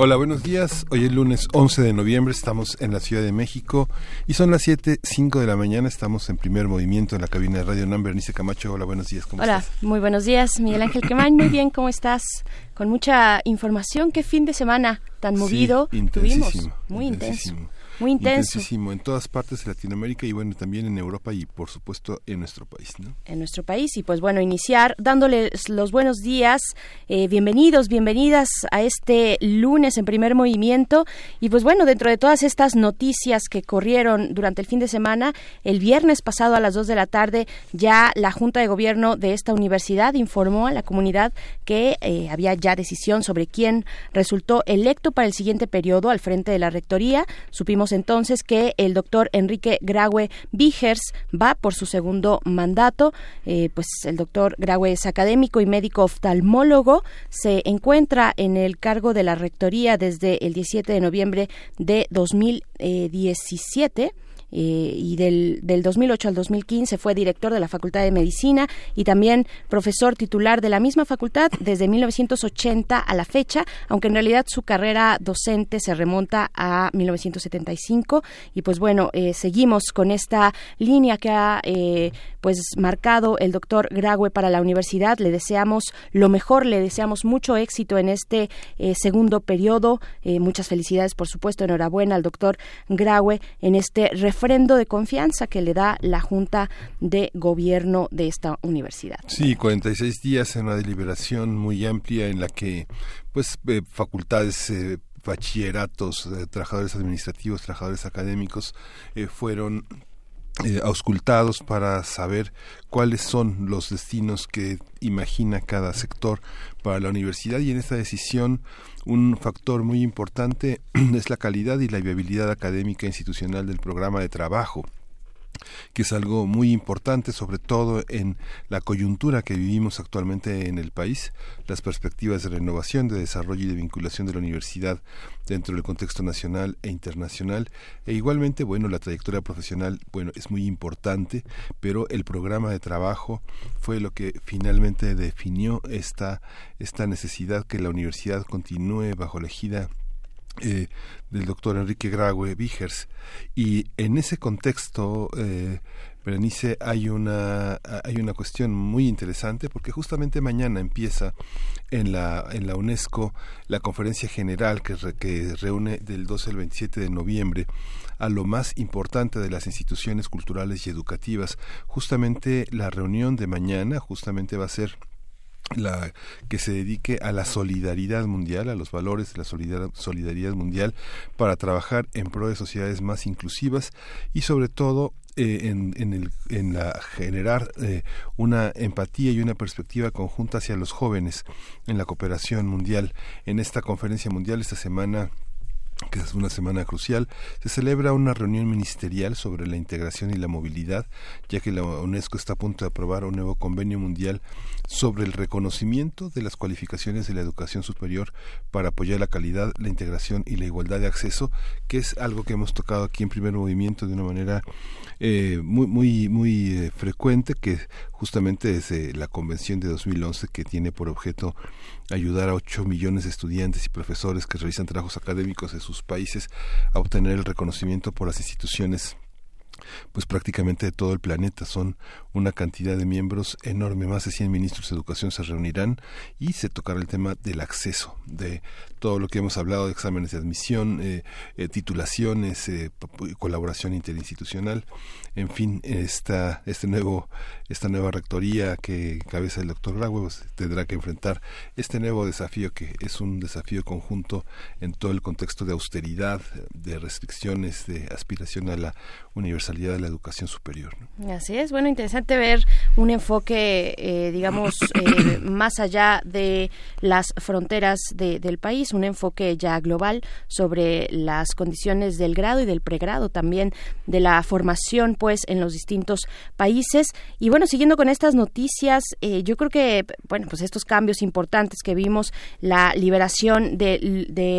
Hola, buenos días. Hoy es lunes 11 de noviembre, estamos en la Ciudad de México y son las 7, 5 de la mañana, estamos en primer movimiento en la cabina de Radio Number. Bernice Camacho, hola, buenos días, ¿cómo hola, muy buenos días, Miguel Ángel Quemain, muy bien, ¿cómo estás? Con mucha información, qué fin de semana tan movido tuvimos, muy intenso muy intenso. Intensísimo en todas partes de Latinoamérica y bueno, también en Europa y por supuesto en nuestro país, ¿no? En nuestro país y pues bueno, iniciar dándoles los buenos días, eh, bienvenidos, bienvenidas a este lunes en primer movimiento y pues bueno, dentro de todas estas noticias que corrieron durante el fin de semana, el viernes pasado a las 2 de la tarde ya la Junta de Gobierno de esta universidad informó a la comunidad que eh, había ya decisión sobre quién resultó electo para el siguiente periodo al frente de la Rectoría. Supimos entonces que el doctor Enrique Graue Vigers va por su segundo mandato. Eh, pues el doctor Graue es académico y médico oftalmólogo. Se encuentra en el cargo de la rectoría desde el 17 de noviembre de 2017 eh, y del, del 2008 al 2015 fue director de la Facultad de Medicina y también profesor titular de la misma facultad desde 1980 a la fecha, aunque en realidad su carrera docente se remonta a 1975 y pues bueno, eh, seguimos con esta línea que ha eh, pues marcado el doctor Graue para la universidad. Le deseamos lo mejor, le deseamos mucho éxito en este segundo periodo. muchas felicidades, por supuesto, enhorabuena al doctor Graue en este refrendo de confianza que le da la Junta de Gobierno de esta universidad. Sí, 46 días en una deliberación muy amplia en la que pues eh, facultades eh, bachilleratos, eh, trabajadores administrativos, trabajadores académicos fueron auscultados para saber cuáles son los destinos que imagina cada sector para la universidad y en esta decisión un factor muy importante es la calidad y la viabilidad académica e institucional del programa de trabajo que es algo muy importante, sobre todo en la coyuntura que vivimos actualmente en el país, las perspectivas de renovación, de desarrollo y de vinculación de la universidad dentro del contexto nacional e internacional, e igualmente, bueno, la trayectoria profesional, bueno, es muy importante, pero el programa de trabajo fue lo que finalmente definió esta, esta necesidad que la universidad continúe bajo la ejida eh, del doctor Enrique Graue Vigers. Y en ese contexto, eh, Berenice, hay una, hay una cuestión muy interesante porque justamente mañana empieza en la, en la UNESCO la conferencia general que, que reúne del 12 al 27 de noviembre a lo más importante de las instituciones culturales y educativas. Justamente la reunión de mañana justamente va a ser la que se dedique a la solidaridad mundial, a los valores de la solidaridad mundial para trabajar en pro de sociedades más inclusivas y sobre todo eh, en, en, el, en la generar eh, una empatía y una perspectiva conjunta hacia los jóvenes en la cooperación mundial. En esta conferencia mundial esta semana que es una semana crucial, se celebra una reunión ministerial sobre la integración y la movilidad, ya que la UNESCO está a punto de aprobar un nuevo convenio mundial sobre el reconocimiento de las cualificaciones de la educación superior para apoyar la calidad, la integración y la igualdad de acceso, que es algo que hemos tocado aquí en primer movimiento de una manera eh, muy muy muy eh, frecuente, que justamente desde la convención de 2011 que tiene por objeto ayudar a 8 millones de estudiantes y profesores que realizan trabajos académicos en sus países a obtener el reconocimiento por las instituciones pues prácticamente de todo el planeta. Son una cantidad de miembros enorme, más de 100 ministros de educación se reunirán y se tocará el tema del acceso, de todo lo que hemos hablado de exámenes de admisión, eh, eh, titulaciones, eh, colaboración interinstitucional, en fin, esta, este nuevo, esta nueva rectoría que cabeza el doctor Graue pues, tendrá que enfrentar este nuevo desafío que es un desafío conjunto en todo el contexto de austeridad, de restricciones, de aspiración a la universalidad de la educación superior. Así es, bueno, interesante ver un enfoque, eh, digamos, eh, más allá de las fronteras del país, un enfoque ya global sobre las condiciones del grado y del pregrado, también de la formación, pues, en los distintos países. Y bueno, siguiendo con estas noticias, eh, yo creo que, bueno, pues estos cambios importantes que vimos, la liberación de,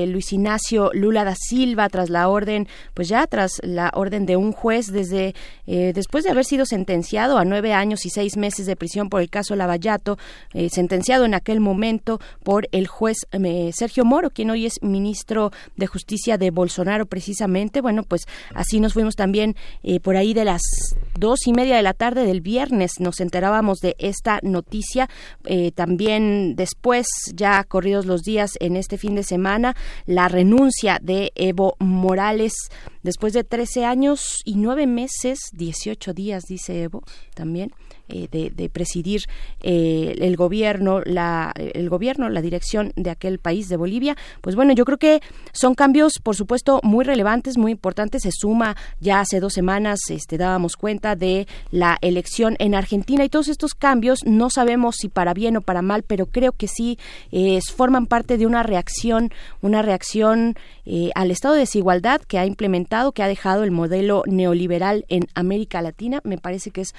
Luis Ignacio Lula da Silva tras la orden, pues ya tras la orden de un juez desde después de haber sido sentenciado a nueve años y seis meses de prisión por el caso Lavallato, eh, sentenciado en aquel momento por el juez eh, Sergio Moro, quien hoy es ministro de Justicia de Bolsonaro precisamente. Bueno, pues así nos fuimos también eh, por ahí de las dos y media de la tarde del viernes, nos enterábamos de esta noticia. también después, ya corridos los días en este fin de semana, la renuncia de Evo Morales después de 13 años y nueve meses, 18 días, dice Evo, también. Eh, de, presidir eh, el gobierno, la, el gobierno, la dirección de aquel país de Bolivia. Pues bueno, yo creo que son cambios, por supuesto, muy relevantes, muy importantes. Se suma ya hace dos semanas, este, dábamos cuenta de la elección en Argentina y todos estos cambios no sabemos si para bien o para mal, pero creo que sí eh, forman parte de una reacción, una reacción al estado de desigualdad que ha implementado, que ha dejado el modelo neoliberal en América Latina. Me parece que es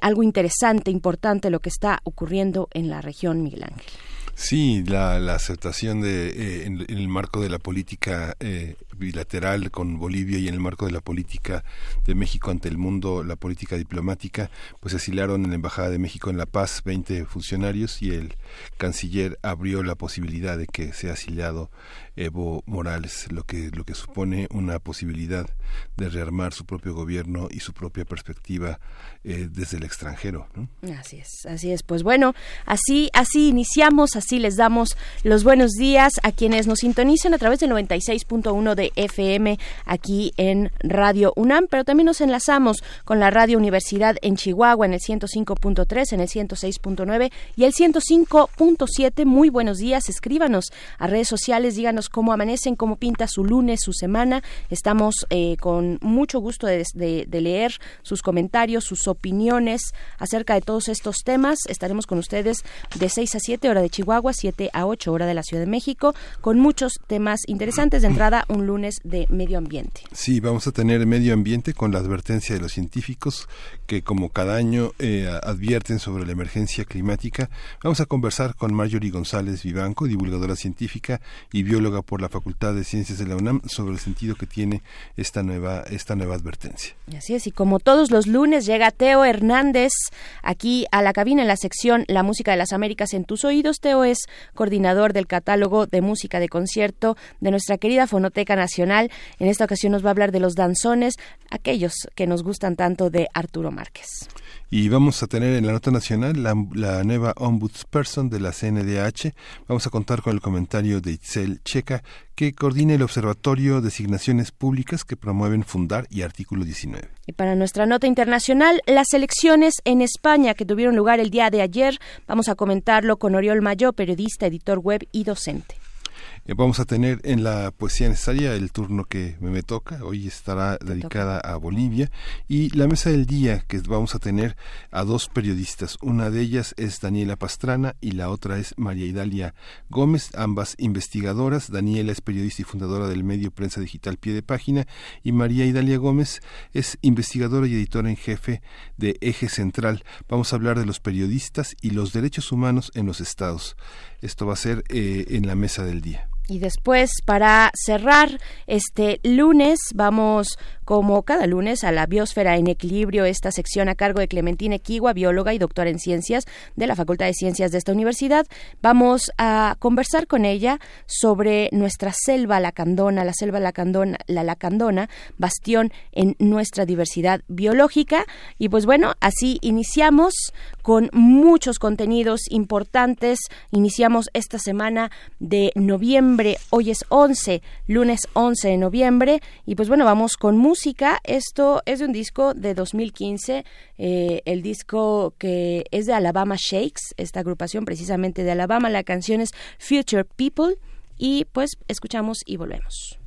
algo interesante importante lo que está ocurriendo en la región, Miguel Ángel. Sí, la, aceptación de eh, en, el marco de la política eh, bilateral con Bolivia y en el marco de la política de México ante el mundo, la política diplomática, pues asilaron en la Embajada de México en La Paz 20 funcionarios y el canciller abrió la posibilidad de que sea asiliado Evo Morales, lo que, lo que supone una posibilidad de rearmar su propio gobierno y su propia perspectiva eh, desde el extranjero. Así es, así es. Pues bueno, así, así iniciamos, así les damos los buenos días a quienes nos sintonizan a través del 96.1 de FM aquí en Radio UNAM, pero también nos enlazamos con la Radio Universidad en Chihuahua en el 105.3, en el 106.9 y el 105.7. Muy buenos días, escríbanos a redes sociales, díganos cómo amanecen, cómo pinta su lunes, su semana. Estamos eh, con mucho gusto de, leer sus comentarios, sus opiniones acerca de todos estos temas. Estaremos con ustedes de 6 a 7 hora de Chihuahua, 7 a 8 hora de la Ciudad de México, con muchos temas interesantes. De entrada, un lunes de medio ambiente. Sí, vamos a tener medio ambiente con la advertencia de los científicos que como cada año eh, advierten sobre la emergencia climática. Vamos a conversar con Marjorie González Vivanco, divulgadora científica y bióloga por la Facultad de Ciencias de la UNAM sobre el sentido que tiene esta nueva esta nueva advertencia. Así es, y como todos los lunes llega Teo Hernández aquí a la cabina en la sección La música de las Américas en tus oídos. Teo es coordinador del catálogo de música de concierto de nuestra querida Fonoteca Nacional. En esta ocasión nos va a hablar de los danzones, aquellos que nos gustan tanto de Arturo Márquez. Y vamos a tener en la nota nacional la, nueva ombudsperson de la CNDH. Vamos a contar con el comentario de Itzel Checa, que coordina el Observatorio de Asignaciones Públicas que promueven Fundar y Artículo 19. Y para nuestra nota internacional, las elecciones en España que tuvieron lugar el día de ayer, vamos a comentarlo con Oriol Mayo, periodista, editor web y docente. Vamos a tener en la poesía necesaria el turno que me, toca. Hoy estará dedicada a Bolivia. Y la mesa del día que vamos a tener a dos periodistas. Una de ellas es Daniela Pastrana y la otra es María Idalia Gómez, ambas investigadoras. Daniela es periodista y fundadora del medio Prensa Digital Pie de Página y María Idalia Gómez es investigadora y editora en jefe de Eje Central. Vamos a hablar de los periodistas y los derechos humanos en los estados. Esto va a ser eh, en la mesa del día. Y después, para cerrar este lunes, vamos como cada lunes a la Biosfera en Equilibrio, esta sección a cargo de Clementina Equigua, bióloga y doctora en ciencias de la Facultad de Ciencias de esta universidad. Vamos a conversar con ella sobre nuestra selva lacandona, la selva lacandona, la lacandona, bastión en nuestra diversidad biológica. Y pues bueno, así iniciamos con muchos contenidos importantes. Iniciamos esta semana de hoy es 11, lunes 11 de noviembre, y pues bueno, vamos con música. Esto es de un disco de 2015, eh, el disco que es de Alabama Shakes, esta agrupación precisamente de Alabama, la canción es Future People, y pues escuchamos y volvemos.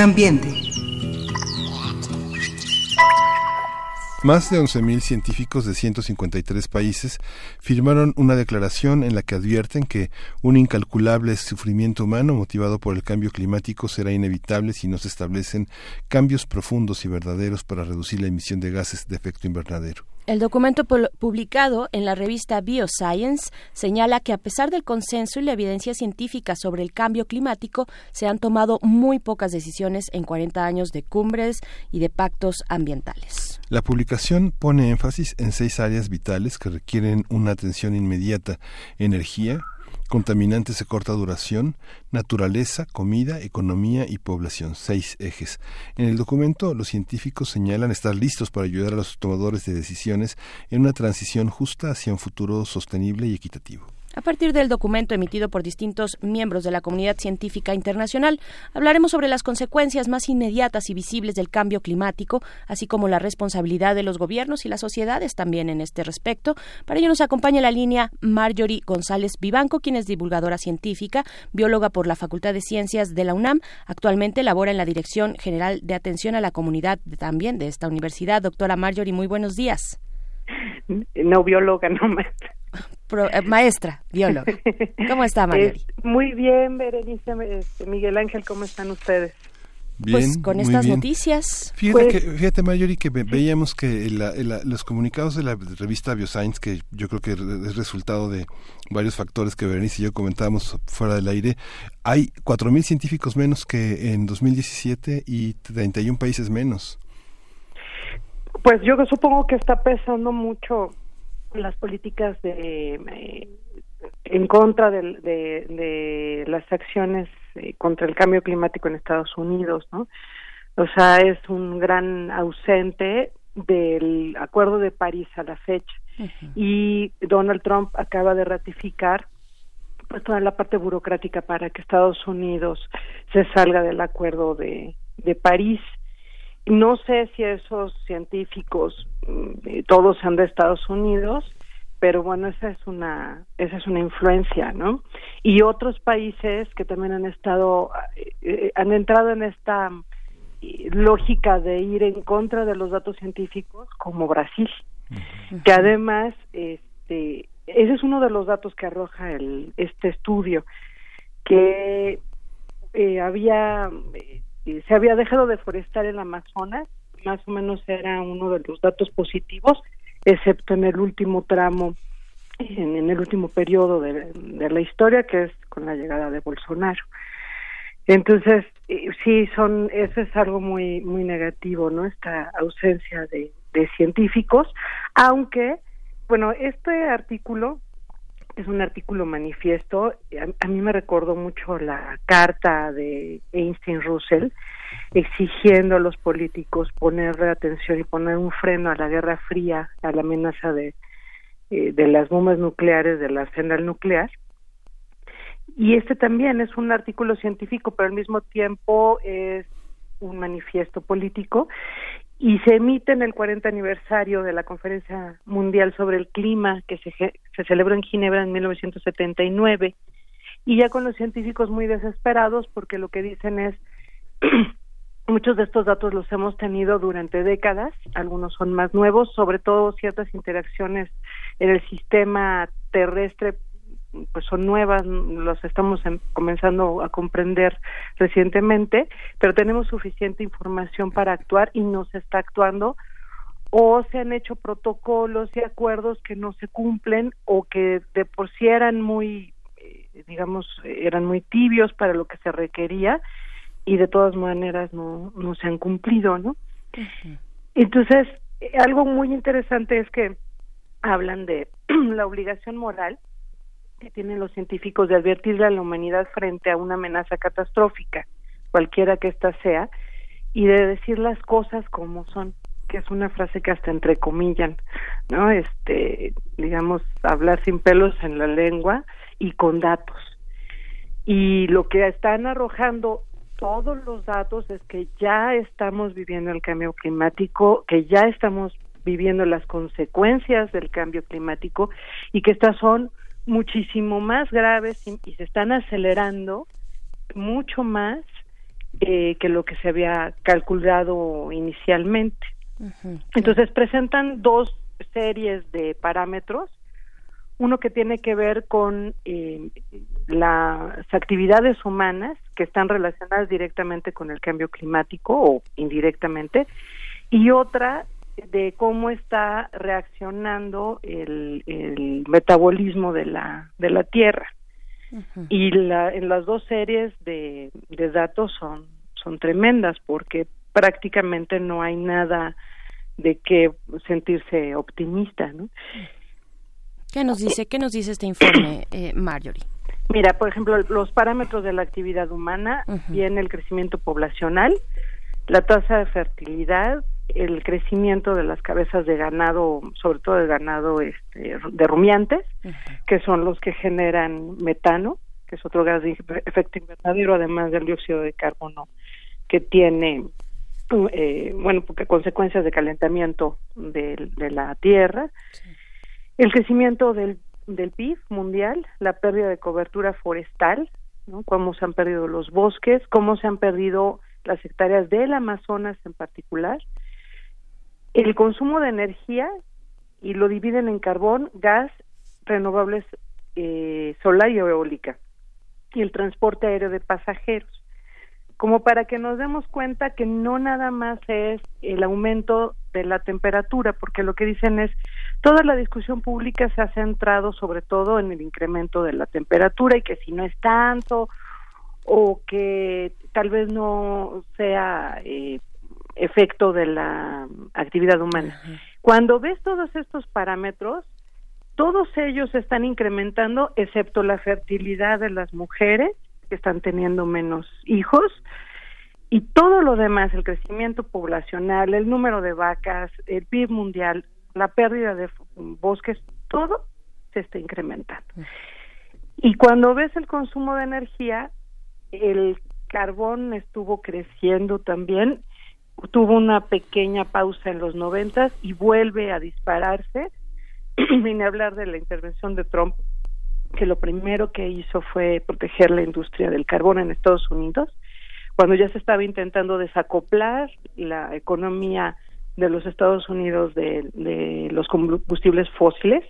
Ambiente. Más de 11.000 científicos de 153 países firmaron una declaración en la que advierten que un incalculable sufrimiento humano motivado por el cambio climático será inevitable si no se establecen cambios profundos y verdaderos para reducir la emisión de gases de efecto invernadero. El documento publicado en la revista Bioscience señala que a pesar del consenso y la evidencia científica sobre el cambio climático, se han tomado muy pocas decisiones en 40 años de cumbres y de pactos ambientales. La publicación pone énfasis en seis áreas vitales que requieren una atención inmediata, energía, contaminantes de corta duración, naturaleza, comida, economía y población, seis ejes. En el documento, los científicos señalan estar listos para ayudar a los tomadores de decisiones en una transición justa hacia un futuro sostenible y equitativo. A partir del documento emitido por distintos miembros de la comunidad científica internacional, hablaremos sobre las consecuencias más inmediatas y visibles del cambio climático, así como la responsabilidad de los gobiernos y las sociedades también en este respecto. Para ello nos acompaña la línea Marjorie González Vivanco, quien es divulgadora científica, bióloga por la Facultad de Ciencias de la UNAM. Actualmente labora en la Dirección General de Atención a la Comunidad también de esta universidad. Doctora Marjorie, muy buenos días. No bióloga, no eh, maestra, bióloga. ¿Cómo está, María? muy bien, Berenice, este, Miguel Ángel, ¿cómo están ustedes? Bien, pues con estas noticias. Fíjate, pues que, fíjate, Mayori, que veíamos que los comunicados de la revista Bioscience, que yo creo que es resultado de varios factores que Berenice y yo comentábamos fuera del aire, hay 4.000 científicos menos que en 2017 y 31 países menos. Pues yo supongo que está pesando mucho las políticas de eh, en contra de, de, las acciones eh, contra el cambio climático en Estados Unidos, ¿no? O sea, es un gran ausente del Acuerdo de París a la fecha. Y Donald Trump acaba de ratificar pues toda la parte burocrática para que Estados Unidos se salga del Acuerdo de, de París. No sé si esos científicos todos sean de Estados Unidos, pero bueno, esa es una esa es una influencia, ¿no? Y otros países que también han estado eh, eh, han entrado en esta eh, lógica de ir en contra de los datos científicos como Brasil, que además este ese es uno de los datos que arroja el este estudio que había se había dejado de forestar el Amazonas, más o menos era uno de los datos positivos, excepto en el último tramo, en, el último periodo de, la historia, que es con la llegada de Bolsonaro. Entonces, sí, son, eso es algo muy, muy negativo, ¿no? Esta ausencia de, de científicos, aunque, bueno, este artículo es un artículo manifiesto. A, mí me recordó mucho la carta de Einstein Russell exigiendo a los políticos ponerle atención y poner un freno a la Guerra Fría, a la amenaza de, eh, de las bombas nucleares, de la arsenal nuclear. Y este también es un artículo científico, pero al mismo tiempo es un manifiesto político y se emite en el 40 aniversario de la Conferencia Mundial sobre el Clima que se, se celebró en Ginebra en 1979 y ya con los científicos muy desesperados porque lo que dicen es muchos de estos datos los hemos tenido durante décadas, algunos son más nuevos, sobre todo ciertas interacciones en el sistema terrestre pues son nuevas, los estamos comenzando a comprender recientemente, pero tenemos suficiente información para actuar y no se está actuando o se han hecho protocolos y acuerdos que no se cumplen o que de por sí eran muy eh, digamos eran muy tibios para lo que se requería y de todas maneras no no se han cumplido, ¿no? Entonces, algo muy interesante es que hablan de la obligación moral que tienen los científicos de advertirle a la humanidad frente a una amenaza catastrófica, cualquiera que ésta sea, y de decir las cosas como son, que es una frase que hasta entrecomillan, ¿no? Este, digamos, hablar sin pelos en la lengua y con datos. Y lo que están arrojando todos los datos es que ya estamos viviendo el cambio climático, que ya estamos viviendo las consecuencias del cambio climático y que estas son muchísimo más graves y, se están acelerando mucho más eh, que lo que se había calculado inicialmente. Entonces presentan dos series de parámetros, uno que tiene que ver con eh, las actividades humanas que están relacionadas directamente con el cambio climático o indirectamente, y otra de cómo está reaccionando el, el metabolismo de la, de la Tierra. Y la, en las dos series de, de datos son, son tremendas porque prácticamente no hay nada de qué sentirse optimista, ¿no? ¿Qué nos dice, qué nos dice este informe, eh, Marjorie? Mira, por ejemplo, los parámetros de la actividad humana, viene el crecimiento poblacional, la tasa de fertilidad, el crecimiento de las cabezas de ganado, sobre todo de ganado este, de rumiantes, que son los que generan metano, que es otro gas de efecto invernadero, además del dióxido de carbono que tiene, eh, bueno, porque consecuencias de calentamiento de, la tierra, el crecimiento del, del PIB mundial, la pérdida de cobertura forestal, ¿no? cómo se han perdido los bosques, cómo se han perdido las hectáreas del Amazonas en particular, el consumo de energía y lo dividen en carbón, gas, renovables eh, solar y eólica y el transporte aéreo de pasajeros. Como para que nos demos cuenta que no nada más es el aumento de la temperatura, porque lo que dicen es, toda la discusión pública se ha centrado sobre todo en el incremento de la temperatura y que si no es tanto o que tal vez no sea eh, efecto de la actividad humana. Cuando ves todos estos parámetros, todos ellos están incrementando, excepto la fertilidad de las mujeres, que están teniendo menos hijos, y todo lo demás, el crecimiento poblacional, el número de vacas, el PIB mundial, la pérdida de bosques, todo se está incrementando. Y cuando ves el consumo de energía, el carbón estuvo creciendo también tuvo una pequeña pausa en los noventas y vuelve a dispararse. Vine a hablar de la intervención de Trump, que lo primero que hizo fue proteger la industria del carbón en Estados Unidos, cuando ya se estaba intentando desacoplar la economía de los Estados Unidos de, los combustibles fósiles,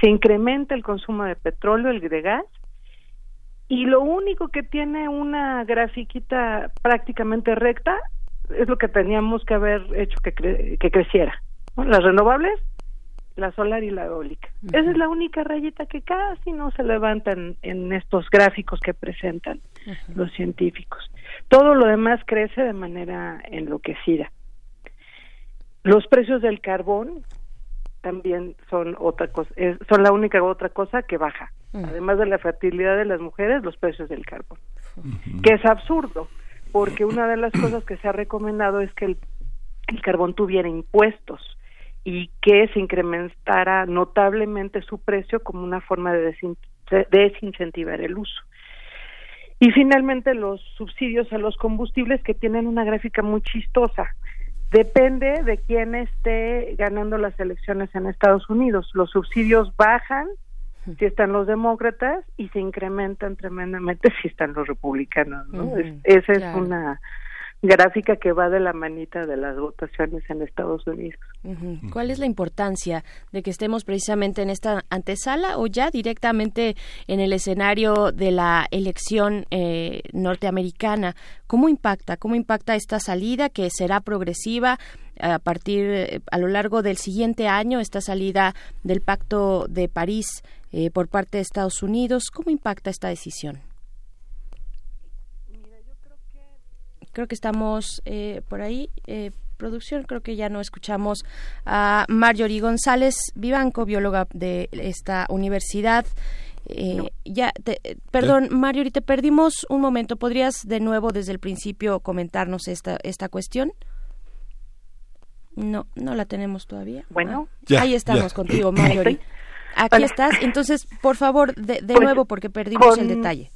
se incrementa el consumo de petróleo, el de gas, y lo único que tiene una grafiquita prácticamente recta es lo que teníamos que haber hecho que, que creciera. Las renovables, la solar y la eólica. Esa es la única rayita que casi no se levantan en estos gráficos que presentan los científicos. Todo lo demás crece de manera enloquecida. Los precios del carbón también son otra cosa, son la única otra cosa que baja. Además de la fertilidad de las mujeres, los precios del carbón. Que es absurdo, porque una de las cosas que se ha recomendado es que el, carbón tuviera impuestos y que se incrementara notablemente su precio como una forma de desincentivar el uso. Y finalmente los subsidios a los combustibles que tienen una gráfica muy chistosa. Depende de quién esté ganando las elecciones en Estados Unidos. Los subsidios bajan si están los demócratas y se incrementan tremendamente si están los republicanos, ¿no? esa es una gráfica que va de la manita de las votaciones en Estados Unidos. ¿Cuál es la importancia de que estemos precisamente en esta antesala o ya directamente en el escenario de la elección eh, norteamericana? ¿Cómo impacta? ¿Cómo impacta esta salida que será progresiva? a partir a lo largo del siguiente año esta salida del Pacto de París eh, por parte de Estados Unidos. ¿Cómo impacta esta decisión? creo que estamos eh, por ahí. Eh, producción, creo que ya no escuchamos a Marjorie González Vivanco, bióloga de esta universidad. Eh, ya, perdón, Mario, te perdimos un momento. ¿Podrías de nuevo desde el principio comentarnos esta, esta cuestión? No, no la tenemos todavía. Bueno, ah, ahí estamos contigo, Mario. Aquí estás. Entonces, por favor, de, de pues, nuevo, porque perdimos el detalle.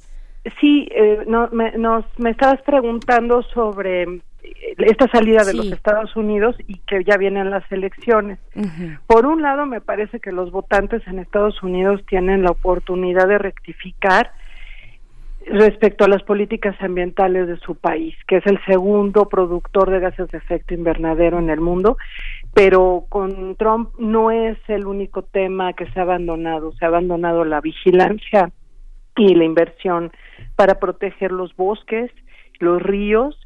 Sí, eh, no, me, nos, me estabas preguntando sobre eh, esta salida de los Estados Unidos y que ya vienen las elecciones. Por un lado, me parece que los votantes en Estados Unidos tienen la oportunidad de rectificar respecto a las políticas ambientales de su país, que es el segundo productor de gases de efecto invernadero en el mundo, pero con Trump no es el único tema que se ha abandonado, se ha abandonado la vigilancia y la inversión para proteger los bosques, los ríos.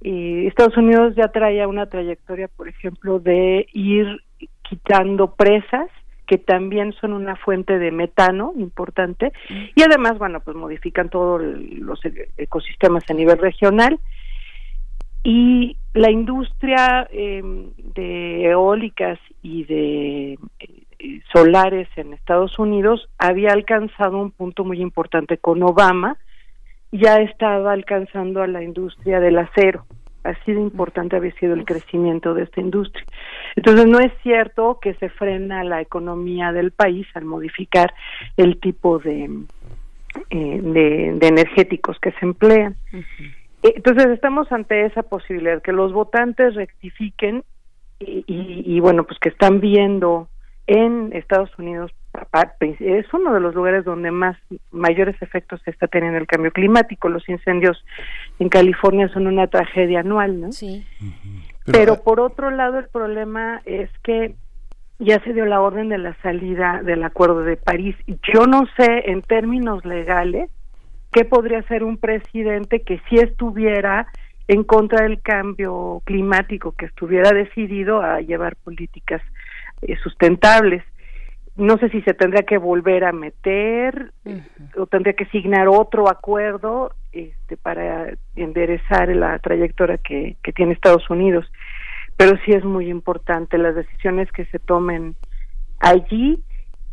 Y Estados Unidos ya traía una trayectoria, por ejemplo, de ir quitando presas que también son una fuente de metano importante. Y además, bueno, pues modifican todos los ecosistemas a nivel regional. Y la industria em, de eólicas y de eh, solares en Estados Unidos había alcanzado un punto muy importante con Obama, ya estaba alcanzando a la industria del acero. Así de importante había sido el crecimiento de esta industria. Entonces, no es cierto que se frena la economía del país al modificar el tipo de, eh, de, energéticos que se emplean. Entonces, estamos ante esa posibilidad, que los votantes rectifiquen y, y bueno, pues que están viendo en Estados Unidos es uno de los lugares donde más mayores efectos se está teniendo el cambio climático. Los incendios en California son una tragedia anual, ¿no? Sí. Pero, por otro lado, el problema es que ya se dio la orden de la salida del Acuerdo de París. Yo no sé, en términos legales, qué podría ser un presidente que si estuviera en contra del cambio climático, que estuviera decidido a llevar políticas eh, sustentables no sé si se tendría que volver a meter o tendría que signar otro acuerdo este, para enderezar la trayectoria que, que tiene Estados Unidos. Pero sí es muy importante las decisiones que se tomen allí.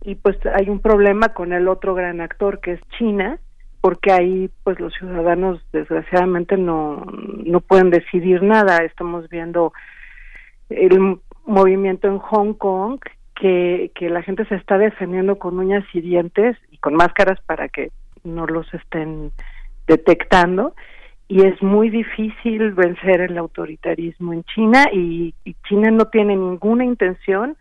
Y pues hay un problema con el otro gran actor que es China porque ahí pues los ciudadanos desgraciadamente no no pueden decidir nada. Estamos viendo el movimiento en Hong Kong que, que la gente se está defendiendo con uñas y dientes y con máscaras para que no los estén detectando. Y es muy difícil vencer el autoritarismo en China y, China no tiene ninguna intención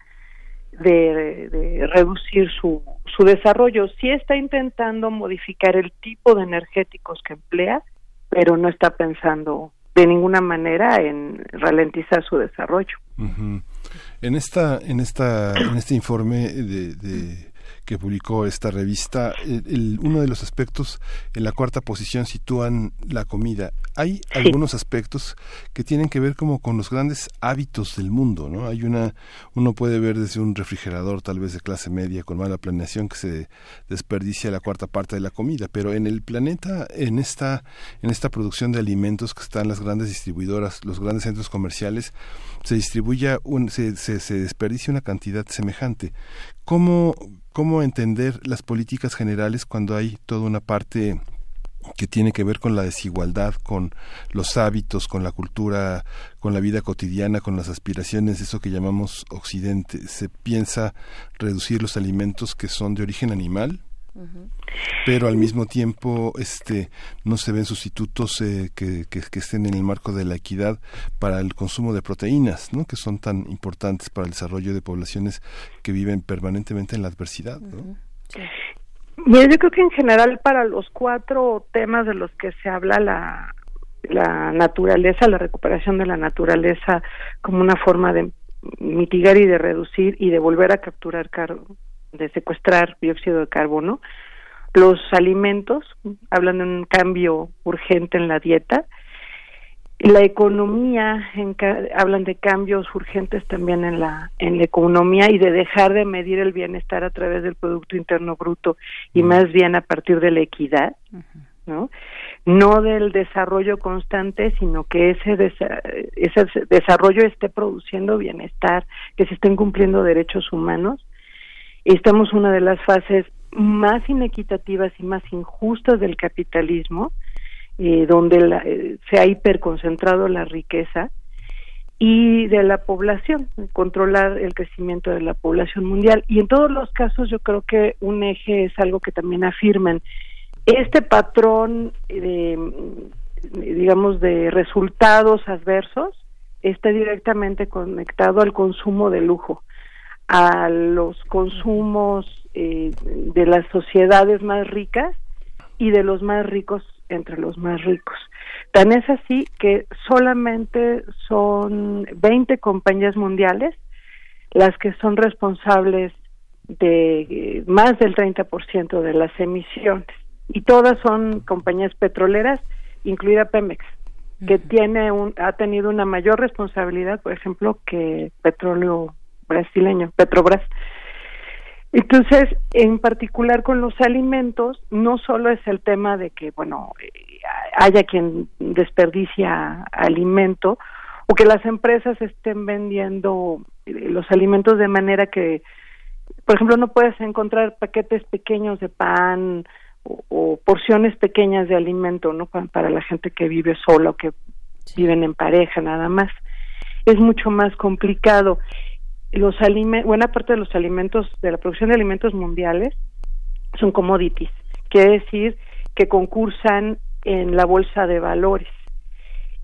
de, de, reducir su, su desarrollo. Sí está intentando modificar el tipo de energéticos que emplea, pero no está pensando de ninguna manera en ralentizar su desarrollo. En esta, en esta, en este informe de que publicó esta revista, el, uno de los aspectos en la cuarta posición sitúan la comida. Hay algunos aspectos que tienen que ver como con los grandes hábitos del mundo, ¿no? Hay una, uno puede ver desde un refrigerador tal vez de clase media con mala planeación que se desperdicia la cuarta parte de la comida, pero en el planeta, en esta, en esta producción de alimentos que están las grandes distribuidoras, los grandes centros comerciales, se distribuye un, se, se, se desperdicia una cantidad semejante. ¿Cómo, cómo entender las políticas generales cuando hay toda una parte que tiene que ver con la desigualdad, con los hábitos, con la cultura, con la vida cotidiana, con las aspiraciones, eso que llamamos Occidente. ¿Se piensa reducir los alimentos que son de origen animal? Pero al mismo tiempo este no se ven sustitutos eh, que, que, estén en el marco de la equidad para el consumo de proteínas ¿no? que son tan importantes para el desarrollo de poblaciones que viven permanentemente en la adversidad ¿no? yo creo que en general para los cuatro temas de los que se habla la la naturaleza, la recuperación de la naturaleza como una forma de mitigar y de reducir y de volver a capturar cargo de secuestrar dióxido de carbono. Los alimentos, hablan de un cambio urgente en la dieta. La economía, hablan de cambios urgentes también en la, en la economía y de dejar de medir el bienestar a través del Producto Interno Bruto y más bien a partir de la equidad, ¿no? no del desarrollo constante, sino que ese, ese desarrollo esté produciendo bienestar, que se estén cumpliendo derechos humanos estamos una de las fases más inequitativas y más injustas del capitalismo, eh, donde eh, se ha hiperconcentrado la riqueza, y de la población, controlar el crecimiento de la población mundial. Y en todos los casos yo creo que un eje es algo que también afirman. Este patrón de, digamos, de resultados adversos está directamente conectado al consumo de lujo, a los consumos eh, de las sociedades más ricas y de los más ricos entre los más ricos. Tan es así que solamente son 20 compañías mundiales las que son responsables de eh, más del 30% de las emisiones y todas son compañías petroleras, incluida Pemex, que tiene un, ha tenido una mayor responsabilidad, por ejemplo, que petróleo brasileño, Petrobras. Entonces, en particular con los alimentos, no solo es el tema de que, bueno, eh, haya quien desperdicia alimento o que las empresas estén vendiendo eh, los alimentos de manera que, por ejemplo, no puedes encontrar paquetes pequeños de pan o, porciones pequeñas de alimento, ¿no? Para, la gente que vive sola o que viven en pareja nada más. Es mucho más complicado. Los alimentos, buena parte de los alimentos, de la producción de alimentos mundiales, son commodities. Quiere decir que concursan en la bolsa de valores.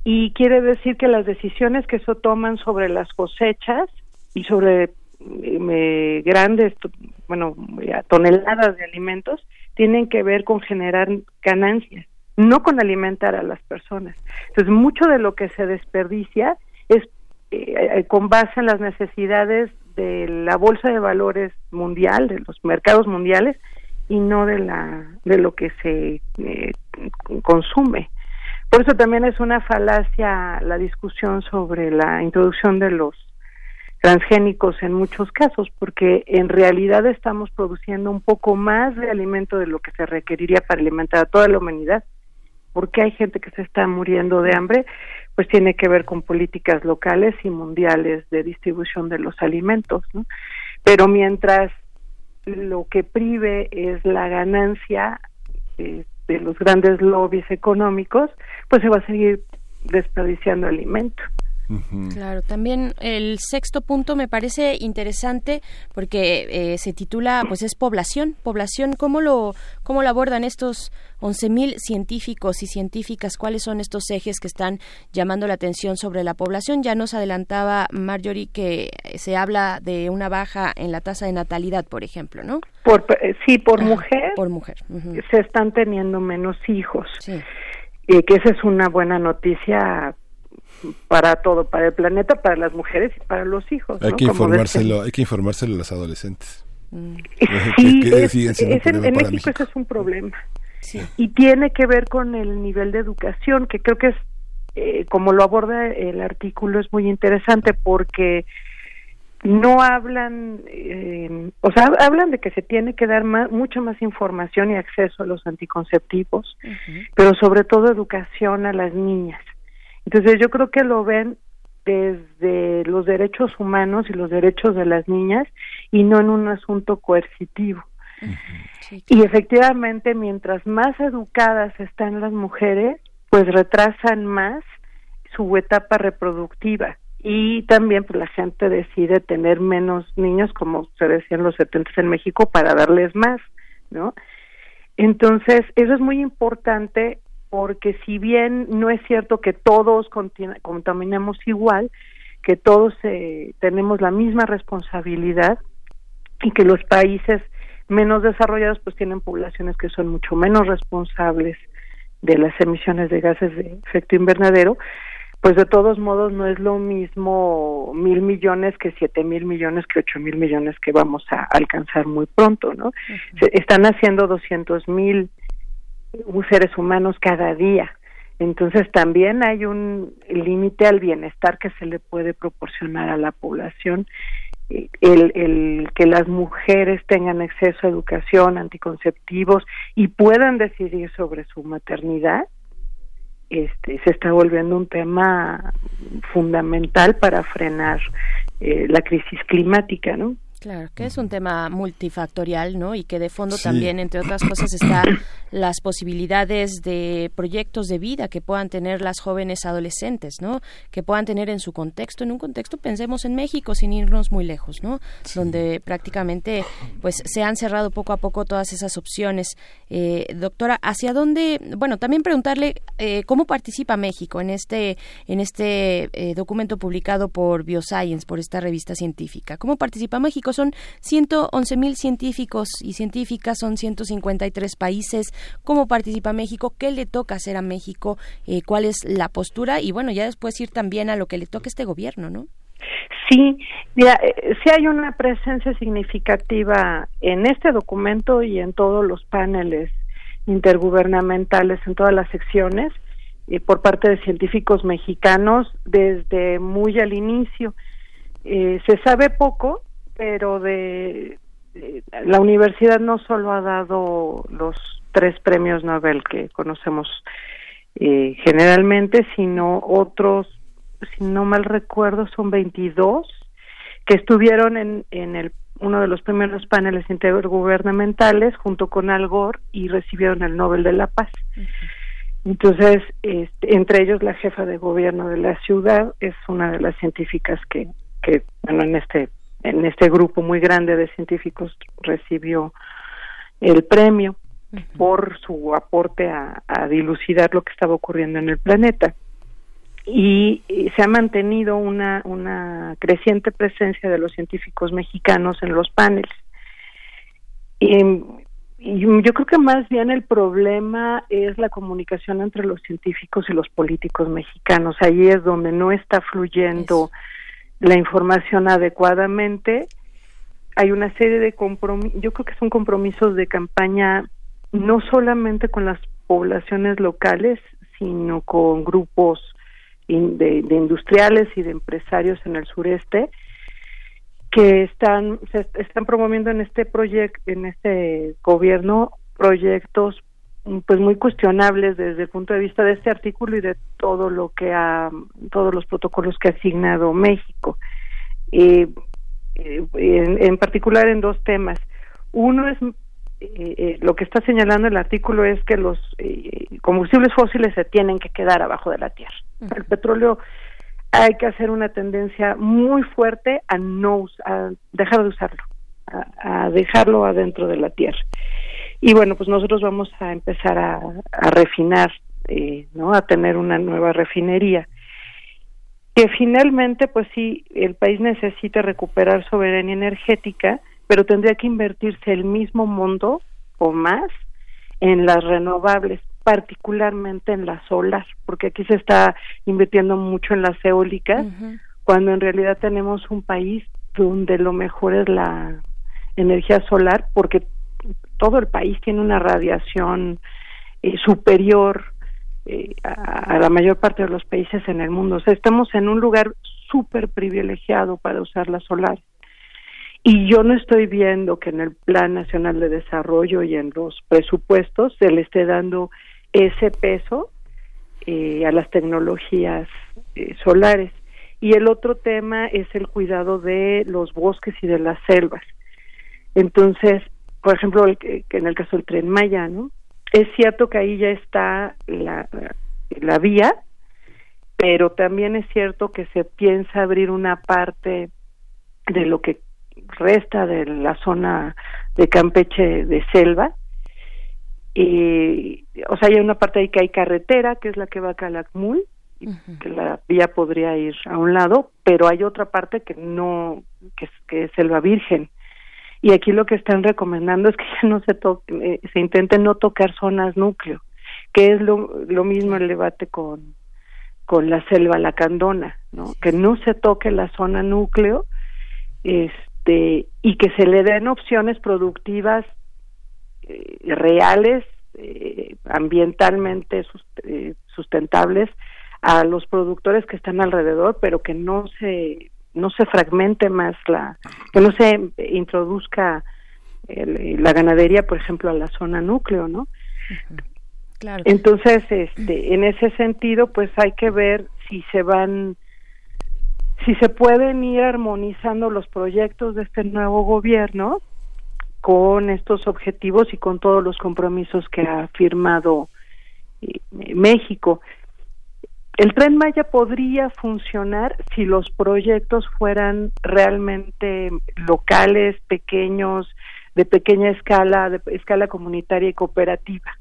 Y quiere decir que las decisiones que se toman sobre las cosechas y sobre eh, grandes, bueno, toneladas de alimentos, tienen que ver con generar ganancias, no con alimentar a las personas. Entonces, mucho de lo que se desperdicia es eh, eh, con base en las necesidades de la bolsa de valores mundial, de los mercados mundiales, y no de la de lo que se eh, consume. Por eso también es una falacia la discusión sobre la introducción de los transgénicos en muchos casos, porque en realidad estamos produciendo un poco más de alimento de lo que se requeriría para alimentar a toda la humanidad. porque hay gente que se está muriendo de hambre? Pues tiene que ver con políticas locales y mundiales de distribución de los alimentos. ¿no? Pero mientras lo que prive es la ganancia eh, de los grandes lobbies económicos, pues se va a seguir desperdiciando alimento. Claro, también el sexto punto me parece interesante porque eh, se titula, pues es población, población, ¿cómo lo, cómo lo abordan estos 11.000 científicos y científicas? ¿Cuáles son estos ejes que están llamando la atención sobre la población? Ya nos adelantaba Marjorie que se habla de una baja en la tasa de natalidad, por ejemplo, ¿no? Por, eh, sí, por mujer. Por mujer. Se están teniendo menos hijos. Sí. Y que esa es una buena noticia para todo, para el planeta, para las mujeres y para los hijos. Hay que informárselo, hay que informárselo a los adolescentes. Mm. Sí, en México ese es un problema. Y tiene que ver con el nivel de educación, que creo que es, eh, como lo aborda el artículo, es muy interesante porque no hablan, eh, o sea, hablan de que se tiene que dar más, mucha más información y acceso a los anticonceptivos, pero sobre todo educación a las niñas. Entonces yo creo que lo ven desde los derechos humanos y los derechos de las niñas y no en un asunto coercitivo. Y efectivamente, mientras más educadas están las mujeres, pues retrasan más su etapa reproductiva y también pues la gente decide tener menos niños como se decía en los 70 en México para darles más, ¿no? Entonces, eso es muy importante porque si bien no es cierto que todos contaminemos igual, que todos eh, tenemos la misma responsabilidad y que los países menos desarrollados pues tienen poblaciones que son mucho menos responsables de las emisiones de gases de efecto invernadero, pues de todos modos no es lo mismo mil millones que siete mil millones que ocho mil millones que vamos a alcanzar muy pronto, ¿no? están haciendo doscientos mil seres humanos cada día. Entonces también hay un límite al bienestar que se le puede proporcionar a la población. El, que las mujeres tengan acceso a educación, anticonceptivos y puedan decidir sobre su maternidad, este, se está volviendo un tema fundamental para frenar eh, la crisis climática, ¿no? Claro, que es un tema multifactorial, ¿no? Y que de fondo también, entre otras cosas, está las posibilidades de proyectos de vida que puedan tener las jóvenes adolescentes, ¿no? Que puedan tener en su contexto, en un contexto, pensemos en México, sin irnos muy lejos, ¿no? Donde prácticamente, pues, se han cerrado poco a poco todas esas opciones. Eh, doctora, ¿hacia dónde? Bueno, también preguntarle eh, cómo participa México en este, en este eh, documento publicado por Bioscience, por esta revista científica. ¿Cómo participa México? Son 111 mil científicos y científicas, son 153 países. ¿Cómo participa México? ¿Qué le toca hacer a México? Eh, ¿Cuál es la postura? Y bueno, ya después ir también a lo que le toca a este gobierno, ¿no? Sí, mira, eh, sí hay una presencia significativa en este documento y en todos los paneles intergubernamentales, en todas las secciones, eh, por parte de científicos mexicanos desde muy al inicio. se sabe poco, pero de, la universidad no solo ha dado los tres premios Nobel que conocemos eh, generalmente, sino otros, si no mal recuerdo, son 22 que estuvieron en, en el uno de los primeros paneles intergubernamentales junto con Al Gore y recibieron el Nobel de la Paz. Entonces, este, entre ellos la jefa de gobierno de la ciudad es una de las científicas que, que bueno, en este en este grupo muy grande de científicos recibió el premio por su aporte a, dilucidar lo que estaba ocurriendo en el planeta. Y, se ha mantenido una, una creciente presencia de los científicos mexicanos en los paneles. Y, y yo creo que más bien el problema es la comunicación entre los científicos y los políticos mexicanos. Ahí es donde no está fluyendo la información adecuadamente. Hay una serie de compromisos, yo creo que son compromisos de campaña no solamente con las poblaciones locales, sino con grupos de, industriales y de empresarios en el sureste que están se están promoviendo en este proyecto en este gobierno proyectos pues muy cuestionables desde el punto de vista de este artículo y de todo lo que ha todos los protocolos que ha asignado México. Eh, eh en, particular en dos temas. Uno es eh, eh, lo que está señalando el artículo es que los combustibles fósiles se tienen que quedar abajo de la tierra. El petróleo hay que hacer una tendencia muy fuerte a no a dejar de usarlo a dejarlo adentro de la tierra y bueno pues nosotros vamos a empezar a, refinar eh, no a tener una nueva refinería. Que finalmente pues sí el país necesita recuperar soberanía energética pero tendría que invertirse el mismo mundo o más en las renovables particularmente en la solar porque aquí se está invirtiendo mucho en las eólicas cuando en realidad tenemos un país donde lo mejor es la energía solar porque todo el país tiene una radiación eh, superior eh, a, la mayor parte de los países en el mundo. O sea, estamos en un lugar súper privilegiado para usar la solar. Y yo no estoy viendo que en el Plan Nacional de Desarrollo y en los presupuestos se le esté dando ese peso eh, a las tecnologías solares. Y el otro tema es el cuidado de los bosques y de las selvas. Entonces, por ejemplo, el, que en el caso del tren Maya, ¿no? Es cierto que ahí ya está la, la vía, pero también es cierto que se piensa abrir una parte de lo que resta de la zona de Campeche de selva. Y, o sea, hay una parte ahí que hay carretera, que es la que va a Calakmul, que la vía podría ir a un lado, pero hay otra parte que no, que, que es selva virgen y aquí lo que están recomendando es que ya no se toque, eh, se intente no tocar zonas núcleo, que es lo, lo mismo el debate con, con la selva lacandona, ¿no? Que no se toque la zona núcleo, este, y que se le den opciones productivas eh, reales, eh, ambientalmente sustentables a los productores que están alrededor, pero que no se no se fragmente más la, que no se introduzca la ganadería, por ejemplo, a la zona núcleo, ¿no? Claro. Entonces, este, en ese sentido, pues hay que ver si se van, si se pueden ir armonizando los proyectos de este nuevo gobierno con estos objetivos y con todos los compromisos que ha firmado eh, México. El tren Maya podría funcionar si los proyectos fueran realmente locales, pequeños, de pequeña escala, de escala comunitaria y cooperativa.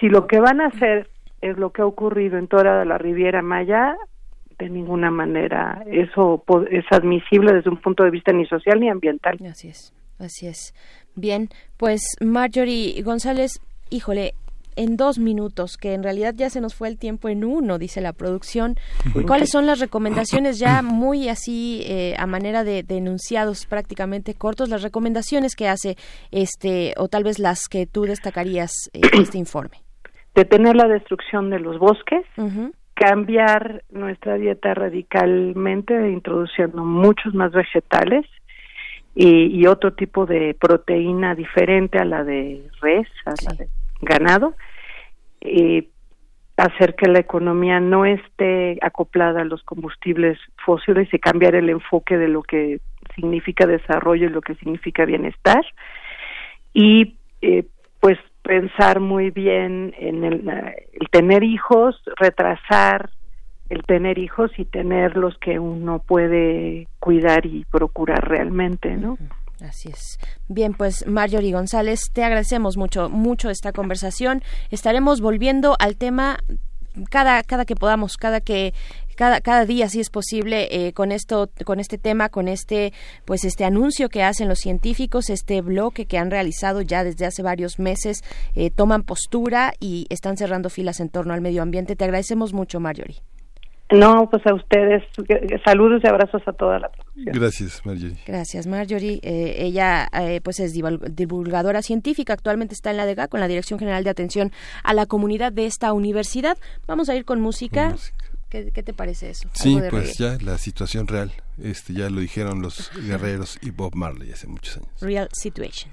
Si lo que van a hacer es lo que ha ocurrido en toda la Riviera Maya, de ninguna manera eso es admisible desde un punto de vista ni social ni ambiental. Así es, así es. Bien, pues Marjorie González, híjole, en dos minutos, que en realidad ya se nos fue el tiempo en uno, dice la producción. ¿Cuáles son las recomendaciones ya muy así eh, a manera de, enunciados prácticamente cortos, las recomendaciones que hace este o tal vez las que tú destacarías en este informe? Detener la destrucción de los bosques, cambiar nuestra dieta radicalmente, introduciendo muchos más vegetales, y, otro tipo de proteína diferente a la de res, a la de ganado, y hacer que la economía no esté acoplada a los combustibles fósiles y cambiar el enfoque de lo que significa desarrollo y lo que significa bienestar y eh, pues pensar muy bien en el, el, tener hijos, retrasar el tener hijos y tener los que uno puede cuidar y procurar realmente, ¿no? Así es. Bien, pues Marjorie González, te agradecemos mucho, mucho esta conversación. Estaremos volviendo al tema cada, cada que podamos, cada que cada, cada día si es posible eh, con esto con este tema con este pues este anuncio que hacen los científicos este bloque que han realizado ya desde hace varios meses eh, toman postura y están cerrando filas en torno al medio ambiente te agradecemos mucho Marjorie no, pues a ustedes, saludos y abrazos a toda la producción. Gracias, Marjorie. Gracias, Marjorie. Eh, ella, eh, pues es divulgadora científica, actualmente está en la DEGA, con la Dirección General de Atención a la Comunidad de esta universidad. Vamos a ir con música. ¿Qué, te parece eso? Sí, pues ya la situación real, este ya lo dijeron los guerreros y Bob Marley hace muchos años. Real Situation.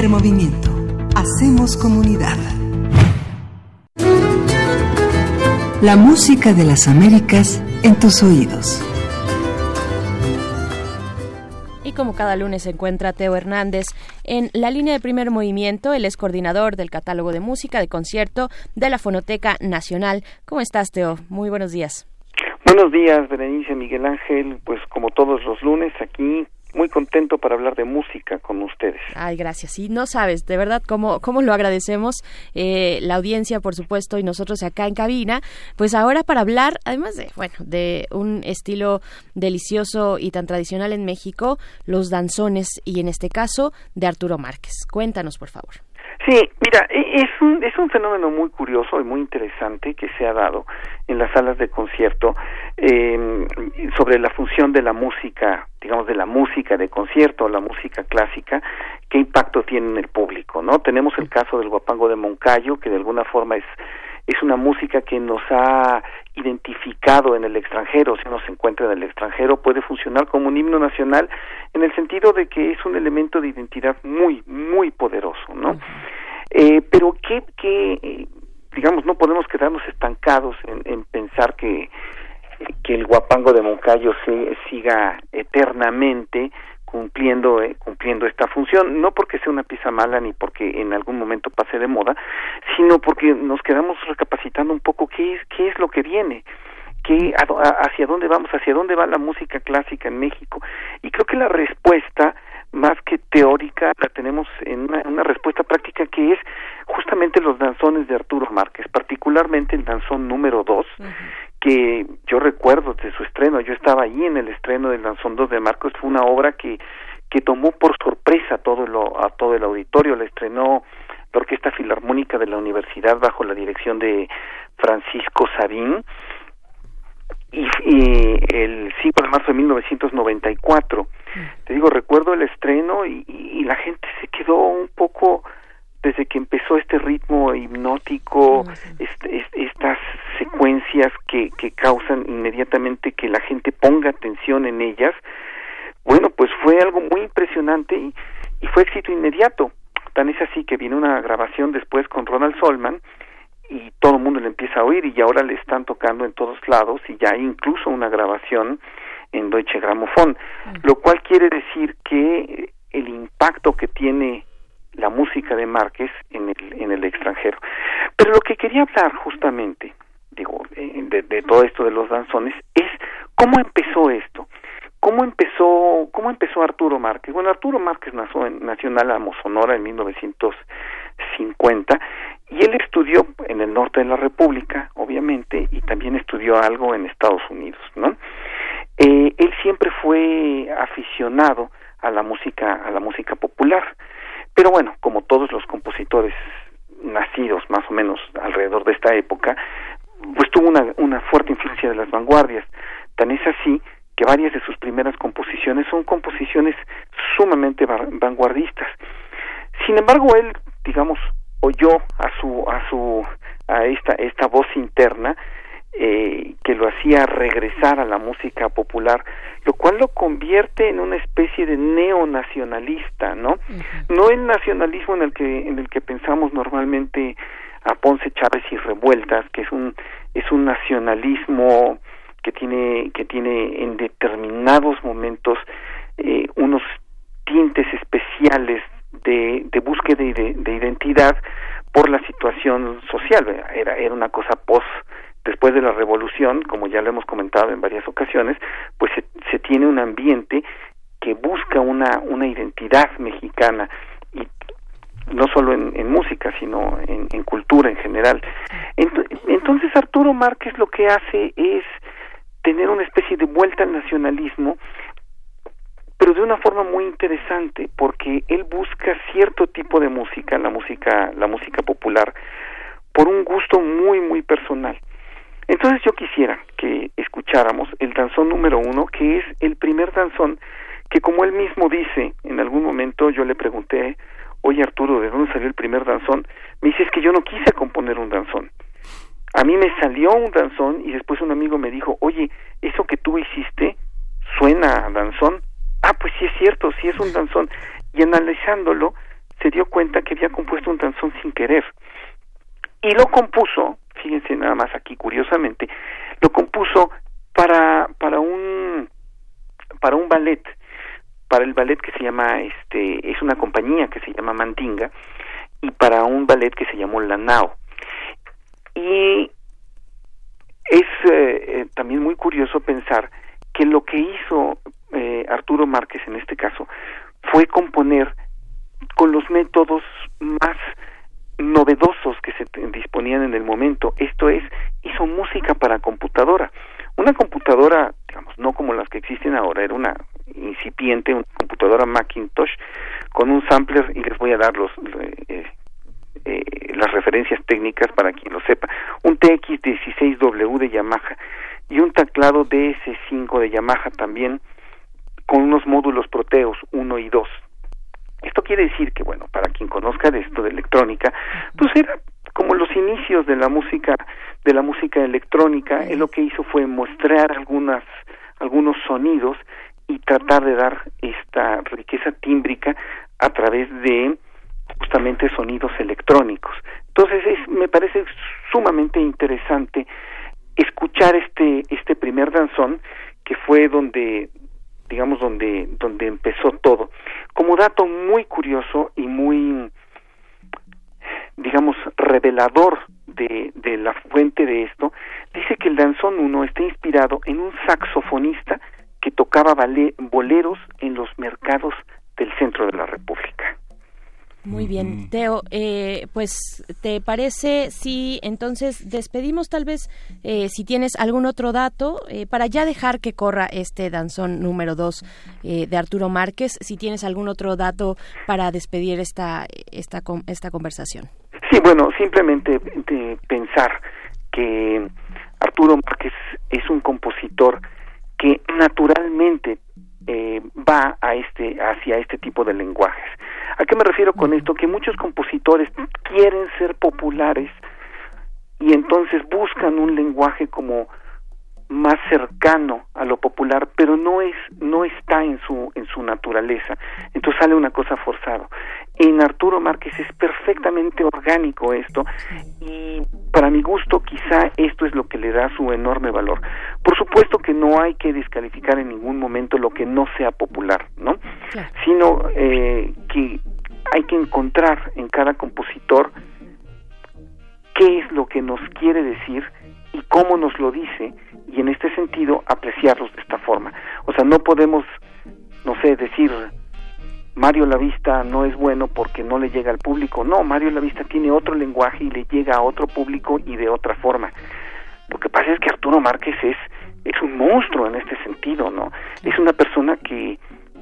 Primer movimiento. Hacemos comunidad. La música de las Américas en tus oídos. Y como cada lunes se encuentra Teo Hernández en la línea de primer movimiento, él es coordinador del catálogo de música de concierto de la Fonoteca Nacional. ¿Cómo estás, Teo? Muy buenos días. Buenos días, Berenice Miguel Ángel. Pues como todos los lunes, aquí muy contento para hablar de música con ustedes. Ay, gracias. Y no sabes, de verdad, cómo, cómo lo agradecemos, eh, la audiencia, por supuesto, y nosotros acá en cabina. Pues ahora para hablar, además de, bueno, de un estilo delicioso y tan tradicional en México, los danzones, y en este caso, de Arturo Márquez. Cuéntanos, por favor. Sí, mira, e, es un, es un fenómeno muy curioso y muy interesante que se ha dado en las salas de concierto eh, sobre la función de la música, digamos, de la música de concierto, la música clásica, qué impacto tiene en el público, ¿no? Tenemos el caso del guapango de Moncayo, que de alguna forma es es una música que nos ha identificado en el extranjero, si uno se encuentra en el extranjero, puede funcionar como un himno nacional en el sentido de que es un elemento de identidad muy, muy poderoso, ¿no? eh, pero que, que, digamos, no podemos quedarnos estancados en, en pensar que, que el guapango de Moncayo se, siga eternamente cumpliendo eh, cumpliendo esta función. No porque sea una pieza mala ni porque en algún momento pase de moda sino porque nos quedamos recapacitando un poco qué es qué es lo que viene qué hacia dónde vamos hacia dónde va la música clásica en México. Y creo que la respuesta más que teórica la tenemos en una, una respuesta práctica que es justamente los danzones de Arturo Márquez particularmente el danzón número dos que yo recuerdo de su estreno, yo estaba ahí en el estreno del Danzón 2 de Marcos, fue una obra que, que tomó por sorpresa todo lo, a todo el auditorio, la estrenó la Orquesta Filarmónica de la Universidad bajo la dirección de Francisco Sabín, y, y, el 5 de marzo de 1994. Te digo, recuerdo el estreno y, y, la gente se quedó un poco desde que empezó este ritmo hipnótico, este, estas secuencias que, que causan inmediatamente que la gente ponga atención en ellas, bueno, pues fue algo muy impresionante y, y fue éxito inmediato. Tan es así que viene una grabación después con Ronald Solman y todo el mundo le empieza a oír y ahora le están tocando en todos lados y ya hay incluso una grabación en Deutsche Grammophon, lo cual quiere decir que el impacto que tiene la música de Márquez en el, en el extranjero. Pero lo que quería hablar justamente, digo, eh, de, todo esto de los danzones, es cómo empezó esto. ¿Cómo empezó, cómo empezó Arturo Márquez? Bueno, Arturo Márquez nació en, nació en Sonora, en 1950, y él estudió en el norte de la República, obviamente, y también estudió algo en Estados Unidos, ¿no? Eh, él siempre fue aficionado a la música, a la música popular. Pero bueno, como todos los compositores nacidos más o menos alrededor de esta época, pues tuvo una, fuerte influencia de las vanguardias. Tan es así que varias de sus primeras composiciones son composiciones sumamente vanguardistas. Sin embargo, él, digamos, oyó a su a su a esta esta voz interna eh, que lo hacía regresar a la música popular, lo cual lo convierte en una especie de neonacionalista, ¿no? No el nacionalismo en el que en el que pensamos normalmente a Ponce Chávez y Revueltas, que es un es un nacionalismo que tiene que tiene en determinados momentos eh, unos tintes especiales de, de búsqueda de, de identidad por la situación social era era una cosa post después de la revolución, como ya lo hemos comentado en varias ocasiones, pues se, se tiene un ambiente que busca una, una identidad mexicana y no solo en, música, sino en, en, cultura en general. Entonces Arturo Márquez lo que hace es tener una especie de vuelta al nacionalismo, pero de una forma muy interesante, porque él busca cierto tipo de música, la música, la música popular, por un gusto muy, muy personal. Entonces yo quisiera que escucháramos el danzón número uno, que es el primer danzón que como él mismo dice, en algún momento yo le pregunté, oye Arturo, ¿de dónde salió el primer danzón? Me dice, es que yo no quise componer un danzón. A mí me salió un danzón y después un amigo me dijo, oye, eso que tú hiciste suena a danzón. Ah, pues sí es cierto, sí es un danzón. Y analizándolo, se dio cuenta que había compuesto un danzón sin querer. Y lo compuso, fíjense nada más aquí curiosamente, lo compuso para, para un para un ballet, para el ballet que se llama este es una compañía que se llama Mandinga y para un ballet que se llamó Lanao. Y es eh, eh, también muy curioso pensar que lo que hizo eh, Arturo Márquez en este caso fue componer con los métodos más novedosos que se disponían en el momento. Esto es, hizo música para computadora. Una computadora, digamos, no como las que existen ahora, era una incipiente, una computadora Macintosh con un sampler y les voy a dar los eh, eh, las referencias técnicas para quien lo sepa. Un TX16W de Yamaha y un teclado DS5 de Yamaha también con unos módulos Proteus 1 y 2 esto quiere decir que, bueno, para quien conozca de esto de electrónica, pues era como los inicios de la música, de la música electrónica, él lo que hizo fue mostrar algunas, algunos sonidos y tratar de dar esta riqueza tímbrica a través de justamente sonidos electrónicos. Entonces es, me parece sumamente interesante escuchar este este primer danzón que fue donde digamos donde donde empezó todo. Como dato muy curioso y muy digamos revelador de, de la fuente de esto dice que el danzón 1 está inspirado en un saxofonista que tocaba boleros en los mercados del centro de la República muy bien, Teo, eh, pues ¿te parece si entonces despedimos tal vez eh, si tienes algún otro dato eh, para ya dejar que corra este danzón número 2 de Arturo Márquez, si tienes algún otro dato para despedir esta, esta, esta conversación? Sí, bueno, simplemente de pensar que Arturo Márquez es un compositor que naturalmente va a este, hacia este tipo de lenguajes ¿A qué me refiero con esto? Que muchos compositores quieren ser populares y entonces buscan un lenguaje como más cercano a lo popular, pero no es no está en su en su naturaleza. Entonces sale una cosa forzada. En Arturo Márquez es perfectamente orgánico esto y para mi gusto quizá esto es lo que le da su enorme valor. Por supuesto que no hay que descalificar en ningún momento lo que no sea popular, ¿no? Sino eh, que hay que encontrar en cada compositor qué es lo que nos quiere decir y cómo nos lo dice y en este sentido apreciarlos de esta forma. O sea, no podemos, no sé, decir Mario Lavista no es bueno porque no le llega al público. No, Mario Lavista tiene otro lenguaje y le llega a otro público y de otra forma. Lo que pasa es que Arturo Márquez es es un monstruo en este sentido, ¿no? Es una persona que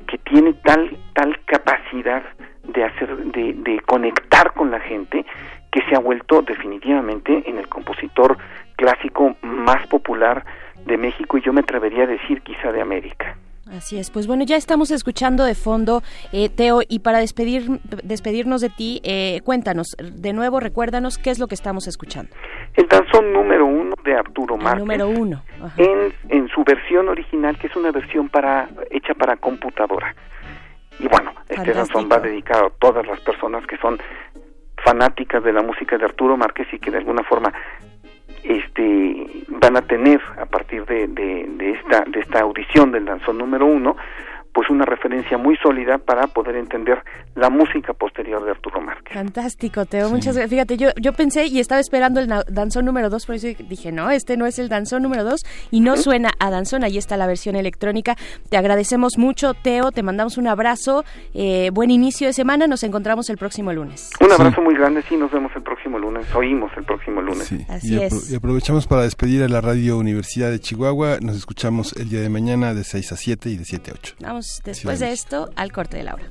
que tiene tal tal capacidad de hacer de conectar con la gente que se ha vuelto definitivamente en el compositor clásico más popular de México y yo me atrevería a decir quizá de América. Así es, pues bueno, ya estamos escuchando de fondo, eh, Teo, y para despedir, despedirnos de ti, eh, cuéntanos, de nuevo, recuérdanos qué es lo que estamos escuchando. El danzón número uno de Arturo Márquez. número uno. En, en su versión original, que es una versión para hecha para computadora. Y bueno, este danzón va dedicado a todas las personas que son fanáticas de la música de Arturo Márquez y que de alguna forma este van a tener a partir de, de, esta de esta audición del danzón número uno pues una referencia muy sólida para poder entender la música posterior de Arturo Márquez. Fantástico, Teo. Muchas gracias. Fíjate, yo, yo pensé y estaba esperando el danzón número dos, por eso dije, no, este no es el danzón número dos y no suena a danzón. Ahí está la versión electrónica. Te agradecemos mucho, Teo. Te mandamos un abrazo. Eh, buen inicio de semana. Nos encontramos el próximo lunes. Un abrazo muy grande. Sí, nos vemos el próximo lunes. Oímos el próximo lunes. Así y, es. y aprovechamos para despedir a la Radio Universidad de Chihuahua. Nos escuchamos el día de mañana de 6 a 7 y de 7 a 8. Vamos después de esto al corte de la hora.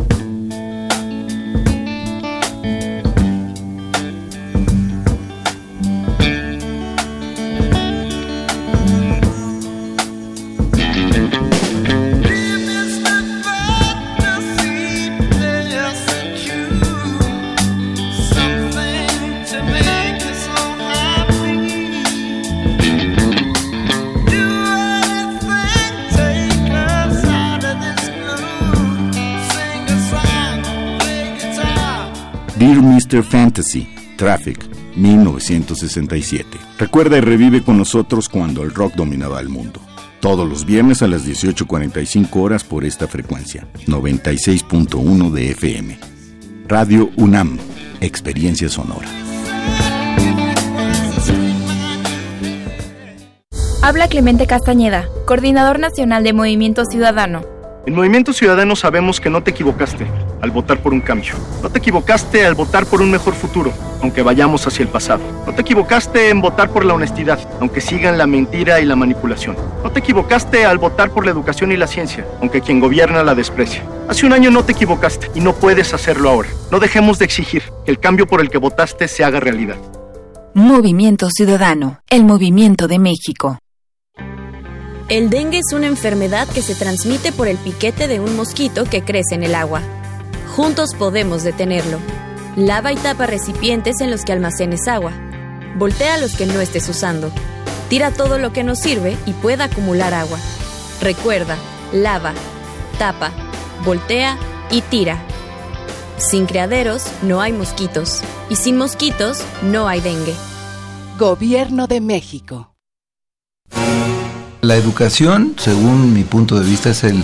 Fantasy, Traffic, 1967. Recuerda y revive con nosotros cuando el rock dominaba el mundo. Todos los viernes a las 18.45 horas por esta frecuencia, 96.1 de FM. Radio UNAM, Experiencia Sonora. Habla Clemente Castañeda, Coordinador Nacional de Movimiento Ciudadano. En Movimiento Ciudadano sabemos que no te equivocaste al votar por un cambio. No te equivocaste al votar por un mejor futuro, aunque vayamos hacia el pasado. No te equivocaste en votar por la honestidad, aunque sigan la mentira y la manipulación. No te equivocaste al votar por la educación y la ciencia, aunque quien gobierna la desprecia. Hace un año no te equivocaste y no puedes hacerlo ahora. No dejemos de exigir que el cambio por el que votaste se haga realidad. Movimiento Ciudadano, el movimiento de México. El dengue es una enfermedad que se transmite por el piquete de un mosquito que crece en el agua. Juntos podemos detenerlo. Lava y tapa recipientes en los que almacenes agua. Voltea los que no estés usando. Tira todo lo que no sirve y pueda acumular agua. Recuerda, lava, tapa, voltea y tira. Sin criaderos no hay mosquitos y sin mosquitos no hay dengue. Gobierno de México. La educación, según mi punto de vista, es el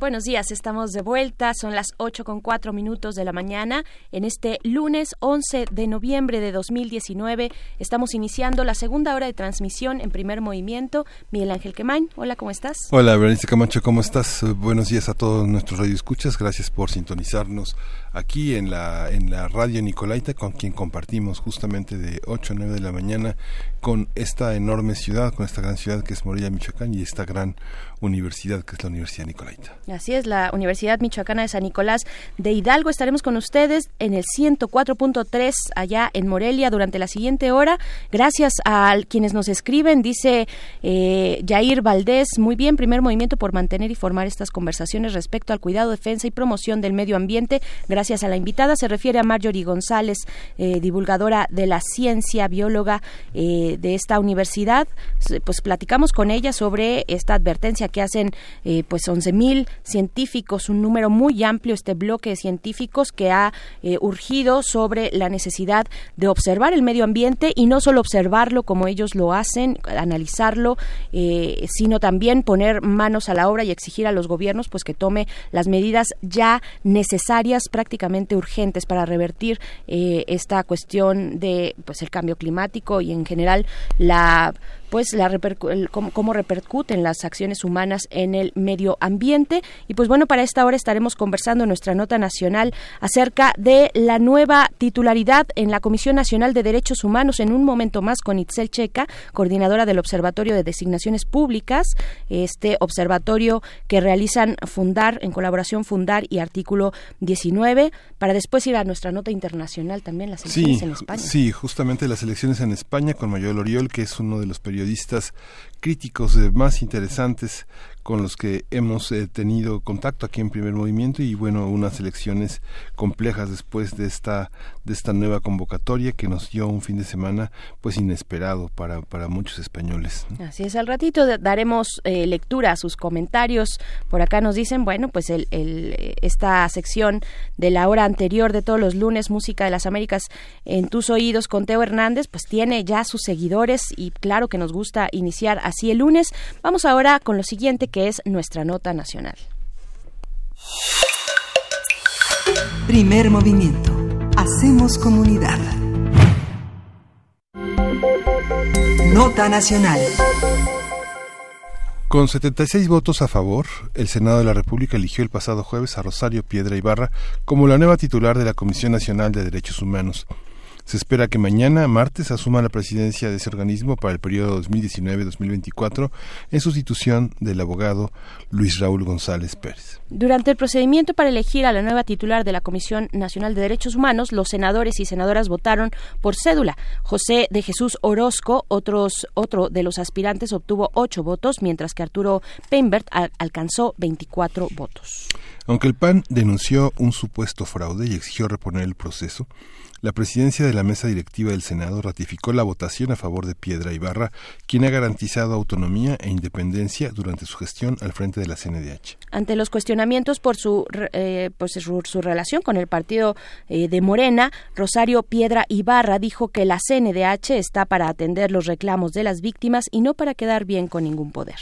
Buenos días, estamos de vuelta, son las 8 con 4 minutos de la mañana. En este lunes 11 de noviembre de 2019 estamos iniciando la segunda hora de transmisión en primer movimiento. Miguel Ángel Quemain, hola, ¿cómo estás? Hola, Berenice Camacho, ¿cómo estás? Buenos días a todos nuestros radioescuchas, gracias por sintonizarnos aquí en la, en la radio Nicolaita, con quien compartimos justamente de 8 a 9 de la mañana con esta enorme ciudad, con esta gran ciudad que es Morelia, Michoacán y esta gran universidad que es la Universidad Nicolaita. Así es, la Universidad Michoacana de San Nicolás de Hidalgo. Estaremos con ustedes en el 104.3 allá en Morelia durante la siguiente hora. Gracias a quienes nos escriben, dice eh, Jair Valdés, muy bien, primer movimiento por mantener y formar estas conversaciones respecto al cuidado, defensa y promoción del medio ambiente. Gracias a la invitada. Se refiere a Marjorie González, eh, divulgadora de la ciencia, bióloga eh, de esta universidad. Pues platicamos con ella sobre esta advertencia que hacen eh, pues 11.000 científicos, un número muy amplio, este bloque de científicos que ha eh, urgido sobre la necesidad de observar el medio ambiente y no solo observarlo como ellos lo hacen, analizarlo, eh, sino también poner manos a la obra y exigir a los gobiernos pues que tome las medidas ya necesarias, prácticamente urgentes para revertir esta cuestión de pues el cambio climático y en general la pues la cómo, repercuten las acciones humanas en el medio ambiente. Y pues bueno, para esta hora estaremos conversando en nuestra nota nacional acerca de la nueva titularidad en la Comisión Nacional de Derechos Humanos en un momento más con Itzel Checa, coordinadora del Observatorio de Designaciones Públicas, este observatorio que realizan Fundar, en colaboración Fundar y Artículo 19, para después ir a nuestra nota internacional también, las elecciones en España. Sí, justamente las elecciones en España con Mayor Oriol, que es uno de los periodistas críticos eh, más interesantes con los que hemos eh, tenido contacto aquí en Primer Movimiento y bueno, unas elecciones complejas después de esta de esta nueva convocatoria que nos dio un fin de semana pues inesperado para, para muchos españoles. Así es, al ratito daremos eh, lectura a sus comentarios. Por acá nos dicen, bueno, pues el, el, esta sección de la hora anterior de todos los lunes, Música de las Américas en tus oídos con Teo Hernández, pues tiene ya sus seguidores y claro que nos gusta iniciar así el lunes. Vamos ahora con lo siguiente que es nuestra nota nacional. Primer movimiento. Hacemos comunidad. Nota nacional. Con 76 votos a favor, el Senado de la República eligió el pasado jueves a Rosario Piedra Ibarra como la nueva titular de la Comisión Nacional de Derechos Humanos. Se espera que mañana, martes, asuma la presidencia de ese organismo para el periodo 2019-2024 en sustitución del abogado Luis Raúl González Pérez. Durante el procedimiento para elegir a la nueva titular de la Comisión Nacional de Derechos Humanos, los senadores y senadoras votaron por cédula. José de Jesús Orozco, otros, otro de los aspirantes, obtuvo ocho votos, mientras que Arturo Peinbert alcanzó 24 votos. Aunque el PAN denunció un supuesto fraude y exigió reponer el proceso, la presidencia de la mesa directiva del Senado ratificó la votación a favor de Piedra Ibarra, quien ha garantizado autonomía e independencia durante su gestión al frente de la CNDH. Ante los cuestionamientos por su, eh, pues, su, relación con el partido eh, de Morena, Rosario Piedra Ibarra dijo que la CNDH está para atender los reclamos de las víctimas y no para quedar bien con ningún poder.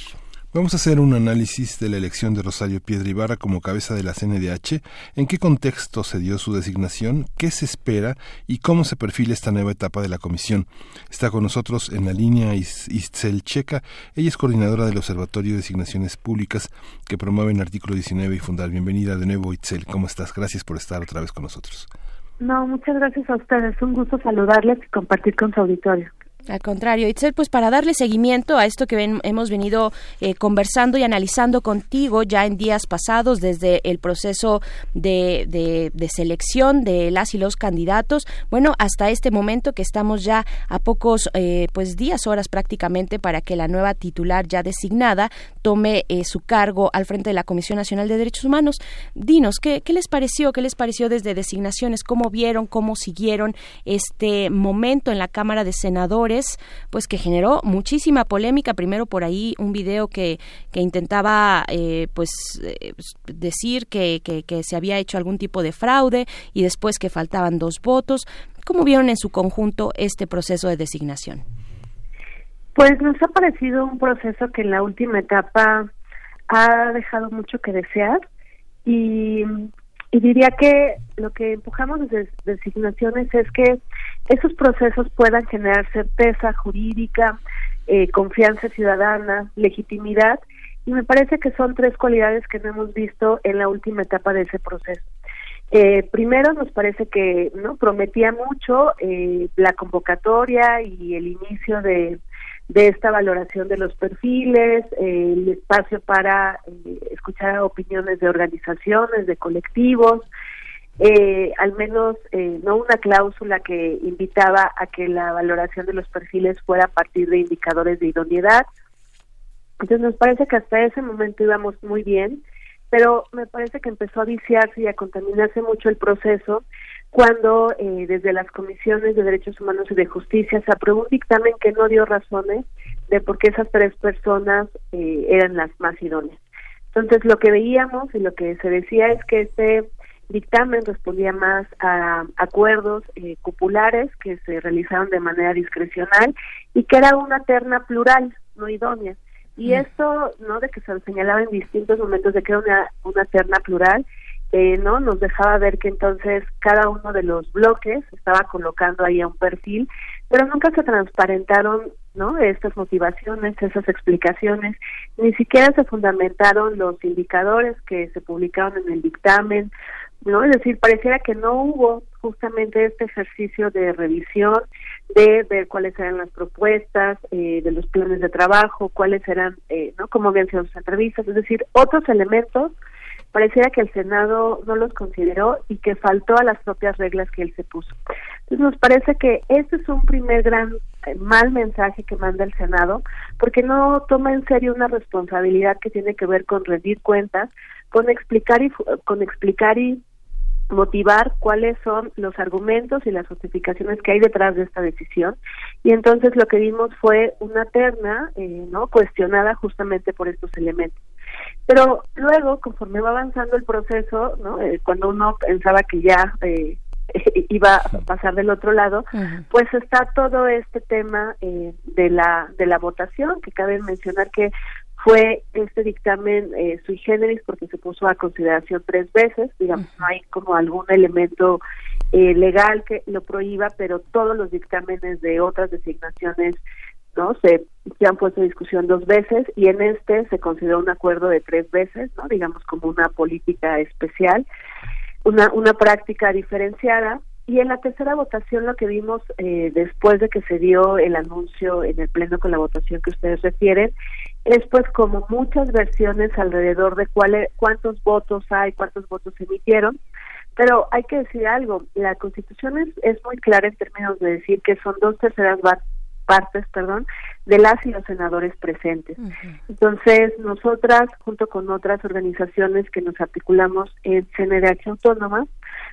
Vamos a hacer un análisis de la elección de Rosario Piedra Ibarra como cabeza de la CNDH, en qué contexto se dio su designación, qué se espera y cómo se perfila esta nueva etapa de la comisión. Está con nosotros en la línea Istel Checa, ella es coordinadora del Observatorio de Designaciones Públicas que promueve el artículo 19 y fundar. Bienvenida de nuevo Itzel, ¿cómo estás? Gracias por estar otra vez con nosotros. No, muchas gracias a ustedes, un gusto saludarles y compartir con su auditorio. Al contrario, Itzel, pues para darle seguimiento a esto que hemos venido eh, conversando y analizando contigo ya en días pasados desde el proceso de, de, selección de las y los candidatos, bueno, hasta este momento que estamos ya a pocos eh, pues días, horas prácticamente para que la nueva titular ya designada tome eh, su cargo al frente de la Comisión Nacional de Derechos Humanos. Dinos, ¿qué, ¿qué les pareció? ¿Qué les pareció desde designaciones? ¿Cómo vieron? ¿Cómo siguieron este momento en la Cámara de Senadores? Pues que generó muchísima polémica. Primero por ahí un video que, que intentaba eh, pues eh, decir que, que, que se había hecho algún tipo de fraude y después que faltaban dos votos. ¿Cómo vieron en su conjunto este proceso de designación? Pues nos ha parecido un proceso que en la última etapa ha dejado mucho que desear y y diría que lo que empujamos desde designaciones es que esos procesos puedan generar certeza jurídica, eh, confianza ciudadana, legitimidad, y me parece que son tres cualidades que no hemos visto en la última etapa de ese proceso. Eh, primero, nos parece que no prometía mucho eh, la convocatoria y el inicio de de esta valoración de los perfiles, el espacio para eh, escuchar opiniones de organizaciones, de colectivos, eh, al menos eh, no una cláusula que invitaba a que la valoración de los perfiles fuera a partir de indicadores de idoneidad. Entonces nos parece que hasta ese momento íbamos muy bien, pero me parece que empezó a viciarse y a contaminarse mucho el proceso cuando eh, desde las comisiones de derechos humanos y de justicia se aprobó un dictamen que no dio razones de por qué esas tres personas eh, eran las más idóneas. Entonces lo que veíamos y lo que se decía es que este dictamen respondía más a acuerdos eh, cupulares que se realizaron de manera discrecional y que era una terna plural, no idónea. Y esto, ¿no? De que se señalaba en distintos momentos de que era una, una terna plural, eh, no nos dejaba ver que entonces cada uno de los bloques estaba colocando ahí a un perfil pero nunca se transparentaron no estas motivaciones esas explicaciones ni siquiera se fundamentaron los indicadores que se publicaron en el dictamen no es decir pareciera que no hubo justamente este ejercicio de revisión de ver cuáles eran las propuestas eh, de los planes de trabajo cuáles eran eh, no cómo habían sido sus entrevistas. Es decir otros elementos pareciera que el Senado no los consideró y que faltó a las propias reglas que él se puso. Entonces nos parece que este es un primer gran eh, mal mensaje que manda el Senado, porque no toma en serio una responsabilidad que tiene que ver con rendir cuentas, con explicar y con explicar y motivar cuáles son los argumentos y las justificaciones que hay detrás de esta decisión. Y entonces lo que vimos fue una terna eh, no cuestionada justamente por estos elementos. Pero luego, conforme va avanzando el proceso, ¿no? Eh, cuando uno pensaba que ya eh, iba a pasar del otro lado, pues está todo este tema eh, de la de la votación, que cabe mencionar que fue este dictamen eh, sui generis porque se puso a consideración tres veces, digamos, no hay como algún elemento eh, legal que lo prohíba, pero todos los dictámenes de otras designaciones no se, han puesto en discusión dos veces y en este se consideró un acuerdo de tres veces no digamos como una política especial una una práctica diferenciada y en la tercera votación lo que vimos eh, después de que se dio el anuncio en el pleno con la votación que ustedes refieren es pues como muchas versiones alrededor de cuáles cuántos votos hay cuántos votos se emitieron pero hay que decir algo, la Constitución es, es muy clara en términos de decir que son dos terceras partes, perdón, de las y los senadores presentes. Entonces, nosotras, junto con otras organizaciones que nos articulamos en CNDH Autónoma,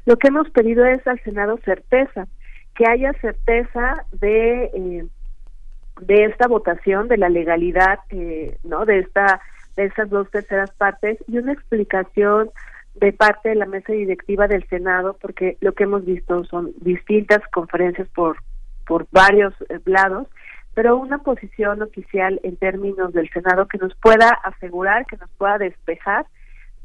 lo que hemos pedido es al Senado certeza, que haya certeza de eh, de esta votación, de la legalidad, eh, no, de esta de estas dos terceras partes y una explicación de parte de la mesa directiva del Senado, porque lo que hemos visto son distintas conferencias por por varios eh, lados, pero una posición oficial en términos del Senado que nos pueda asegurar, que nos pueda despejar,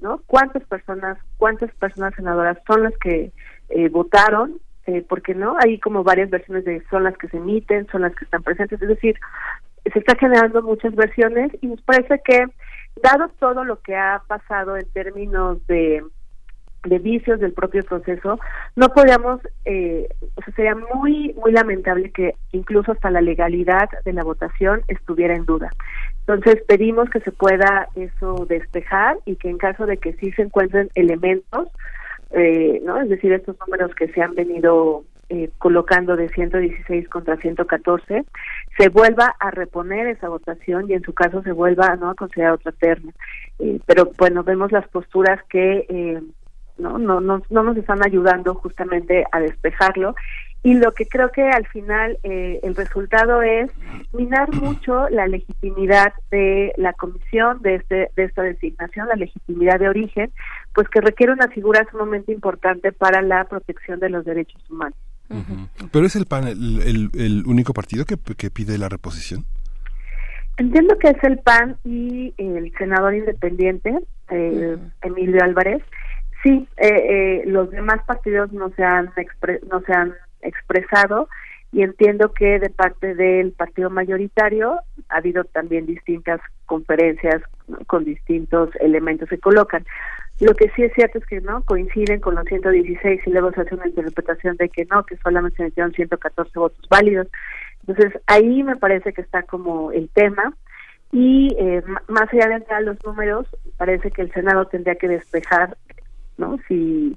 ¿no? ¿Cuántas personas, cuántas personas senadoras son las que eh, votaron? Eh, porque no, hay como varias versiones de son las que se emiten, son las que están presentes, es decir, se está generando muchas versiones y nos parece que dado todo lo que ha pasado en términos de de vicios del propio proceso, no podríamos, eh, o sea, sería muy, muy lamentable que incluso hasta la legalidad de la votación estuviera en duda. Entonces pedimos que se pueda eso despejar y que en caso de que sí se encuentren elementos, eh, ¿no? Es decir, estos números que se han venido eh, colocando de 116 contra 114, se vuelva a reponer esa votación y en su caso se vuelva ¿no? a considerar otra terna. Eh, pero bueno, vemos las posturas que eh, ¿no? No, no, no nos están ayudando justamente a despejarlo y lo que creo que al final eh, el resultado es minar mucho la legitimidad de la comisión de este de esta designación la legitimidad de origen pues que requiere una figura sumamente importante para la protección de los derechos humanos. Pero es el PAN el, el, único partido que, que, pide la reposición entiendo que es el PAN y el senador independiente eh, Emilio Álvarez. Sí, eh, eh, los demás partidos no se han no se han expresado y entiendo que de parte del partido mayoritario ha habido también distintas conferencias con distintos elementos que colocan. Lo que sí es cierto es que no coinciden con los 116 y luego se hace una interpretación de que no, que solamente se metieron 114 votos válidos. Entonces ahí me parece que está como el tema y eh, más allá de los números, parece que el Senado tendría que despejar ¿no? Si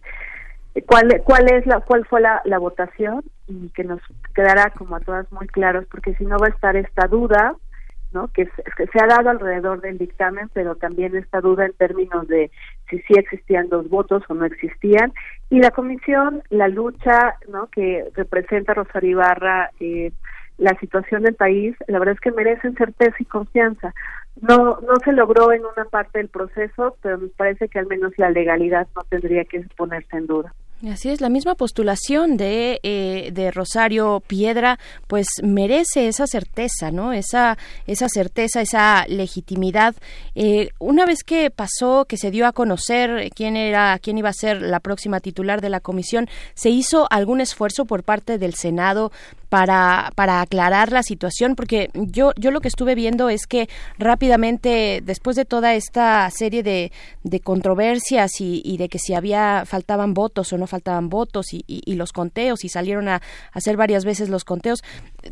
cuál cuál es la cuál fue la, la votación y que nos quedará como a todas muy claros porque si no va a estar esta duda ¿no? Que, se ha dado alrededor del dictamen, pero también esta duda en términos de si sí existían dos votos o no existían. Y la comisión, la lucha ¿no? que representa Rosario Ibarra, eh, la situación del país, la verdad es que merecen certeza y confianza. No, no se logró en una parte del proceso, pero me parece que al menos la legalidad no tendría que ponerse en duda. Así es, la misma postulación de, eh, de Rosario Piedra, pues merece esa certeza, ¿no? Esa, esa certeza, esa legitimidad. Eh, una vez que pasó, que se dio a conocer quién era, quién iba a ser la próxima titular de la comisión, ¿se hizo algún esfuerzo por parte del Senado para, para aclarar la situación? Porque yo, yo lo que estuve viendo es que rápidamente, después de toda esta serie de, de controversias y, y de que si había, faltaban votos o no faltaban votos y, y, los conteos y salieron a, hacer varias veces los conteos.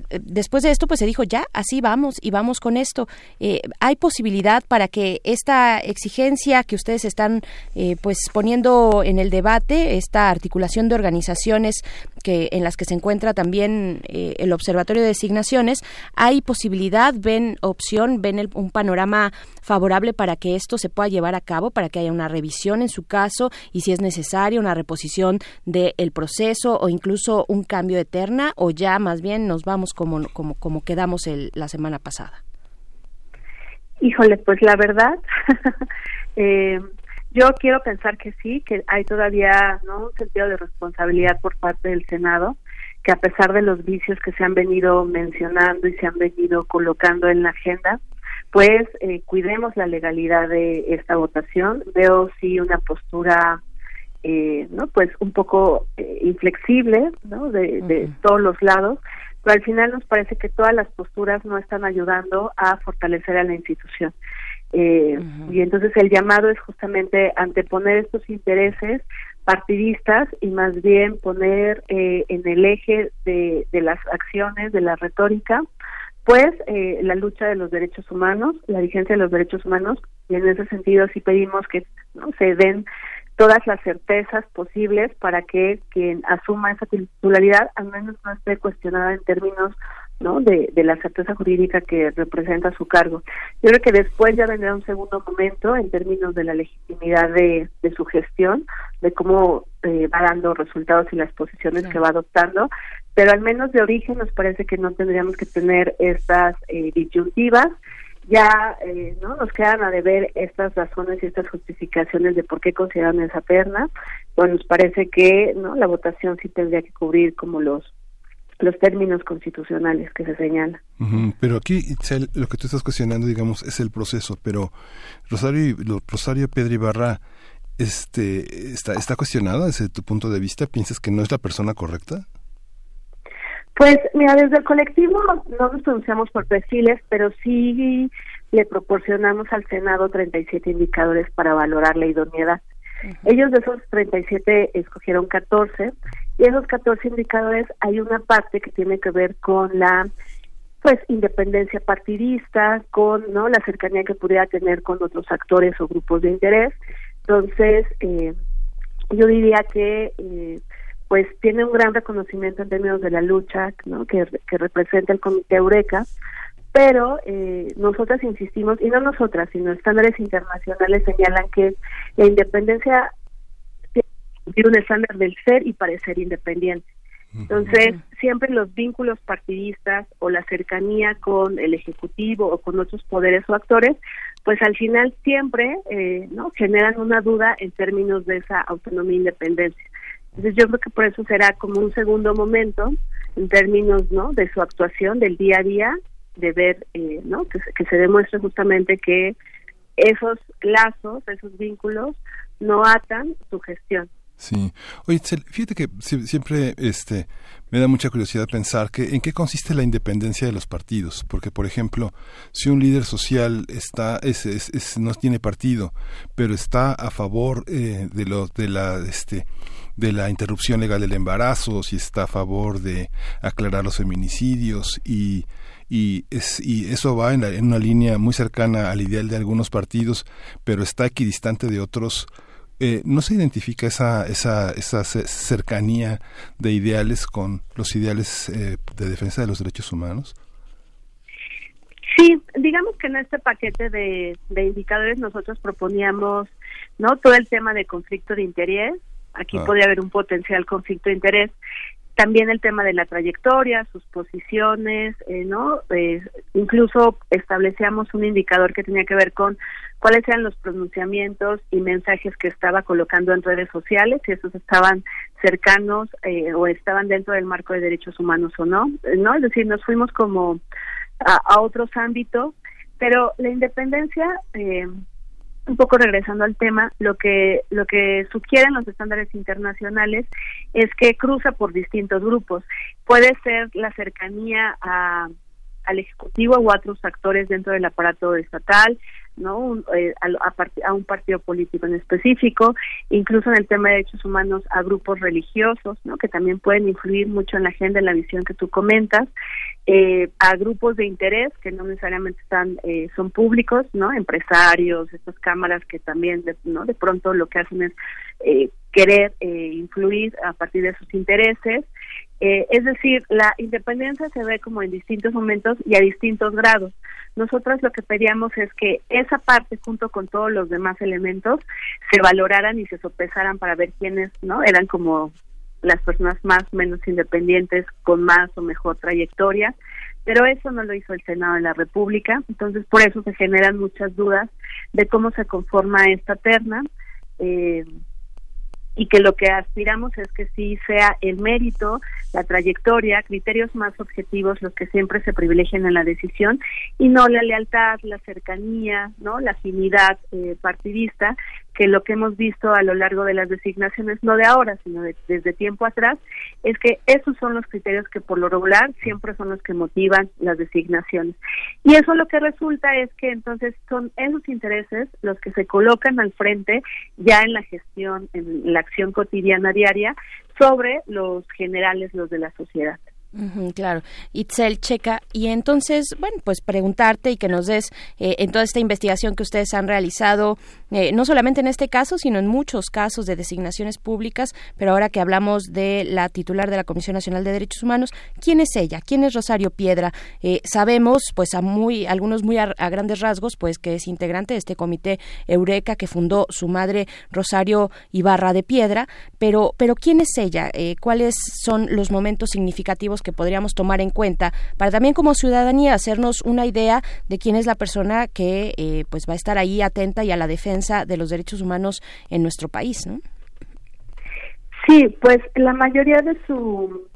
Después de esto, pues se dijo, ya, así vamos y vamos con esto. Eh, ¿Hay posibilidad para que esta exigencia que ustedes están eh, pues poniendo en el debate, esta articulación de organizaciones que en las que se encuentra también eh, el Observatorio de Designaciones, ¿hay posibilidad, ven opción, ven el, un panorama favorable para que esto se pueda llevar a cabo, para que haya una revisión en su caso y si es necesario una reposición del proceso o incluso un cambio de terna o ya más bien nos vamos como, como, como quedamos el, la semana pasada? Híjole, pues la verdad, eh, yo quiero pensar que sí, que hay todavía ¿no? un sentido de responsabilidad por parte del Senado, que a pesar de los vicios que se han venido mencionando y se han venido colocando en la agenda, pues eh, cuidemos la legalidad de esta votación. Veo sí una postura, eh, no, pues un poco eh, inflexible, ¿no? De, de todos los lados, pero al final nos parece que todas las posturas no están ayudando a fortalecer a la institución. Eh, Y entonces el llamado es justamente anteponer estos intereses partidistas y más bien poner eh, en el eje de, de, las acciones, de la retórica, pues eh, la lucha de los derechos humanos, la vigencia de los derechos humanos, y en ese sentido sí pedimos que ¿no? se den todas las certezas posibles para que quien asuma esa titularidad al menos no esté cuestionada en términos ¿no? De, de, la certeza jurídica que representa su cargo. Yo creo que después ya vendrá un segundo momento en términos de la legitimidad de, de su gestión, de cómo eh, va dando resultados y las posiciones que va adoptando, pero al menos de origen nos parece que no tendríamos que tener estas eh, disyuntivas. Ya eh, no nos quedan a deber estas razones y estas justificaciones de por qué consideran esa perna. Bueno, nos parece que no la votación sí tendría que cubrir como los los términos constitucionales que se señalan. Pero aquí Itzel, lo que tú estás cuestionando, digamos, es el proceso, pero Rosario, Rosario Pedro Ibarra, este, está, está cuestionada desde tu punto de vista, ¿piensas que no es la persona correcta? Pues mira, desde el colectivo no nos pronunciamos por perfiles, pero sí le proporcionamos al Senado 37 indicadores para valorar la idoneidad. Uh -huh. Ellos de esos 37 escogieron 14 y esos 14 indicadores hay una parte que tiene que ver con la pues independencia partidista, con no la cercanía que pudiera tener con otros actores o grupos de interés. Entonces, eh, yo diría que eh, pues tiene un gran reconocimiento en términos de la lucha ¿no? que, que representa el Comité Eureka, pero eh, nosotras insistimos, y no nosotras, sino estándares internacionales señalan que la independencia tiene un estándar del ser y parecer independiente. Entonces, siempre los vínculos partidistas o la cercanía con el Ejecutivo o con otros poderes o actores, pues al final siempre eh, no generan una duda en términos de esa autonomía e independencia. Entonces, yo creo que por eso será como un segundo momento en términos no de su actuación del día a día, de ver eh, no que, que se demuestre justamente que esos lazos, esos vínculos no atan su gestión. Sí. Oye, fíjate que siempre este, me da mucha curiosidad pensar que en qué consiste la independencia de los partidos. Porque, por ejemplo, si un líder social está, es, es, es no tiene partido, pero está a favor eh, de, lo, de la... Este, de la interrupción legal del embarazo, si está a favor de aclarar los feminicidios y, y, es, y eso va en, la, en una línea muy cercana al ideal de algunos partidos, pero está equidistante de otros eh, ¿no se identifica esa, esa, esa cercanía de ideales con los ideales eh, de defensa de los derechos humanos? Sí, digamos que en este paquete de, de indicadores nosotros proponíamos no todo el tema de conflicto de interés, aquí ah. podría haber un potencial conflicto de interés, también el tema de la trayectoria, sus posiciones, eh, ¿no? Eh, incluso establecíamos un indicador que tenía que ver con cuáles eran los pronunciamientos y mensajes que estaba colocando en redes sociales, si esos estaban cercanos eh, o estaban dentro del marco de derechos humanos o no, ¿no? Es decir, nos fuimos como a, a otros ámbitos, pero la independencia eh, un poco regresando al tema, lo que lo que sugieren los estándares internacionales es que cruza por distintos grupos. Puede ser la cercanía a, al ejecutivo o a otros actores dentro del aparato estatal, no eh, a, un partido político en específico incluso en el tema de derechos humanos a grupos religiosos que también pueden influir mucho en la agenda en la visión que tú comentas eh, a grupos de interés que no necesariamente están eh, son públicos no empresarios estas cámaras que también de, no de pronto lo que hacen es querer influir a partir de sus intereses es decir, la independencia se ve como en distintos momentos y a distintos grados. Nosotros lo que pedíamos es que esa parte junto con todos los demás elementos se valoraran y se sopesaran para ver quiénes, ¿no? Eran como las personas más menos independientes con más o mejor trayectoria, pero eso no lo hizo el Senado de la República, entonces por eso se generan muchas dudas de cómo se conforma esta terna. Eh, y que lo que aspiramos es que sí sea el mérito, la trayectoria, criterios más objetivos los que siempre se privilegian en la decisión y no la lealtad, la cercanía, no la afinidad eh, partidista que lo que hemos visto a lo largo de las designaciones, no de ahora, sino desde tiempo atrás, es que esos son los criterios que por lo regular siempre son los que motivan las designaciones. Y eso lo que resulta es que entonces son esos intereses los que se colocan al frente ya en la gestión, en la acción cotidiana diaria, sobre los generales, los de la sociedad claro, Itzel Checa. Y entonces, bueno, pues preguntarte y que nos des eh, en toda esta investigación que ustedes han realizado, eh, no solamente en este caso, sino en muchos casos de designaciones públicas, pero ahora que hablamos de la titular de la Comisión Nacional de Derechos Humanos, ¿quién es ella? ¿Quién es Rosario Piedra? Eh, sabemos, pues a muy, algunos muy a, grandes rasgos, pues que es integrante de este comité Eureka que fundó su madre Rosario Ibarra de Piedra, pero, pero ¿quién es ella? ¿Cuáles son los momentos significativos que podríamos tomar en cuenta para también como ciudadanía hacernos una idea de quién es la persona que eh, pues va a estar ahí atenta y a la defensa de los derechos humanos en nuestro país, ¿no? Sí, pues la mayoría de su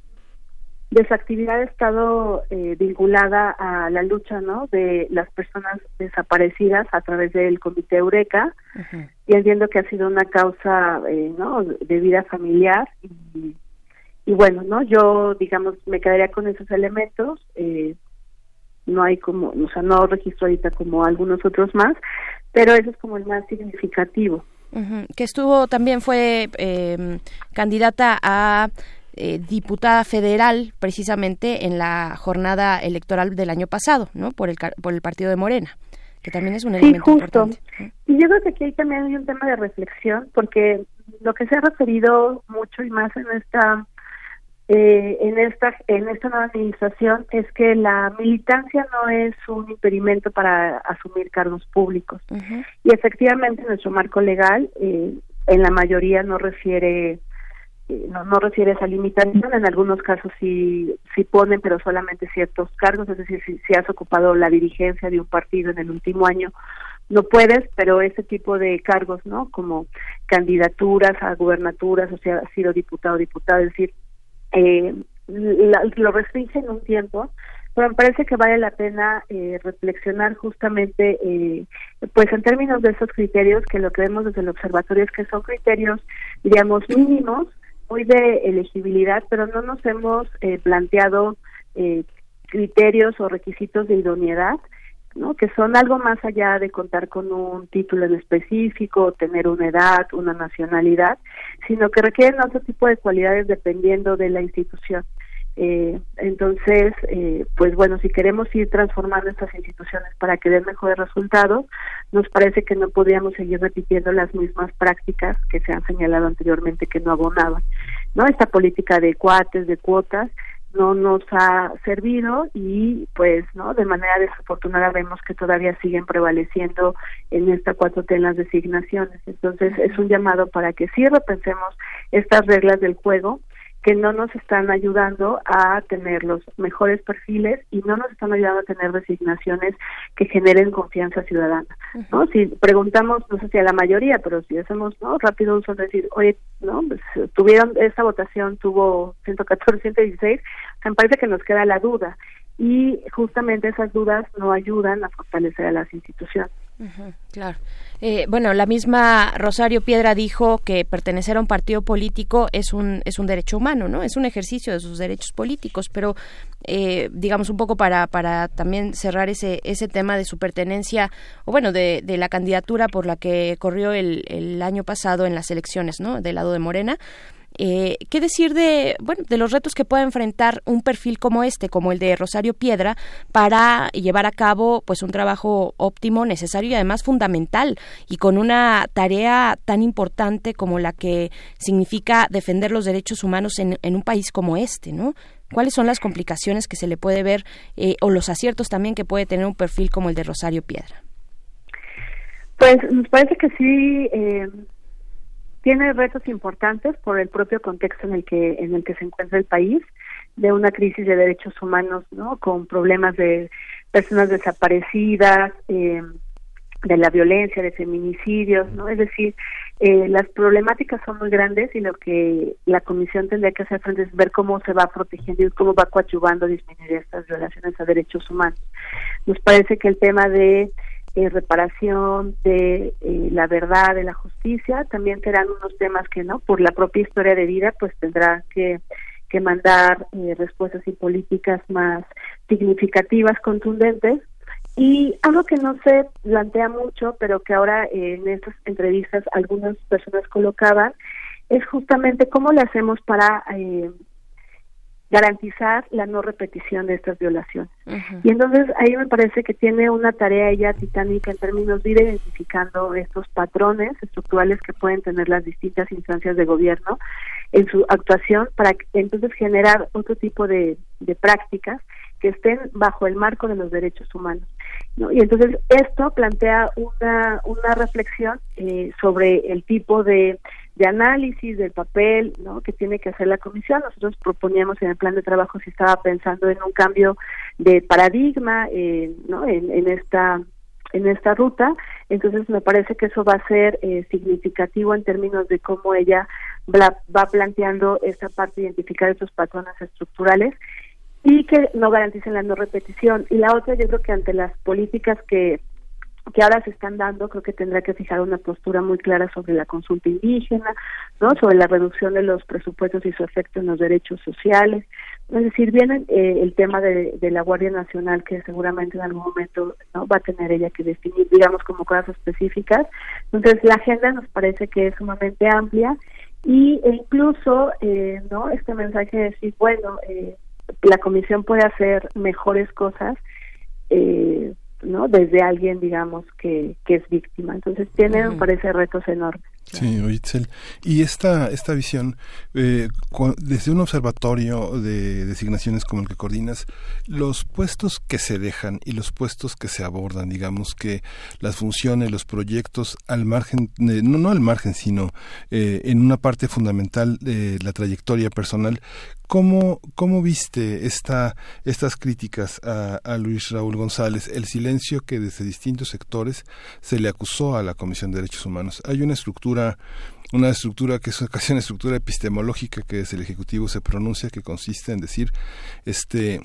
de su actividad ha estado eh, vinculada a la lucha no de las personas desaparecidas a través del comité Eureka y entiendo que ha sido una causa eh, no de vida familiar y y bueno, ¿no? Yo, digamos, me quedaría con esos elementos. Eh, no hay como, o sea, no registro ahorita como algunos otros más, pero eso es como el más significativo. Que estuvo, también fue eh, candidata a eh, diputada federal precisamente en la jornada electoral del año pasado, ¿no? Por el, por el partido de Morena, que también es un elemento sí, justo. importante. Y yo creo que aquí también hay un tema de reflexión, porque lo que se ha referido mucho y más en esta eh, en esta en esta nueva administración es que la militancia no es un impedimento para asumir cargos públicos. Y efectivamente nuestro marco legal eh, en la mayoría no refiere eh, no, no refiere esa limitación. En algunos casos sí sí ponen pero solamente ciertos cargos. Es decir si, si has ocupado la dirigencia de un partido en el último año no puedes, pero ese tipo de cargos, ¿no? Como candidaturas a gubernaturas, o sea, has sido diputado o diputada, es decir, eh, lo restringe en un tiempo, pero me parece que vale la pena eh, reflexionar justamente, eh, pues en términos de esos criterios, que lo que vemos desde el observatorio es que son criterios, diríamos, mínimos, muy de elegibilidad, pero no nos hemos eh, planteado eh, criterios o requisitos de idoneidad ¿no? que son algo más allá de contar con un título en específico, tener una edad, una nacionalidad, sino que requieren otro tipo de cualidades dependiendo de la institución. Eh, entonces, eh, pues bueno, si queremos ir transformando estas instituciones para que den mejores resultados, nos parece que no podríamos seguir repitiendo las mismas prácticas que se han señalado anteriormente que no abonaban. ¿no? Esta política de cuates, de cuotas, no nos ha servido y pues no de manera desafortunada vemos que todavía siguen prevaleciendo en esta cuatro T las designaciones. Entonces es un llamado para que sí repensemos estas reglas del juego que no nos están ayudando a tener los mejores perfiles y no nos están ayudando a tener designaciones que generen confianza ciudadana. ¿no? Si preguntamos, no sé si a la mayoría, pero si hacemos no rápido uso de decir, oye, no, pues, tuvieron esta votación tuvo 114, 116, me parece que nos queda la duda y justamente esas dudas no ayudan a fortalecer a las instituciones. Claro. Eh, bueno, la misma Rosario Piedra dijo que pertenecer a un partido político es un es un derecho humano, ¿no? Es un ejercicio de sus derechos políticos, pero eh, digamos un poco para para también cerrar ese ese tema de su pertenencia o bueno de, de la candidatura por la que corrió el, el año pasado en las elecciones, ¿no? Del lado de Morena. Eh, ¿Qué decir de, bueno, de los retos que puede enfrentar un perfil como este, como el de Rosario Piedra, para llevar a cabo pues un trabajo óptimo, necesario y además fundamental, y con una tarea tan importante como la que significa defender los derechos humanos en, en un país como este, ¿no? ¿Cuáles son las complicaciones que se le puede ver eh, o los aciertos también que puede tener un perfil como el de Rosario Piedra? Pues nos parece que sí. Eh tiene retos importantes por el propio contexto en el que en el que se encuentra el país de una crisis de derechos humanos no con problemas de personas desaparecidas eh, de la violencia de feminicidios no es decir eh, las problemáticas son muy grandes y lo que la comisión tendría que hacer frente es ver cómo se va protegiendo y cómo va coadyuvando a disminuir estas violaciones a derechos humanos. Nos parece que el tema de eh, reparación, de eh, la verdad, de la justicia, también serán unos temas que, ¿no? Por la propia historia de vida, pues tendrá que, que mandar eh, respuestas y políticas más significativas, contundentes. Y algo que no se plantea mucho, pero que ahora en estas entrevistas algunas personas colocaban, es justamente cómo le hacemos para eh, garantizar la no repetición de estas violaciones. Y entonces ahí me parece que tiene una tarea ella titánica en términos de ir identificando estos patrones estructurales que pueden tener las distintas instancias de gobierno en su actuación para entonces generar otro tipo de, de prácticas que estén bajo el marco de los derechos humanos. Y entonces esto plantea una, una reflexión eh, sobre el tipo de de análisis del papel ¿no? que tiene que hacer la comisión. Nosotros proponíamos en el plan de trabajo si estaba pensando en un cambio de paradigma eh, ¿no? en, esta en esta ruta, entonces me parece que eso va a ser eh, significativo en términos de cómo ella va planteando esta parte de identificar esos patrones estructurales y que no garanticen la no repetición. Y la otra, yo creo que ante las políticas que que ahora se están dando, creo que tendrá que fijar una postura muy clara sobre la consulta indígena, ¿no? sobre la reducción de los presupuestos y su efecto en los derechos sociales. Es decir, viene eh, el tema de, la Guardia Nacional, que seguramente en algún momento no va a tener ella que definir, digamos, como cosas específicas. Entonces, la agenda nos parece que es sumamente amplia y e incluso, eh, ¿no? Este mensaje de decir, bueno, eh, la Comisión puede hacer mejores cosas. Eh, ¿no? Desde alguien, digamos, que, que es víctima. Entonces tiene, me parece, retos enormes. Sí, Oitzel. Y esta, esta visión, eh, desde un observatorio de designaciones como el que coordinas, los puestos que se dejan y los puestos que se abordan, digamos que las funciones, los proyectos al margen, no, no al margen, sino eh, en una parte fundamental de la trayectoria personal, ¿Cómo, ¿Cómo viste esta, estas críticas a, a, Luis Raúl González, el silencio que desde distintos sectores se le acusó a la Comisión de Derechos Humanos? Hay una estructura una estructura que es casi una estructura epistemológica que desde el Ejecutivo se pronuncia, que consiste en decir, este,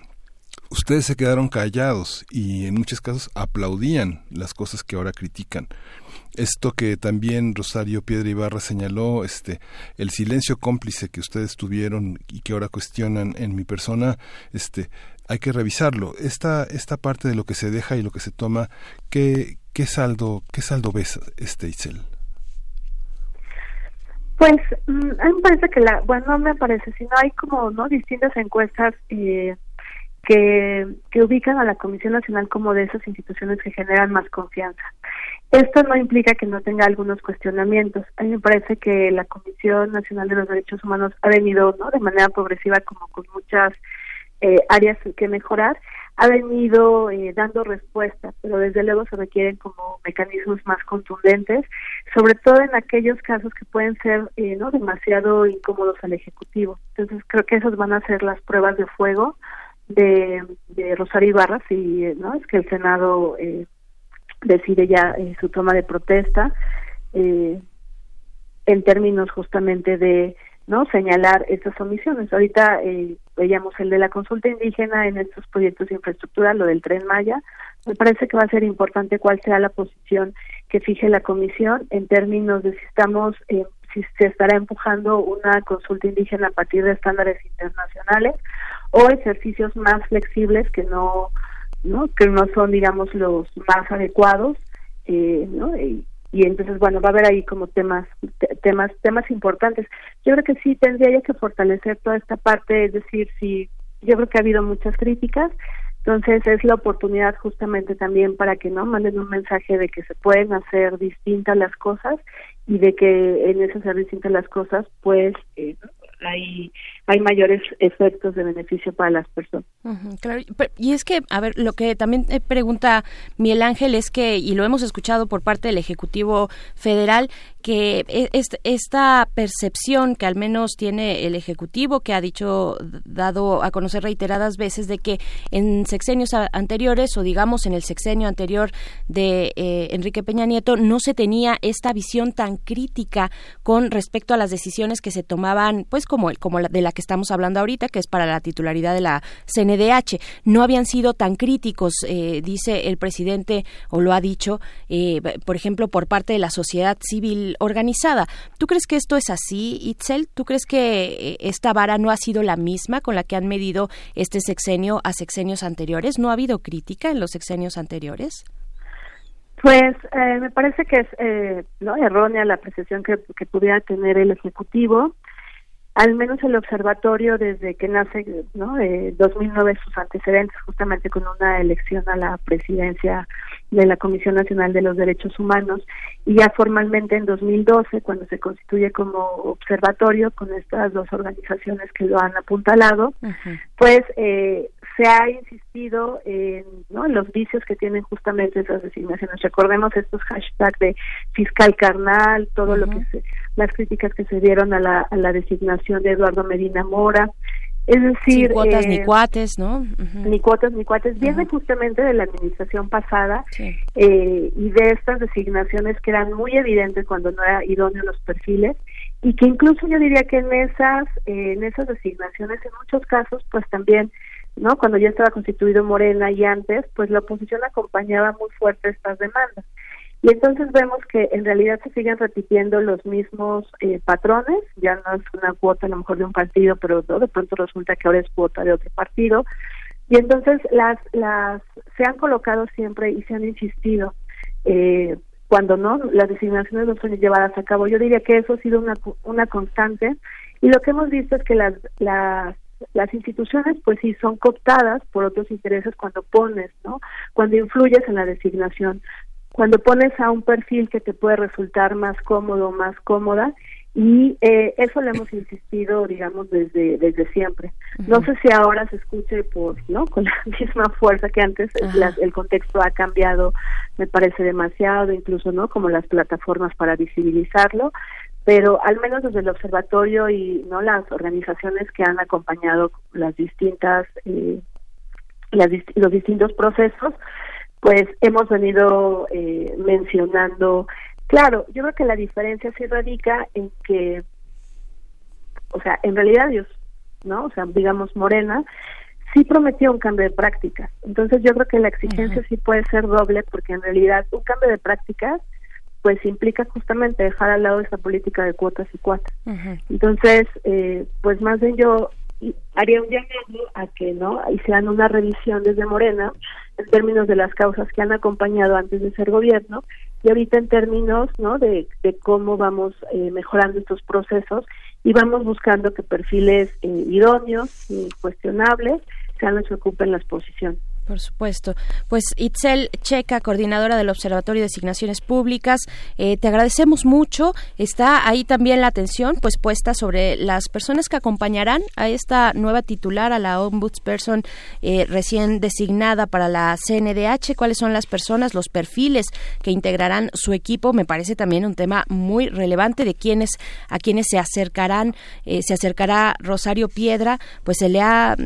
ustedes se quedaron callados y en muchos casos aplaudían las cosas que ahora critican esto que también Rosario Piedra Ibarra señaló, este, el silencio cómplice que ustedes tuvieron y que ahora cuestionan en mi persona, este, hay que revisarlo. Esta, esta parte de lo que se deja y lo que se toma, ¿qué, qué saldo, qué saldo ves, este Itzel? Pues mm, a mí me parece que la, bueno, no me parece, sino hay como no distintas encuestas eh, que, ubican a la Comisión Nacional como de esas instituciones que generan más confianza. Esto no implica que no tenga algunos cuestionamientos. A mí me parece que la Comisión Nacional de los Derechos Humanos ha venido ¿no? de manera progresiva, como con muchas eh, áreas que mejorar, ha venido eh, dando respuestas, pero desde luego se requieren como mecanismos más contundentes, sobre todo en aquellos casos que pueden ser eh, no demasiado incómodos al ejecutivo. Entonces creo que esas van a ser las pruebas de fuego de, Rosario Ibarra si no es que el Senado eh, decide ya eh, su toma de protesta eh, en términos justamente de no señalar estas omisiones. Ahorita eh, veíamos el de la consulta indígena en estos proyectos de infraestructura, lo del tren Maya. Me parece que va a ser importante cuál sea la posición que fije la comisión en términos de si estamos, eh, si se estará empujando una consulta indígena a partir de estándares internacionales o ejercicios más flexibles que no, no que no son, digamos, los más adecuados, eh, ¿no? Y, y entonces bueno va a haber ahí como temas temas temas importantes yo creo que sí tendría que fortalecer toda esta parte es decir si yo creo que ha habido muchas críticas entonces es la oportunidad justamente también para que no manden un mensaje de que se pueden hacer distintas las cosas y de que en ese hacer distintas las cosas pues eh, hay hay mayores efectos de beneficio para las personas. claro, y es que, a ver, lo que también pregunta Miguel Ángel es que, y lo hemos escuchado por parte del Ejecutivo Federal, que e, esta percepción que al menos tiene el Ejecutivo, que ha dicho, dado a conocer reiteradas veces, de que en sexenios anteriores, o digamos en el sexenio anterior de eh, Enrique Peña Nieto, no se tenía esta visión tan crítica con respecto a las decisiones que se tomaban, pues como, como la de la que estamos hablando ahorita, que es para la titularidad de la CNDH. No habían sido tan críticos, eh, dice el presidente, o lo ha dicho, eh, por ejemplo, por parte de la sociedad civil organizada. ¿Tú crees que esto es así, Itzel? ¿Tú crees que eh, esta vara no ha sido la misma con la que han medido este sexenio a sexenios anteriores? ¿No ha habido crítica en los sexenios anteriores? Pues me parece que es no errónea la apreciación que, que pudiera tener el Ejecutivo al menos el observatorio desde que nace, ¿no? Eh, 2009 sus antecedentes justamente con una elección a la presidencia de la Comisión Nacional de los Derechos Humanos y ya formalmente en 2012 cuando se constituye como observatorio con estas dos organizaciones que lo han apuntalado, pues eh, se ha insistido en, ¿no? en los vicios que tienen justamente esas designaciones. Recordemos estos hashtags de fiscal carnal, todo lo que se, las críticas que se dieron a la, a la designación de Eduardo Medina Mora. Es decir, Sin cuotas ni eh, cuates, ¿no? Ni cuotas ni cuates. Viene justamente de la administración pasada eh, y de estas designaciones que eran muy evidentes cuando no era idóneo los perfiles y que incluso yo diría que en esas eh, en esas designaciones en muchos casos pues también no cuando ya estaba constituido Morena y antes pues la oposición acompañaba muy fuerte estas demandas y entonces vemos que en realidad se siguen repitiendo los mismos eh, patrones, ya no es una cuota a lo mejor de un partido, pero de pronto resulta que ahora es cuota de otro partido. Y entonces las, las se han colocado siempre y se han insistido eh, cuando no las designaciones no son llevadas a cabo. Yo diría que eso ha sido una, una constante y lo que hemos visto es que las, las las instituciones pues sí son cooptadas por otros intereses cuando pones, ¿no? Cuando influyes en la designación cuando pones a un perfil que te puede resultar más cómodo, más cómoda, y eh, eso lo hemos insistido, digamos, desde desde siempre. No sé si ahora se escuche por, ¿no? Con la misma fuerza que antes, el contexto ha cambiado, me parece demasiado, incluso, ¿no? Como las plataformas para visibilizarlo, pero al menos desde el observatorio y no las organizaciones que han acompañado las distintas eh, las, los distintos procesos pues hemos venido eh, mencionando, claro, yo creo que la diferencia sí radica en que, o sea, en realidad Dios, ¿no? O sea, digamos, Morena, sí prometió un cambio de prácticas. Entonces yo creo que la exigencia sí puede ser doble porque en realidad un cambio de prácticas pues implica justamente dejar al lado esa política de cuotas y cuotas. Entonces, eh, pues más bien yo haría un llamado a que no hicieran una revisión desde Morena en términos de las causas que han acompañado antes de ser gobierno y ahorita en términos no de, de cómo vamos eh, mejorando estos procesos y vamos buscando que perfiles eh, idóneos y cuestionables sean los que ocupen las posiciones. Por supuesto. Pues Itzel Checa, coordinadora del Observatorio de Designaciones Públicas, eh, te agradecemos mucho. Está ahí también la atención pues puesta sobre las personas que acompañarán a esta nueva titular, a la ombudsperson eh, recién designada para la CNDH. ¿Cuáles son las personas, los perfiles que integrarán su equipo? Me parece también un tema muy relevante de quienes a quienes se acercarán. Eh, se acercará Rosario Piedra, pues se le ha,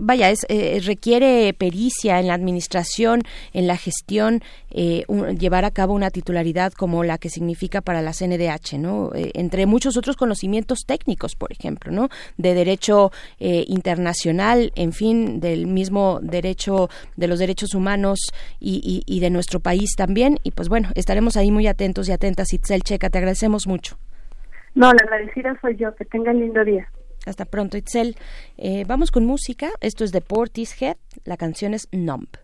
vaya, es, requiere pericia en la administración, en la gestión, eh, llevar a cabo una titularidad como la que significa para la CNDH, ¿no? Eh, entre muchos otros conocimientos técnicos, por ejemplo, ¿no? De derecho eh, internacional, en fin, del mismo derecho de los derechos humanos y, y, de nuestro país también. Y pues bueno, estaremos ahí muy atentos y atentas. Itzel Checa, te agradecemos mucho. No, la agradecida soy yo. Que tengan lindo día. Hasta pronto, Itzel. Eh, vamos con música. Esto es de Portishead. La canción es Numb.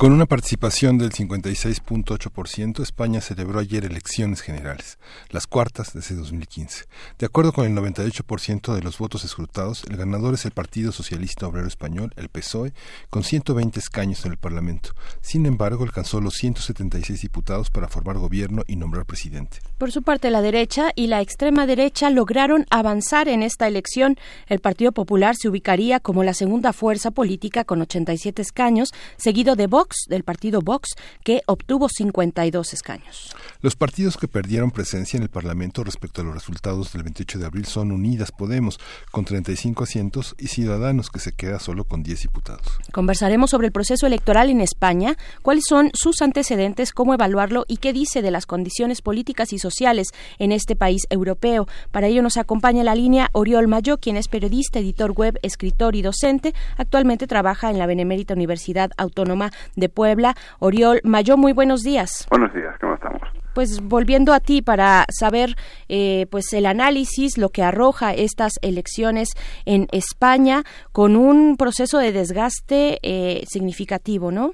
Con una participación del 56.8%, España celebró ayer elecciones generales, las cuartas desde 2015. De acuerdo con el 98% de los votos escrutados, el ganador es el Partido Socialista Obrero Español, el PSOE, con 120 escaños en el Parlamento. Sin embargo, alcanzó los 176 diputados para formar gobierno y nombrar presidente. Por su parte, la derecha y la extrema derecha lograron avanzar en esta elección. El Partido Popular se ubicaría como la segunda fuerza política con 87 escaños, seguido de Vox del partido Vox, que obtuvo 52 escaños. Los partidos que perdieron presencia en el Parlamento respecto a los resultados del 28 de abril son Unidas Podemos, con 35 asientos, y Ciudadanos, que se queda solo con 10 diputados. Conversaremos sobre el proceso electoral en España, cuáles son sus antecedentes, cómo evaluarlo y qué dice de las condiciones políticas y sociales en este país europeo. Para ello nos acompaña la línea Oriol Mayo, quien es periodista, editor web, escritor y docente. Actualmente trabaja en la Benemérita Universidad Autónoma de Puebla. Oriol Mayo, muy buenos días. Buenos días, ¿cómo estamos? Pues volviendo a ti para saber eh, pues el análisis, lo que arroja estas elecciones en España con un proceso de desgaste eh, significativo, ¿no?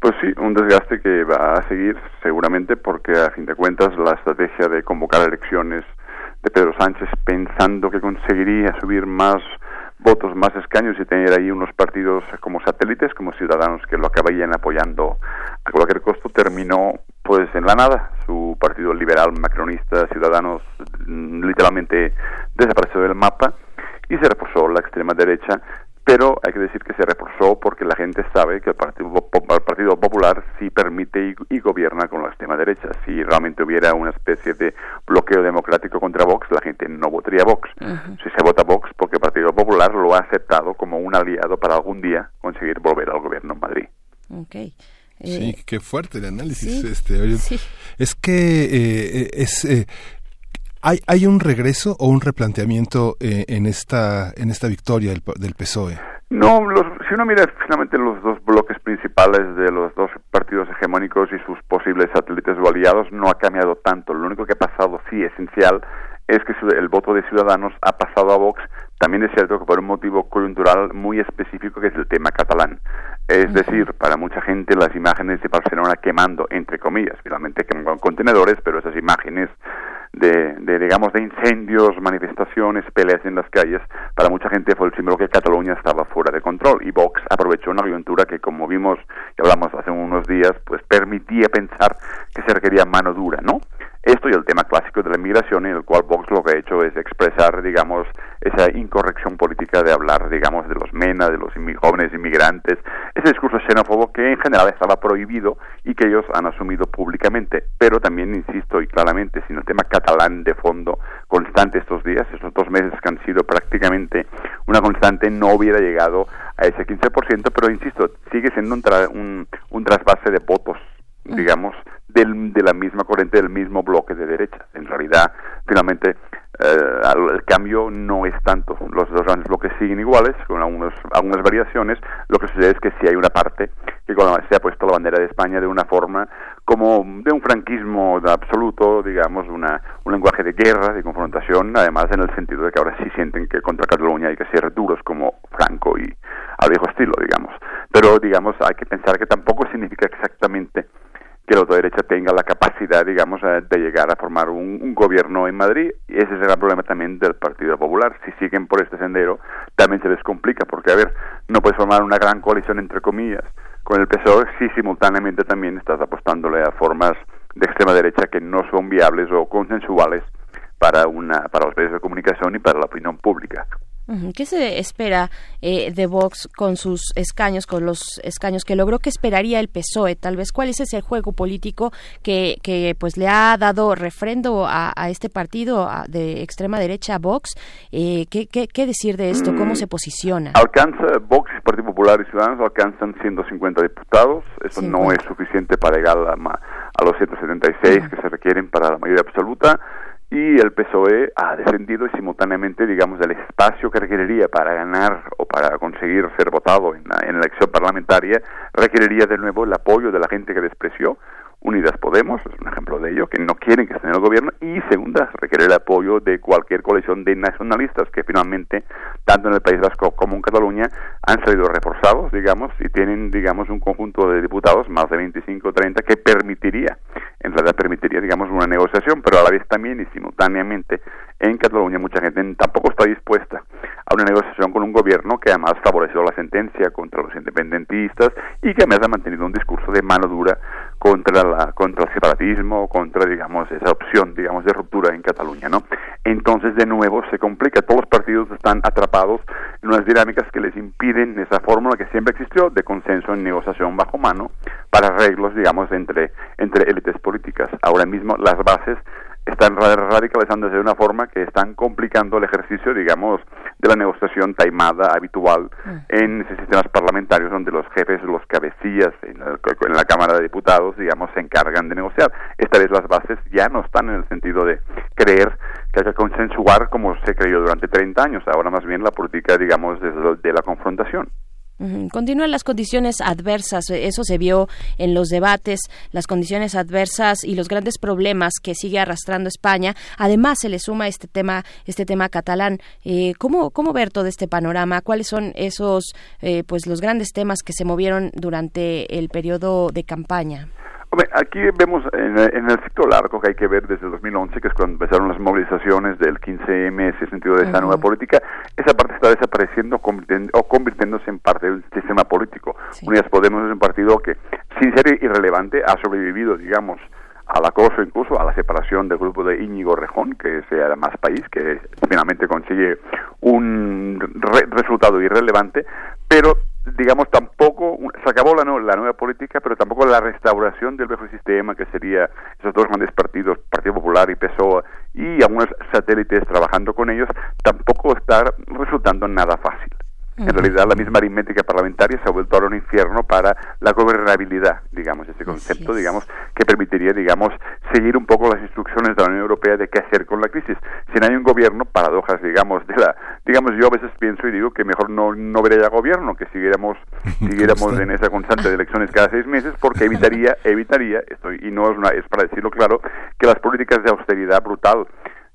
Pues sí, un desgaste que va a seguir seguramente porque a fin de cuentas la estrategia de convocar elecciones de Pedro Sánchez pensando que conseguiría subir más votos, más escaños y tener ahí unos partidos como satélites, como Ciudadanos, que lo acabarían apoyando a cualquier costo, terminó pues en la nada. Su partido liberal macronista, Ciudadanos, mm, literalmente desapareció del mapa y se reforzó la extrema derecha pero hay que decir que se reforzó porque la gente sabe que el Partido, Partido Popular sí permite y, gobierna con la extrema derecha. Si realmente hubiera una especie de bloqueo democrático contra Vox, la gente no votaría Vox. Si se vota Vox, porque el Partido Popular lo ha aceptado como un aliado para algún día conseguir volver al gobierno en Madrid. Okay. sí, qué fuerte el análisis. este Es que eh, es eh, ¿Hay, ¿Hay un regreso o un replanteamiento eh, en esta en esta victoria del, del PSOE? No, si uno mira finalmente los dos bloques principales de los dos partidos hegemónicos y sus posibles satélites o aliados, no ha cambiado tanto. Lo único que ha pasado, sí, esencial, es que el voto de Ciudadanos ha pasado a Vox. También es cierto que por un motivo coyuntural muy específico, que es el tema catalán. Es decir, para mucha gente las imágenes de Barcelona quemando, entre comillas, finalmente queman contenedores, pero esas imágenes de, de, digamos, de incendios, manifestaciones, peleas en las calles, para mucha gente fue el símbolo que Cataluña estaba fuera de control y Vox aprovechó una coyuntura que, como vimos y hablamos hace unos días, pues permitía pensar que se requería mano dura, ¿no? Esto y el tema clásico de la inmigración, en el cual Vox lo que ha hecho es expresar, digamos, esa incorrección política de hablar, digamos, de los MENA, de los jóvenes inmigrantes, ese discurso xenófobo que en general estaba prohibido y que ellos han asumido públicamente. Pero también, insisto y claramente, sin el tema catalán de fondo constante estos días, estos dos meses que han sido prácticamente una constante, no hubiera llegado a ese 15%, pero insisto, sigue siendo un, un, un trasvase de votos digamos, del, de la misma corriente, del mismo bloque de derecha. En realidad, finalmente, eh, el cambio no es tanto. Los dos grandes bloques siguen iguales, con algunos, algunas variaciones. Lo que sucede es que sí hay una parte que se ha puesto la bandera de España de una forma como de un franquismo absoluto, digamos, una, un lenguaje de guerra, de confrontación, además en el sentido de que ahora sí sienten que contra Cataluña hay que ser duros como Franco y al viejo estilo, digamos. Pero, digamos, hay que pensar que tampoco significa exactamente que la autoderecha tenga la capacidad, digamos, eh, de llegar a formar un, gobierno en Madrid. Y ese es el gran problema también del Partido Popular. Si siguen por este sendero, también se les complica, porque, a ver, no puedes formar una gran coalición, entre comillas, con el PSOE si simultáneamente también estás apostándole a formas de extrema derecha que no son viables o consensuales para, una, para los medios de comunicación y para la opinión pública. ¿Qué se espera eh, de Vox con sus escaños, con los escaños que logró? ¿Qué esperaría el PSOE? Tal vez, ¿cuál es ese juego político que, que pues le ha dado refrendo a, este partido de extrema derecha, Vox? Eh, ¿qué, qué, decir de esto? ¿Cómo mm, se posiciona? Alcanza, Vox, Partido Popular y Ciudadanos alcanzan 150 diputados. Eso no es suficiente para llegar a, a los 176 que se requieren para la mayoría absoluta y el PSOE ha defendido simultáneamente, digamos, el espacio que requeriría para ganar o para conseguir ser votado en la, elección parlamentaria, requeriría de nuevo el apoyo de la gente que despreció Unidas Podemos, es un ejemplo de ello, que no quieren que esté en el gobierno, y segunda, requiere el apoyo de cualquier coalición de nacionalistas que finalmente, tanto en el País Vasco como en Cataluña, han salido reforzados, digamos, y tienen, digamos, un conjunto de diputados, más de 25 o 30, que permitiría, en realidad permitiría, digamos, una negociación, pero a la vez también y simultáneamente en Cataluña mucha gente tampoco está dispuesta a una negociación con un gobierno que además favoreció la sentencia contra los independentistas y que además ha mantenido un discurso de mano dura contra el separatismo, contra digamos esa opción digamos de ruptura en Cataluña, ¿no? Entonces de nuevo se complica, todos los partidos están atrapados en unas dinámicas que les impiden esa fórmula que siempre existió de consenso en negociación bajo mano para arreglos digamos entre élites políticas. Ahora mismo las bases están radicalizándose de una forma que están complicando el ejercicio, digamos, de la negociación taimada habitual mm. en sistemas parlamentarios donde los jefes, los cabecillas en la, en la, Cámara de Diputados, digamos, se encargan de negociar. Esta vez las bases ya no están en el sentido de creer que hay que consensuar como se creyó durante 30 años, ahora más bien la política, digamos, de la confrontación. Continúan las condiciones adversas, eh, eso se vio en los debates, las condiciones adversas y los grandes problemas que sigue arrastrando España. Además, se le suma este tema, este tema catalán. Eh, ¿cómo, ¿Cómo ver todo este panorama? ¿Cuáles son esos, eh, pues, los grandes temas que se movieron durante el periodo de campaña? Aquí vemos en, el ciclo largo que hay que ver desde el 2011, que es cuando empezaron las movilizaciones del 15M, ese sentido de esta nueva política, esa parte está desapareciendo o convirtiéndose en parte del sistema político. Unidas Podemos es un partido que, sin ser irrelevante, ha sobrevivido, digamos, al acoso, incluso a la separación del grupo de Íñigo Rejón, que sea más país, que finalmente consigue un resultado irrelevante, pero digamos, tampoco, se acabó la, la nueva política, pero tampoco la restauración del viejo sistema, que sería esos dos grandes partidos, Partido Popular y PSOE, y algunos satélites trabajando con ellos, tampoco está resultando nada fácil. En realidad, la misma aritmética parlamentaria se ha vuelto ahora un infierno para la gobernabilidad, digamos, ese concepto, digamos, que permitiría, digamos, seguir un poco las instrucciones de la Unión Europea de qué hacer con la crisis. Si no hay un gobierno, paradojas, digamos, de la, digamos, yo a veces pienso y digo que mejor no, no vería ya gobierno, que siguiéramos, siguiéramos en esa constante de elecciones cada seis meses, porque evitaría, evitaría, esto, y no es, una, es para decirlo claro, que las políticas de austeridad brutal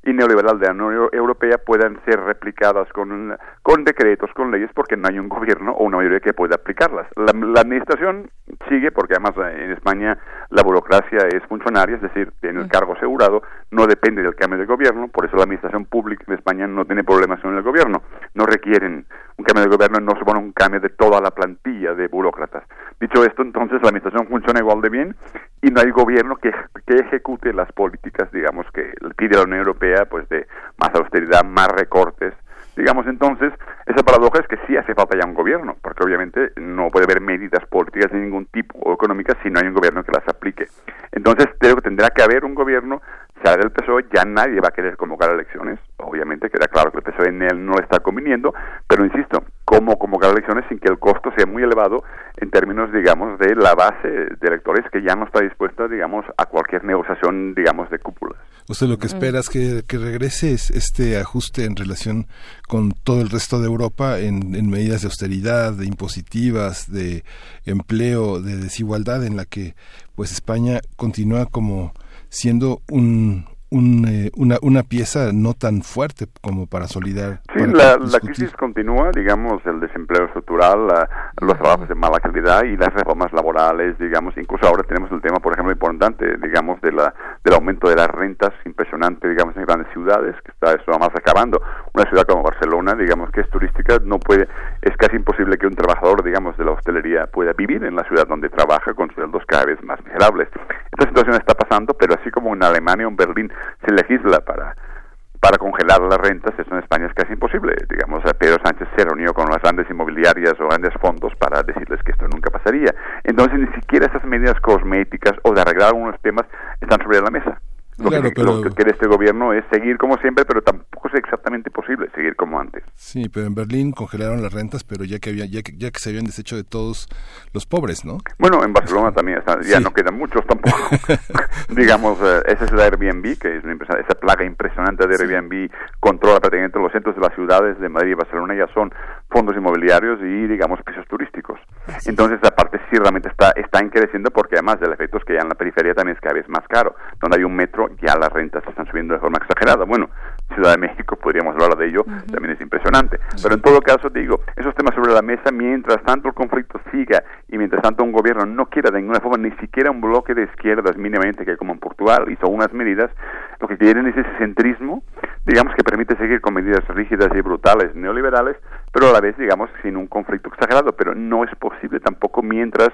y neoliberal de la Unión Europea puedan ser replicadas con, con decretos, con leyes, porque no hay un gobierno o una mayoría que pueda aplicarlas. La, administración sigue, porque además en España la burocracia es funcionaria, es decir, tiene el cargo asegurado, no depende del cambio de gobierno, por eso la administración pública en España no tiene problemas con el gobierno, no requieren un cambio de gobierno, no supone un cambio de toda la plantilla de burócratas. Dicho esto, entonces la administración funciona igual de bien y no hay gobierno que, que ejecute las políticas, digamos, que pide la Unión Europea, pues de más austeridad, más recortes, Digamos entonces, esa paradoja es que sí hace falta ya un gobierno, porque obviamente no puede haber medidas políticas de ningún tipo o económicas si no hay un gobierno que las aplique. Entonces, creo que tendrá que haber un gobierno, sea del PSOE, ya nadie va a querer convocar elecciones. Obviamente queda claro que el PSOE en él no le está conviniendo, pero insisto, ¿cómo convocar elecciones sin que el costo sea muy elevado en términos, digamos, de la base de electores que ya no está dispuesta, digamos, a cualquier negociación, digamos, de cúpulas? Usted lo que espera es que, regrese este ajuste en relación con todo el resto de Europa en, en, medidas de austeridad, de impositivas, de empleo, de desigualdad, en la que pues España continúa como siendo un, eh, una, una pieza no tan fuerte como para solidar. Sí, la, la, crisis continúa, digamos, el desempleo estructural, los trabajos de mala calidad y las reformas laborales, digamos, incluso ahora tenemos el tema, por ejemplo, importante, digamos, de la, del aumento de las rentas impresionante, digamos, en grandes ciudades, que está eso además acabando. Una ciudad como Barcelona, digamos, que es turística, no puede, es casi imposible que un trabajador, digamos, de la hostelería pueda vivir en la ciudad donde trabaja con sueldos cada vez más miserables. Esta situación está pasando, pero así como en Alemania o en Berlín se legisla para para congelar las rentas, eso en España es casi imposible. Digamos, Pedro Sánchez se reunió con las grandes inmobiliarias o grandes fondos para decirles que esto nunca pasaría. Entonces, ni siquiera esas medidas cosméticas o de arreglar algunos temas están sobre la mesa. Lo, que, quiere este gobierno es seguir como siempre, pero tampoco fuese exactamente posible seguir como antes. Sí, pero en Berlín congelaron las rentas, pero ya que había, ya que, ya que se habían deshecho de todos los pobres, ¿no? Bueno, en Barcelona también ya no quedan muchos tampoco. Digamos, eh, esa es la Airbnb, que es una esa plaga impresionante de Airbnb controla prácticamente los centros de las ciudades de Madrid y Barcelona, ya son fondos inmobiliarios y, digamos, pisos turísticos. Entonces, esa parte sí realmente está, está creciendo porque además del efecto es que ya en la periferia también es cada vez más caro. Donde hay un metro, ya las rentas están subiendo de forma exagerada. Bueno, Ciudad de México, podríamos hablar de ello, también es impresionante. Pero en todo caso, digo, esos temas sobre la mesa, mientras tanto el conflicto siga y mientras tanto un gobierno no quiera de ninguna forma ni siquiera un bloque de izquierdas mínimamente que como en Portugal hizo unas medidas, lo que quieren es ese centrismo, digamos que permite seguir con medidas rígidas y brutales neoliberales, pero a la vez, digamos, sin un conflicto exagerado, pero no es posible tampoco mientras,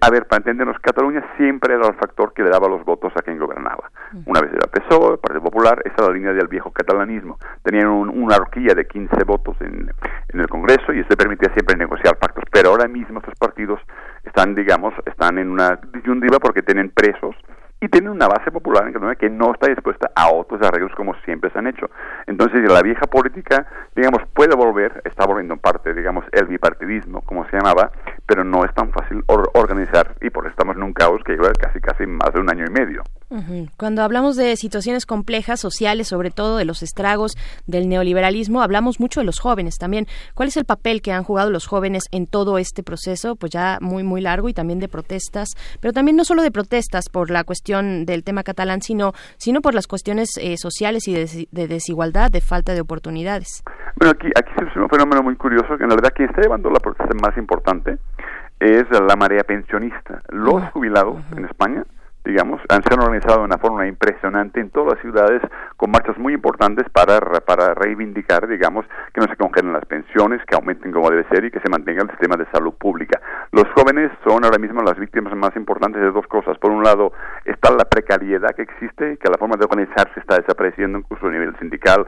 a ver, para entendernos, Cataluña siempre era el factor que le daba los votos a quien gobernaba. Una vez era PSOE, Partido Popular, esa era la línea del viejo catalanismo. Tenían una horquilla de 15 votos en, el Congreso y eso permitía siempre negociar pactos, pero ahora mismo estos partidos están, digamos, están en una disyuntiva porque tienen presos y tienen una base popular en que no está dispuesta a otros arreglos como siempre se han hecho. Entonces, la vieja política, digamos, puede volver, está volviendo en parte, digamos, el bipartidismo, como se llamaba, pero no es tan fácil organizar y por estamos en un caos que lleva casi casi más de un año y medio. Cuando hablamos de situaciones complejas, sociales, sobre todo de los estragos del neoliberalismo, hablamos mucho de los jóvenes también. ¿Cuál es el papel que han jugado los jóvenes en todo este proceso? Pues ya muy, muy largo y también de protestas, pero también no solo de protestas por la cuestión del tema catalán, sino, sino por las cuestiones eh, sociales y de, desigualdad, de falta de oportunidades. Bueno, aquí, aquí es un fenómeno muy curioso, que en realidad quien está llevando la protesta más importante es la marea pensionista. Los jubilados en España digamos, han sido organizado de una forma impresionante en todas las ciudades con marchas muy importantes para, para reivindicar, digamos, que no se congelen las pensiones, que aumenten como debe ser y que se mantenga el sistema de salud pública. Los jóvenes son ahora mismo las víctimas más importantes de dos cosas. Por un lado, está la precariedad que existe, que la forma de organizarse está desapareciendo incluso a nivel sindical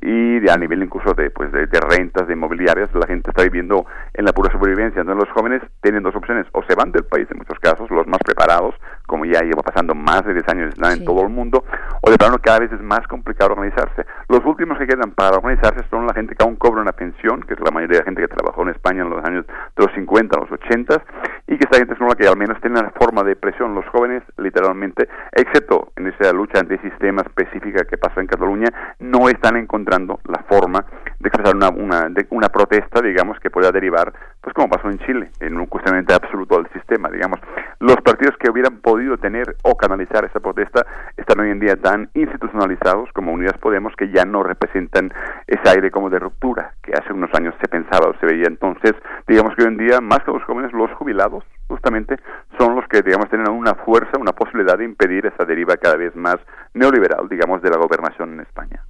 y a nivel incluso de, pues, de, rentas, de inmobiliarias. La gente está viviendo en la pura supervivencia. Entonces los jóvenes tienen dos opciones, o se van del país en muchos casos, los más preparados, como ya lleva pasando más de 10 años en todo el mundo, o de plano cada vez es más complicado organizarse. Los últimos que quedan para organizarse son la gente que aún cobra una pensión, que es la mayoría de la gente que trabajó en España en los años de los 50 a los 80, y que esta gente es una que al menos tiene una forma de presión. Los jóvenes, literalmente, excepto en esa lucha antisistema específica que pasa en Cataluña, no están encontrando la forma de expresar una, una, una protesta, digamos, que pueda derivar, pues como pasó en Chile, en un cuestionamiento absoluto del sistema, digamos. Los partidos que hubieran podido tener o canalizar esa protesta están hoy en día tan institucionalizados como Unidas Podemos que ya no representan ese aire como de ruptura que hace unos años se pensaba o se veía. Entonces, digamos que hoy en día, más que los jóvenes, los jubilados, justamente, son los que, digamos, tienen una fuerza, una posibilidad de impedir esa deriva cada vez más neoliberal, digamos, de la gobernación en España.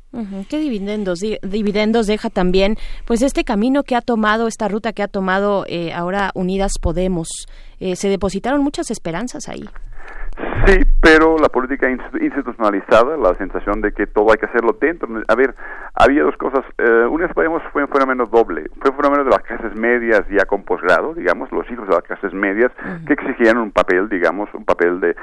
¿Qué dividendos, dividendos deja también, pues, este camino que ha tomado, esta ruta que ha tomado eh, ahora Unidas Podemos? Eh, se depositaron muchas esperanzas ahí. Sí, pero la política institucionalizada, la sensación de que todo hay que hacerlo dentro. A ver, había dos cosas. Eh, una Podemos fue un fenómeno doble. Fue un fenómeno de las clases medias ya con posgrado, digamos, los hijos de las clases medias, que exigían un papel, digamos, un papel de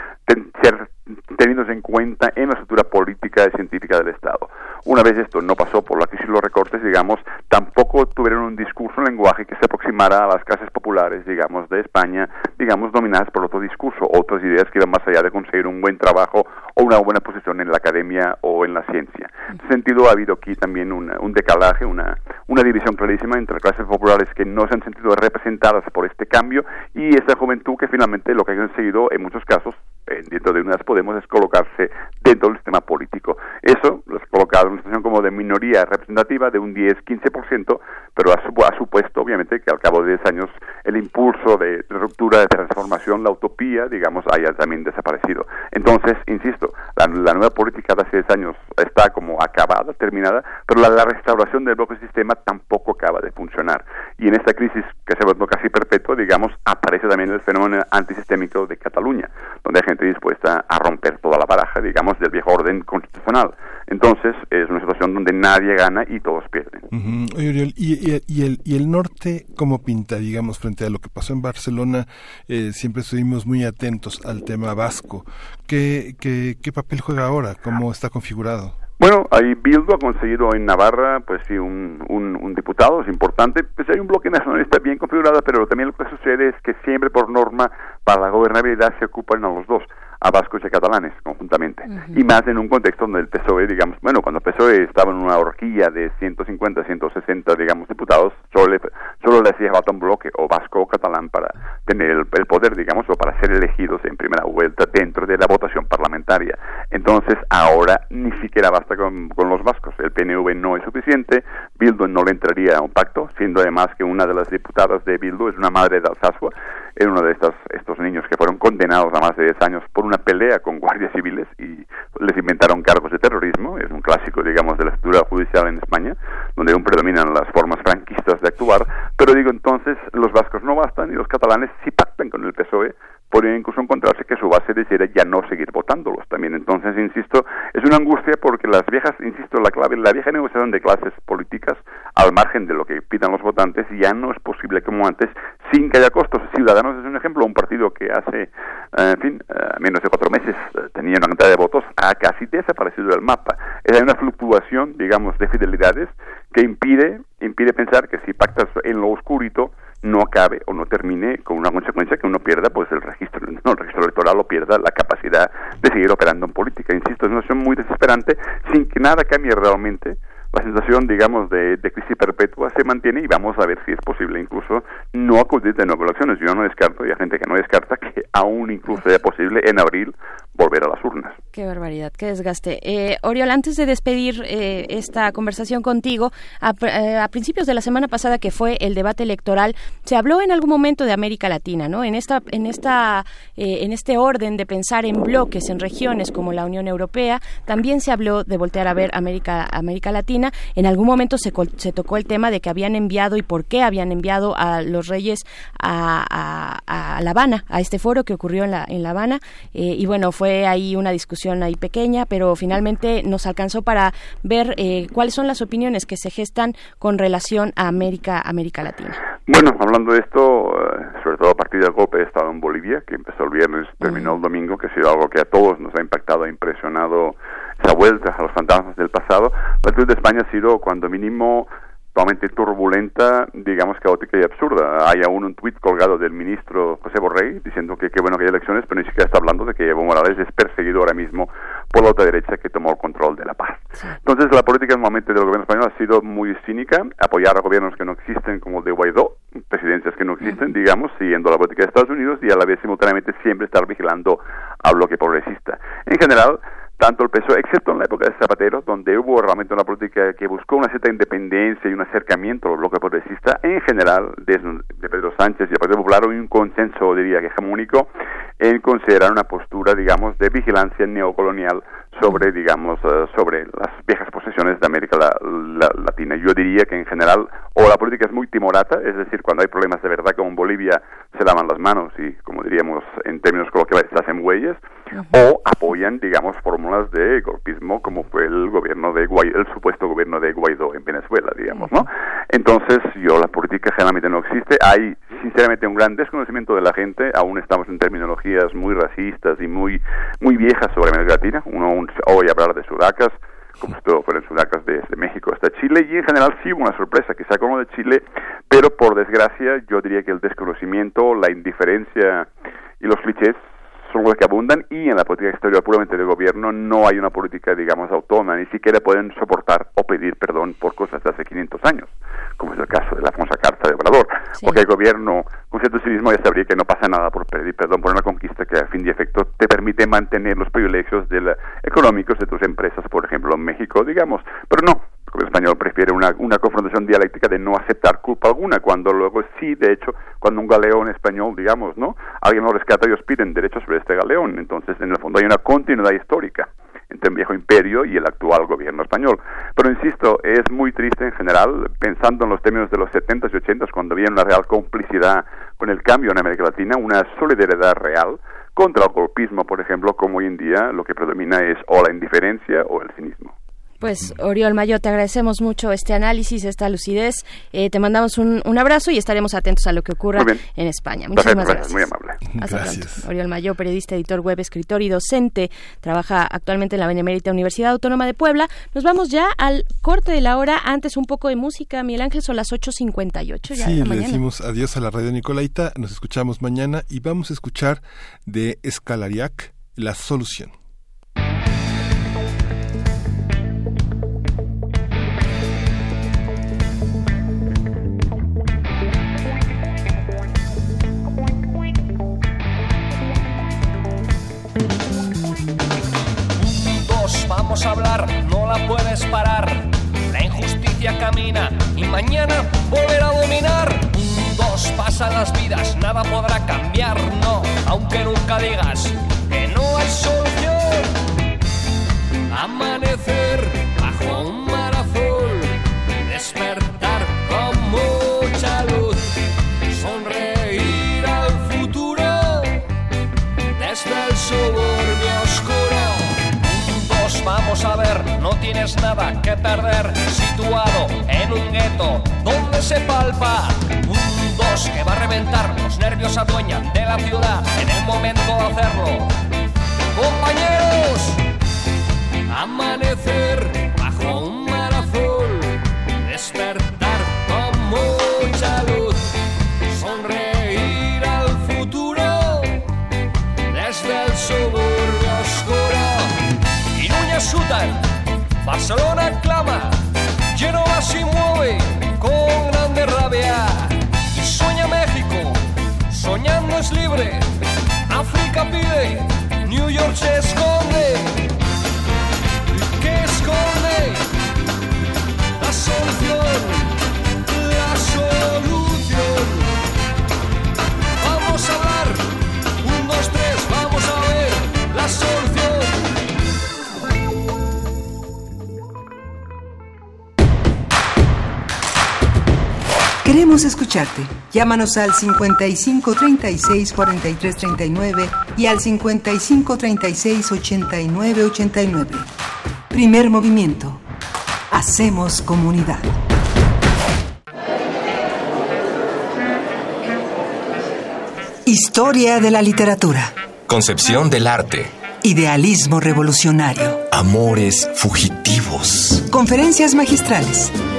ser tenidos en cuenta en la estructura política y científica del Estado. Una vez esto no pasó por la crisis de los recortes, digamos, tampoco tuvieron un discurso, un lenguaje que se aproximara a las clases populares, digamos, de España, digamos, dominadas por otro discurso, otras ideas que iban más allá de conseguir un buen trabajo o una buena posición en la academia o en la ciencia. En ese sentido, ha habido aquí también un decalaje, una, una división clarísima entre clases populares que no se han sentido representadas por este cambio y esa juventud que finalmente lo que han conseguido en muchos casos dentro de unas Podemos es colocarse dentro del sistema político. Eso los ha colocado en una situación como de minoría representativa de un 10-15%, pero ha, supuesto obviamente que al cabo de 10 años el impulso de ruptura, de transformación, la utopía, digamos, haya también desaparecido. Entonces, insisto, la, nueva política de hace 10 años está como acabada, terminada, pero la, restauración del bloque sistema tampoco acaba de funcionar. Y en esta crisis que se vuelve casi perpetua, digamos, aparece también el fenómeno antisistémico de Cataluña, donde hay gente dispuesta a romper toda la baraja, digamos, del viejo orden constitucional. Entonces, es una situación donde nadie gana y todos pierden. y, el, y el norte, ¿cómo pinta, digamos, frente a lo que pasó en Barcelona? Eh, siempre estuvimos muy atentos al tema vasco. ¿Qué, qué, ¿Qué papel juega ahora? ¿Cómo está configurado? Bueno, ahí Bildu ha conseguido en Navarra, pues sí, un, un, diputado, es importante. Pues hay un bloque nacionalista bien configurado, pero también lo que sucede es que siempre por norma para la gobernabilidad se ocupan a los dos a vascos y a catalanes conjuntamente. Y más en un contexto donde el PSOE, digamos, bueno, cuando el PSOE estaba en una horquilla de 150, 160, digamos, diputados, solo le, solo le hacía falta un bloque, o vasco o catalán, para tener el, poder, digamos, o para ser elegidos en primera vuelta dentro de la votación parlamentaria. Entonces, ahora ni siquiera basta con, con los vascos. El PNV no es suficiente, Bildu no le entraría a un pacto, siendo además que una de las diputadas de Bildu es una madre de Alsasua, era uno de estos, estos niños que fueron condenados a más de 10 años por una pelea con guardias civiles y les inventaron cargos de terrorismo. Es un clásico, digamos, de la estructura judicial en España, donde aún predominan las formas franquistas de actuar. Pero digo, entonces, los vascos no bastan y los catalanes sí pactan con el PSOE podría incluso encontrarse que su base decidiera ya no seguir votándolos también. Entonces, insisto, es una angustia porque las viejas, insisto, la clave, la vieja negociación de clases políticas, al margen de lo que pidan los votantes, ya no es posible como antes, sin que haya costos. Ciudadanos es un ejemplo, un partido que hace, eh, en fin, eh, menos de cuatro meses eh, tenía una cantidad de votos, ha casi desaparecido del mapa. Hay una fluctuación, digamos, de fidelidades que impide, impide pensar que si pactas en lo oscurito, no acabe o no termine con una consecuencia que uno pierda pues el registro, no el registro electoral o pierda la capacidad de seguir operando en política. Insisto, es una situación muy desesperante sin que nada cambie realmente la sensación, digamos, de, crisis perpetua se mantiene y vamos a ver si es posible incluso no acudir de nuevo a elecciones. Yo no descarto, y hay gente que no descarta, que aún incluso sea posible en abril volver a las urnas. Qué barbaridad, qué desgaste. Eh, Oriol, antes de despedir eh, esta conversación contigo, eh, a, principios de la semana pasada que fue el debate electoral, se habló en algún momento de América Latina, ¿no? En esta, en esta, eh, en este orden de pensar en bloques, en regiones como la Unión Europea, también se habló de voltear a ver América, América Latina en algún momento se, se tocó el tema de que habían enviado y por qué habían enviado a los reyes a, a, La Habana, a este foro que ocurrió en La, en la Habana. Eh, y bueno, fue ahí una discusión ahí pequeña, pero finalmente nos alcanzó para ver eh, cuáles son las opiniones que se gestan con relación a América, América Latina. Bueno, hablando de esto, eh, sobre todo a partir del golpe de Estado en Bolivia, que empezó el viernes, terminó el domingo, que ha sido algo que a todos nos ha impactado, ha impresionado esa vuelta a los fantasmas del pasado, la actitud de España ha sido cuando mínimo totalmente turbulenta, digamos caótica y absurda. Hay aún un tuit colgado del ministro José Borrell diciendo que qué bueno que hay elecciones, pero ni siquiera está hablando de que Evo Morales es perseguido ahora mismo por la otra derecha que tomó el control de la paz. Entonces la política momento del gobierno español ha sido muy cínica, apoyar a gobiernos que no existen como el de Guaidó, presidencias que no existen, digamos, siguiendo la política de Estados Unidos y a la vez simultáneamente siempre estar vigilando al bloque progresista. En general, tanto el PSOE, excepto en la época de Zapatero, donde hubo realmente una política que buscó una cierta independencia y un acercamiento al bloque progresista, en general, desde de Pedro Sánchez y el Partido Popular, un consenso, diría que hegemónico, en considerar una postura, digamos, de vigilancia neocolonial sobre, digamos, eh, sobre las viejas posesiones de América Latina. Yo diría que en general, o la política es muy timorata, es decir, cuando hay problemas de verdad como en Bolivia, se lavan las manos y, como diríamos en términos coloquiales, se hacen huellas, o apoyan, digamos, fórmulas de golpismo como fue el gobierno de Guaidó, el supuesto gobierno de Guaidó en Venezuela, digamos, ¿no? Entonces, yo, la política generalmente no existe. Hay, sinceramente, un gran desconocimiento de la gente. Aún estamos en terminologías muy racistas y muy, muy viejas sobre América Latina. Uno hoy hablar de sudacas, como si todo fueran sudacas desde México hasta Chile, y en general sí hubo una sorpresa, quizá como de Chile, pero por desgracia yo diría que el desconocimiento, la indiferencia y los clichés son los que abundan y en la política exterior puramente del gobierno no hay una política, digamos, autónoma, ni siquiera pueden soportar o pedir perdón por cosas de hace 500 años, como es el caso de la famosa Carta de Obrador, porque el gobierno, con cierto civismo, ya sabría que no pasa nada por pedir perdón por una conquista que, a fin de efecto, te permite mantener los privilegios de económicos de tus empresas, por ejemplo, en México, digamos, pero no, el español prefiere una, confrontación dialéctica de no aceptar culpa alguna, cuando luego sí, de hecho, cuando un galeón español, digamos, ¿no? Alguien lo rescata, ellos piden derechos sobre este galeón. Entonces, en el fondo hay una continuidad histórica entre el viejo imperio y el actual gobierno español. Pero insisto, es muy triste en general, pensando en los términos de los 70s y 80s, cuando había una real complicidad con el cambio en América Latina, una solidaridad real contra el golpismo, por ejemplo, como hoy en día lo que predomina es o la indiferencia o el cinismo. Pues Oriol Mayo, te agradecemos mucho este análisis, esta lucidez. Eh, te mandamos un, abrazo y estaremos atentos a lo que ocurra en España. Muchísimas gracias. Muy amable. Hasta gracias. Oriol Mayo, periodista, editor web, escritor y docente, trabaja actualmente en la Benemérita Universidad Autónoma de Puebla. Nos vamos ya al corte de la hora. Antes un poco de música. Miguel Ángel, son las 8.58 ya Sí, le decimos adiós a la radio Nicolaita. Nos escuchamos mañana y vamos a escuchar de Escalariac La Solución. Hablar, no la puedes parar. La injusticia camina y mañana volverá a dominar. Un, dos, pasan las vidas, nada podrá cambiar, no, aunque nunca digas que no hay solución. Amanecer tienes nada que perder, situado en un gueto donde se palpa un dos que va a reventar, los nervios adueñan de la ciudad en el momento de hacerlo. Compañeros, amanecer bajo un mar azul, despertar Barcelona clama, Genova se mueve con grande rabia. Y sueña México, soñando es libre. África pide, New York se esconde. ¿Qué esconde? La solución, Queremos escucharte. Llámanos al 55 36 43 39 y al 55 36 89 89. Primer movimiento. Hacemos comunidad. Historia de la literatura. Concepción del arte. Idealismo revolucionario. Amores fugitivos. Conferencias magistrales.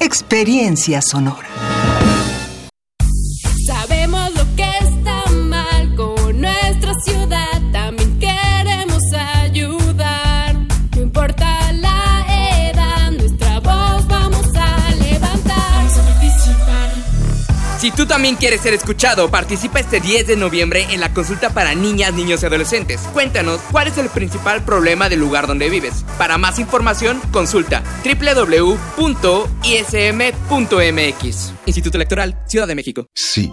Experiencia sonora. También quieres ser escuchado, participa este 10 de noviembre en la consulta para niñas, niños y adolescentes. Cuéntanos cuál es el principal problema del lugar donde vives. Para más información, consulta www.ism.mx. Instituto Electoral, Ciudad de México. Sí,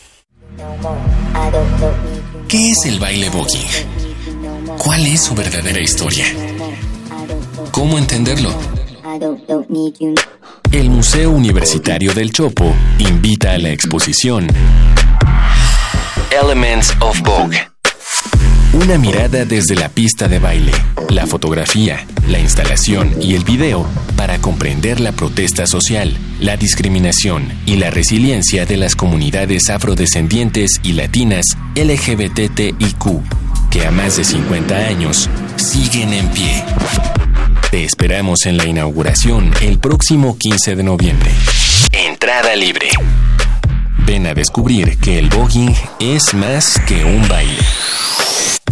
¿Qué es el baile voguing? ¿Cuál es su verdadera historia? ¿Cómo entenderlo? El Museo Universitario del Chopo invita a la exposición Elements of Vogue una mirada desde la pista de baile, la fotografía, la instalación y el video para comprender la protesta social, la discriminación y la resiliencia de las comunidades afrodescendientes y latinas LGBTIQ, que a más de 50 años siguen en pie. Te esperamos en la inauguración el próximo 15 de noviembre. Entrada libre. Ven a descubrir que el voguing es más que un baile.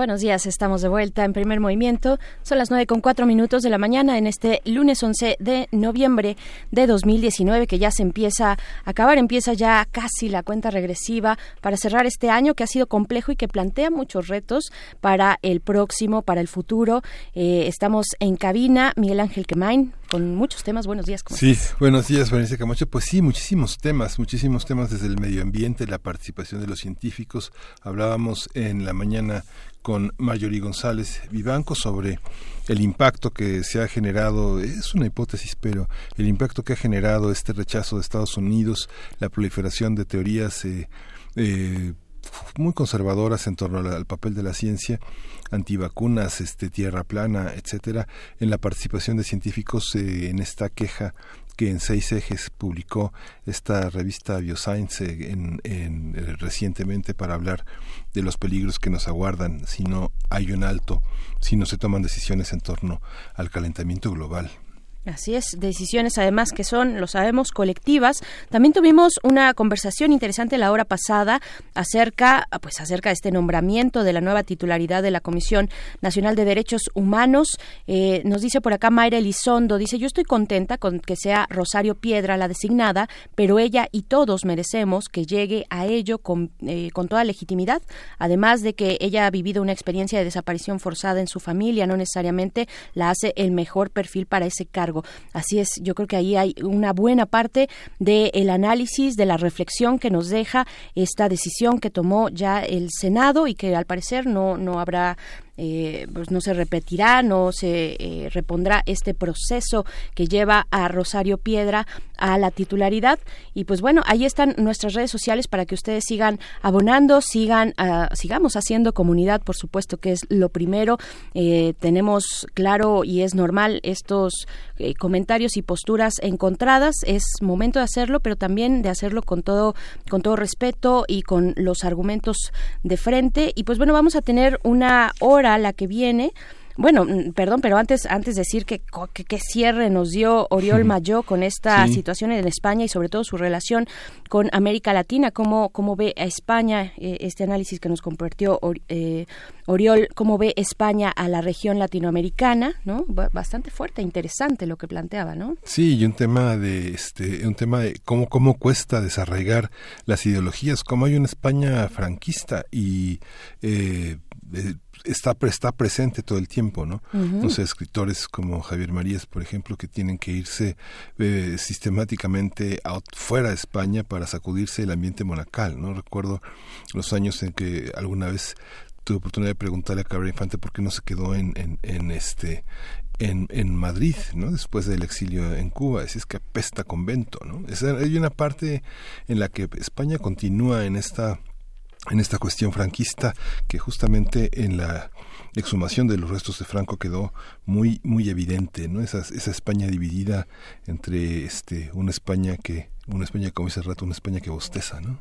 Buenos días, estamos de vuelta en primer movimiento. Son las nueve con cuatro minutos de la mañana en este lunes 11 de noviembre de 2019 que ya se empieza a acabar, empieza ya casi la cuenta regresiva para cerrar este año que ha sido complejo y que plantea muchos retos para el próximo, para el futuro. Eh, estamos en cabina, Miguel Ángel Quemain, con muchos temas. Buenos días. ¿cómo Sí, estás? buenos días, Berenice Camacho. Pues sí, muchísimos temas, muchísimos temas desde el medio ambiente, la participación de los científicos. Hablábamos en la mañana con Marjorie González Vivanco sobre el impacto que se ha generado, es una hipótesis, pero el impacto que ha generado este rechazo de Estados Unidos, la proliferación de teorías eh, eh, muy conservadoras en torno al, al papel de la ciencia, antivacunas, este, tierra plana, etcétera, en la participación de científicos eh, en esta queja que en seis ejes publicó esta revista Bioscience en, en, eh, recientemente para hablar de los peligros que nos aguardan si no hay un alto, si no se toman decisiones en torno al calentamiento global. Así es, decisiones además que son, lo sabemos, colectivas. También tuvimos una conversación interesante la hora pasada acerca, pues acerca de este nombramiento de la nueva titularidad de la Comisión Nacional de Derechos Humanos. Eh, nos dice por acá Mayra Elizondo, dice, yo estoy contenta con que sea Rosario Piedra la designada, pero ella y todos merecemos que llegue a ello con, eh, con toda legitimidad, además de que ella ha vivido una experiencia de desaparición forzada en su familia, no necesariamente la hace el mejor perfil para ese cargo. Así es, yo creo que ahí hay una buena parte del análisis, de la reflexión que nos deja esta decisión que tomó ya el Senado y que al parecer no, no habrá eh, pues no se repetirá, no se eh, repondrá este proceso que lleva a Rosario Piedra a la titularidad. Y pues bueno, ahí están nuestras redes sociales para que ustedes sigan abonando, sigan, uh, sigamos haciendo comunidad, por supuesto que es lo primero. Eh, tenemos claro y es normal estos eh, comentarios y posturas encontradas. Es momento de hacerlo, pero también de hacerlo con todo, con todo respeto y con los argumentos de frente. Y pues bueno, vamos a tener una hora la que viene. Bueno, perdón, pero antes antes decir que qué cierre nos dio Oriol Mayó con esta sí. situación en España y sobre todo su relación con América Latina, cómo, cómo ve a España, eh, este análisis que nos compartió eh, Oriol, cómo ve España a la región latinoamericana, ¿no? Bastante fuerte, interesante lo que planteaba, ¿no? Sí, y un tema de este un tema de cómo cómo cuesta desarraigar las ideologías, cómo hay una España franquista y eh, está, está presente todo el tiempo, ¿no? Uh -huh. No sé, escritores como Javier Marías, por ejemplo, que tienen que irse eh, sistemáticamente out, fuera de España para sacudirse el ambiente monacal, ¿no? Recuerdo los años en que alguna vez tuve oportunidad de preguntarle a Cabrera Infante por qué no se quedó en, en, en este en, en, Madrid, ¿no? Después del exilio en Cuba, es, es que apesta convento, ¿no? Es, hay una parte en la que España continúa en esta en esta cuestión franquista que justamente en la exhumación de los restos de Franco quedó muy muy evidente no esa, esa España dividida entre este una España que una España, como dice rato, una España que bosteza, ¿no?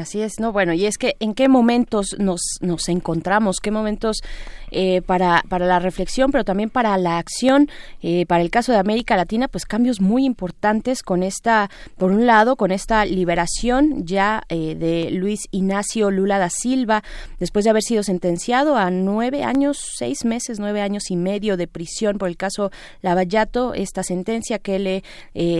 Así es, no, bueno, y es que en qué momentos nos, nos encontramos, qué momentos eh, para, para la reflexión, pero también para la acción, eh, para el caso de América Latina, pues cambios muy importantes con esta, por un lado, con esta liberación ya eh, de Luis Ignacio Lula da Silva, después de haber sido sentenciado a nueve años, seis meses, nueve años y medio de prisión por el caso Lavallato, esta sentencia que le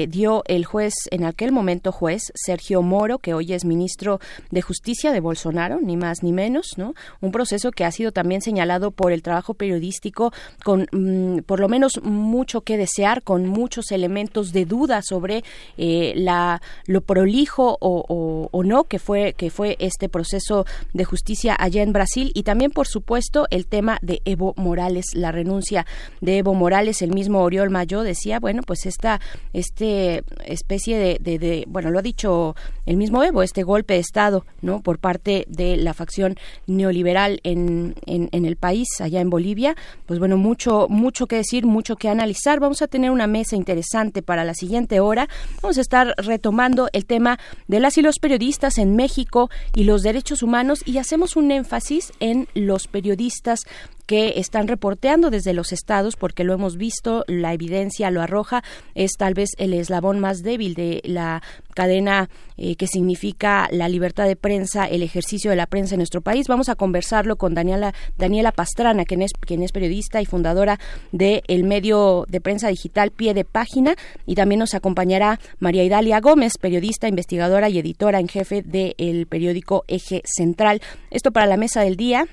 dio el juez en aquel momento juez Sergio Moro, que hoy es ministro de Justicia de Bolsonaro, ni más ni menos, ¿no? Un proceso que ha sido también señalado por el trabajo periodístico con mmm, por lo menos mucho que desear, con muchos elementos de duda sobre eh, la lo prolijo o, no que fue que fue este proceso de justicia allá en Brasil y también por supuesto el tema de Evo Morales, la renuncia de Evo Morales, el mismo Oriol Mayo decía, bueno, pues esta este especie de de, bueno, lo ha dicho el mismo Evo, este golpe de Estado, ¿no? Por parte de la facción neoliberal en, en, en el país, allá en Bolivia. Pues bueno, mucho, mucho que decir, mucho que analizar. Vamos a tener una mesa interesante para la siguiente hora. Vamos a estar retomando el tema de las y los periodistas en México y los derechos humanos y hacemos un énfasis en los periodistas que están reporteando desde los estados, porque lo hemos visto, la evidencia lo arroja, es tal vez el eslabón más débil de la cadena eh, que significa la libertad de prensa, el ejercicio de la prensa en nuestro país. Vamos a conversarlo con Daniela, Daniela Pastrana, quien es, quien es periodista y fundadora del el medio de prensa digital Pie de Página, y también nos acompañará María Idalia Gómez, periodista, investigadora y editora en jefe del periódico Eje Central. Esto para la mesa del día.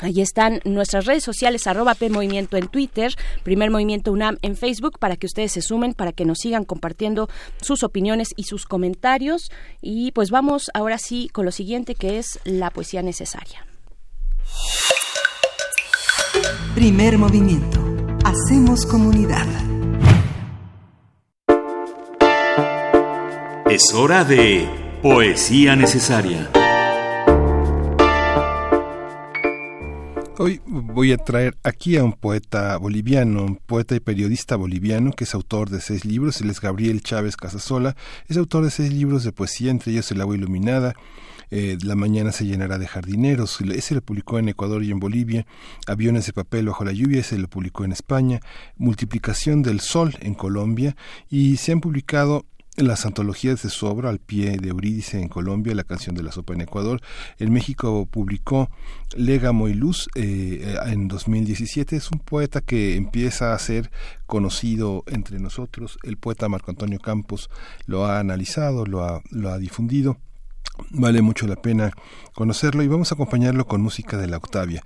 Ahí están nuestras redes sociales, arroba P Movimiento en Twitter, Primer Movimiento UNAM en Facebook, para que ustedes se sumen, para que nos sigan compartiendo sus opiniones y sus comentarios. Y pues vamos ahora sí con lo siguiente, que es la poesía necesaria. Primer movimiento. Hacemos comunidad. Es hora de poesía necesaria. Hoy voy a traer aquí a un poeta boliviano, un poeta y periodista boliviano que es autor de seis libros, él es Gabriel Chávez Casasola, es autor de seis libros de poesía, entre ellos El agua iluminada, eh, La mañana se llenará de jardineros, ese lo publicó en Ecuador y en Bolivia, Aviones de papel bajo la lluvia, ese lo publicó en España, Multiplicación del sol en Colombia. Y se han publicado las antologías de su obra al pie de Eurídice en Colombia, La canción de la sopa en Ecuador. En México publicó Légamo y Luz eh, en 2017. Es un poeta que empieza a ser conocido entre nosotros. El poeta Marco Antonio Campos lo ha analizado, lo ha, lo ha difundido. Vale mucho la pena conocerlo y vamos a acompañarlo con música de La Octavia.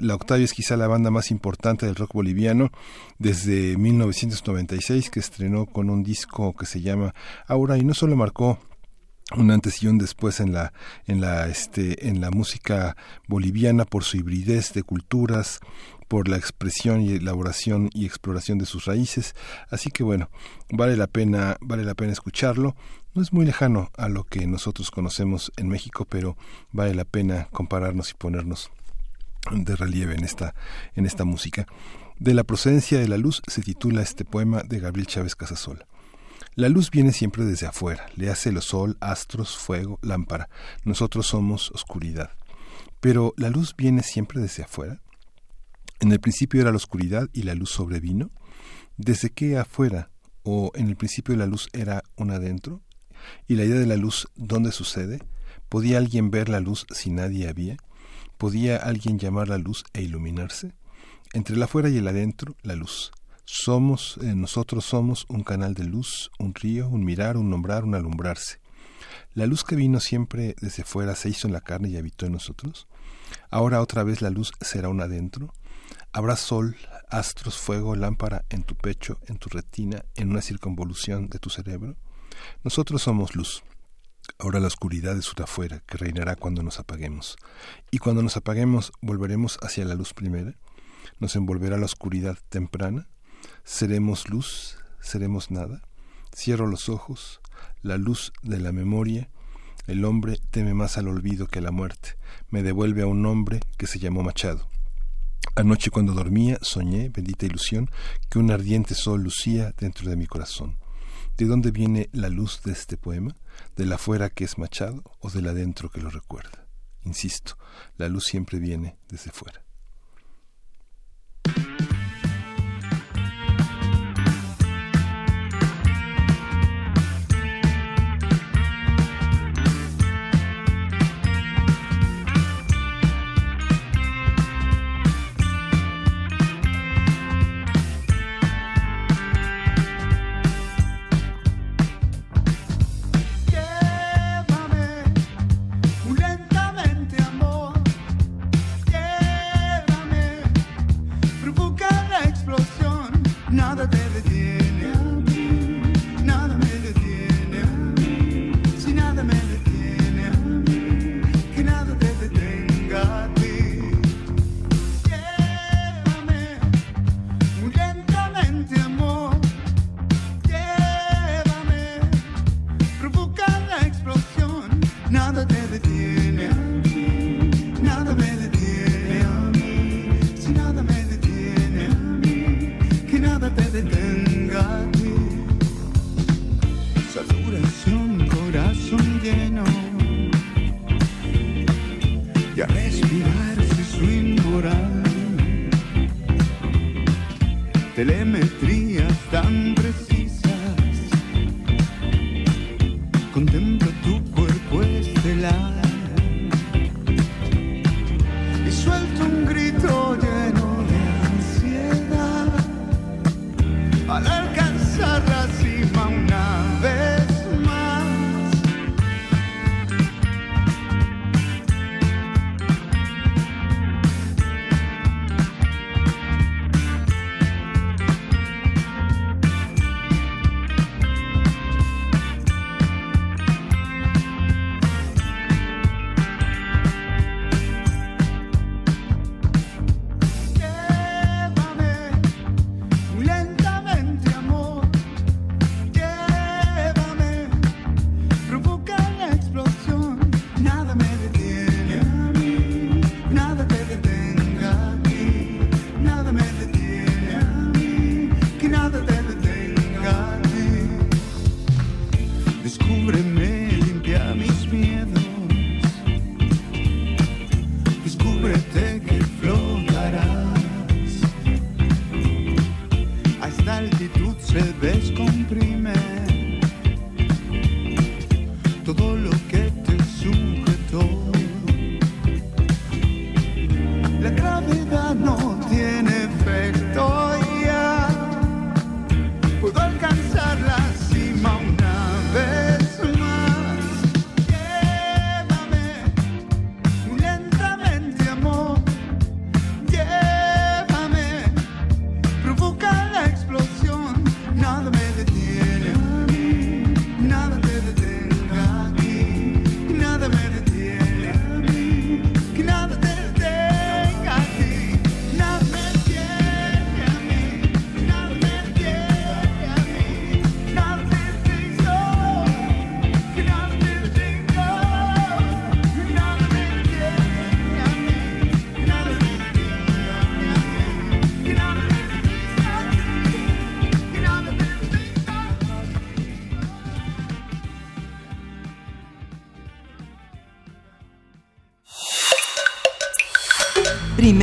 La Octavia es quizá la banda más importante del rock boliviano desde 1996 que estrenó con un disco que se llama Aura y no solo marcó un antes y un después en la en la este en la música boliviana por su hibridez de culturas por la expresión y elaboración y exploración de sus raíces así que bueno vale la pena vale la pena escucharlo no es muy lejano a lo que nosotros conocemos en México, pero vale la pena compararnos y ponernos de relieve en esta, en esta música. De la procedencia de la luz se titula este poema de Gabriel Chávez Casasola. La luz viene siempre desde afuera, le hace el sol, astros, fuego, lámpara. Nosotros somos oscuridad. Pero la luz viene siempre desde afuera. En el principio era la oscuridad y la luz sobrevino. ¿Desde qué afuera? ¿O en el principio la luz era un adentro? ¿Y la idea de la luz dónde sucede? ¿Podía alguien ver la luz si nadie había? ¿Podía alguien llamar la luz e iluminarse? Entre el afuera y el adentro, la luz. Somos, eh, nosotros somos un canal de luz, un río, un mirar, un nombrar, un alumbrarse. La luz que vino siempre desde fuera se hizo en la carne y habitó en nosotros. Ahora otra vez la luz será un adentro. Habrá sol, astros, fuego, lámpara en tu pecho, en tu retina, en una circunvolución de tu cerebro. Nosotros somos luz. Ahora la oscuridad es una afuera que reinará cuando nos apaguemos. Y cuando nos apaguemos, volveremos hacia la luz primera. Nos envolverá la oscuridad temprana. Seremos luz, seremos nada. Cierro los ojos, la luz de la memoria. El hombre teme más al olvido que a la muerte. Me devuelve a un hombre que se llamó Machado. Anoche cuando dormía soñé, bendita ilusión, que un ardiente sol lucía dentro de mi corazón. ¿De dónde viene la luz de este poema? ¿De la afuera que es Machado o del adentro que lo recuerda? Insisto, la luz siempre viene desde fuera.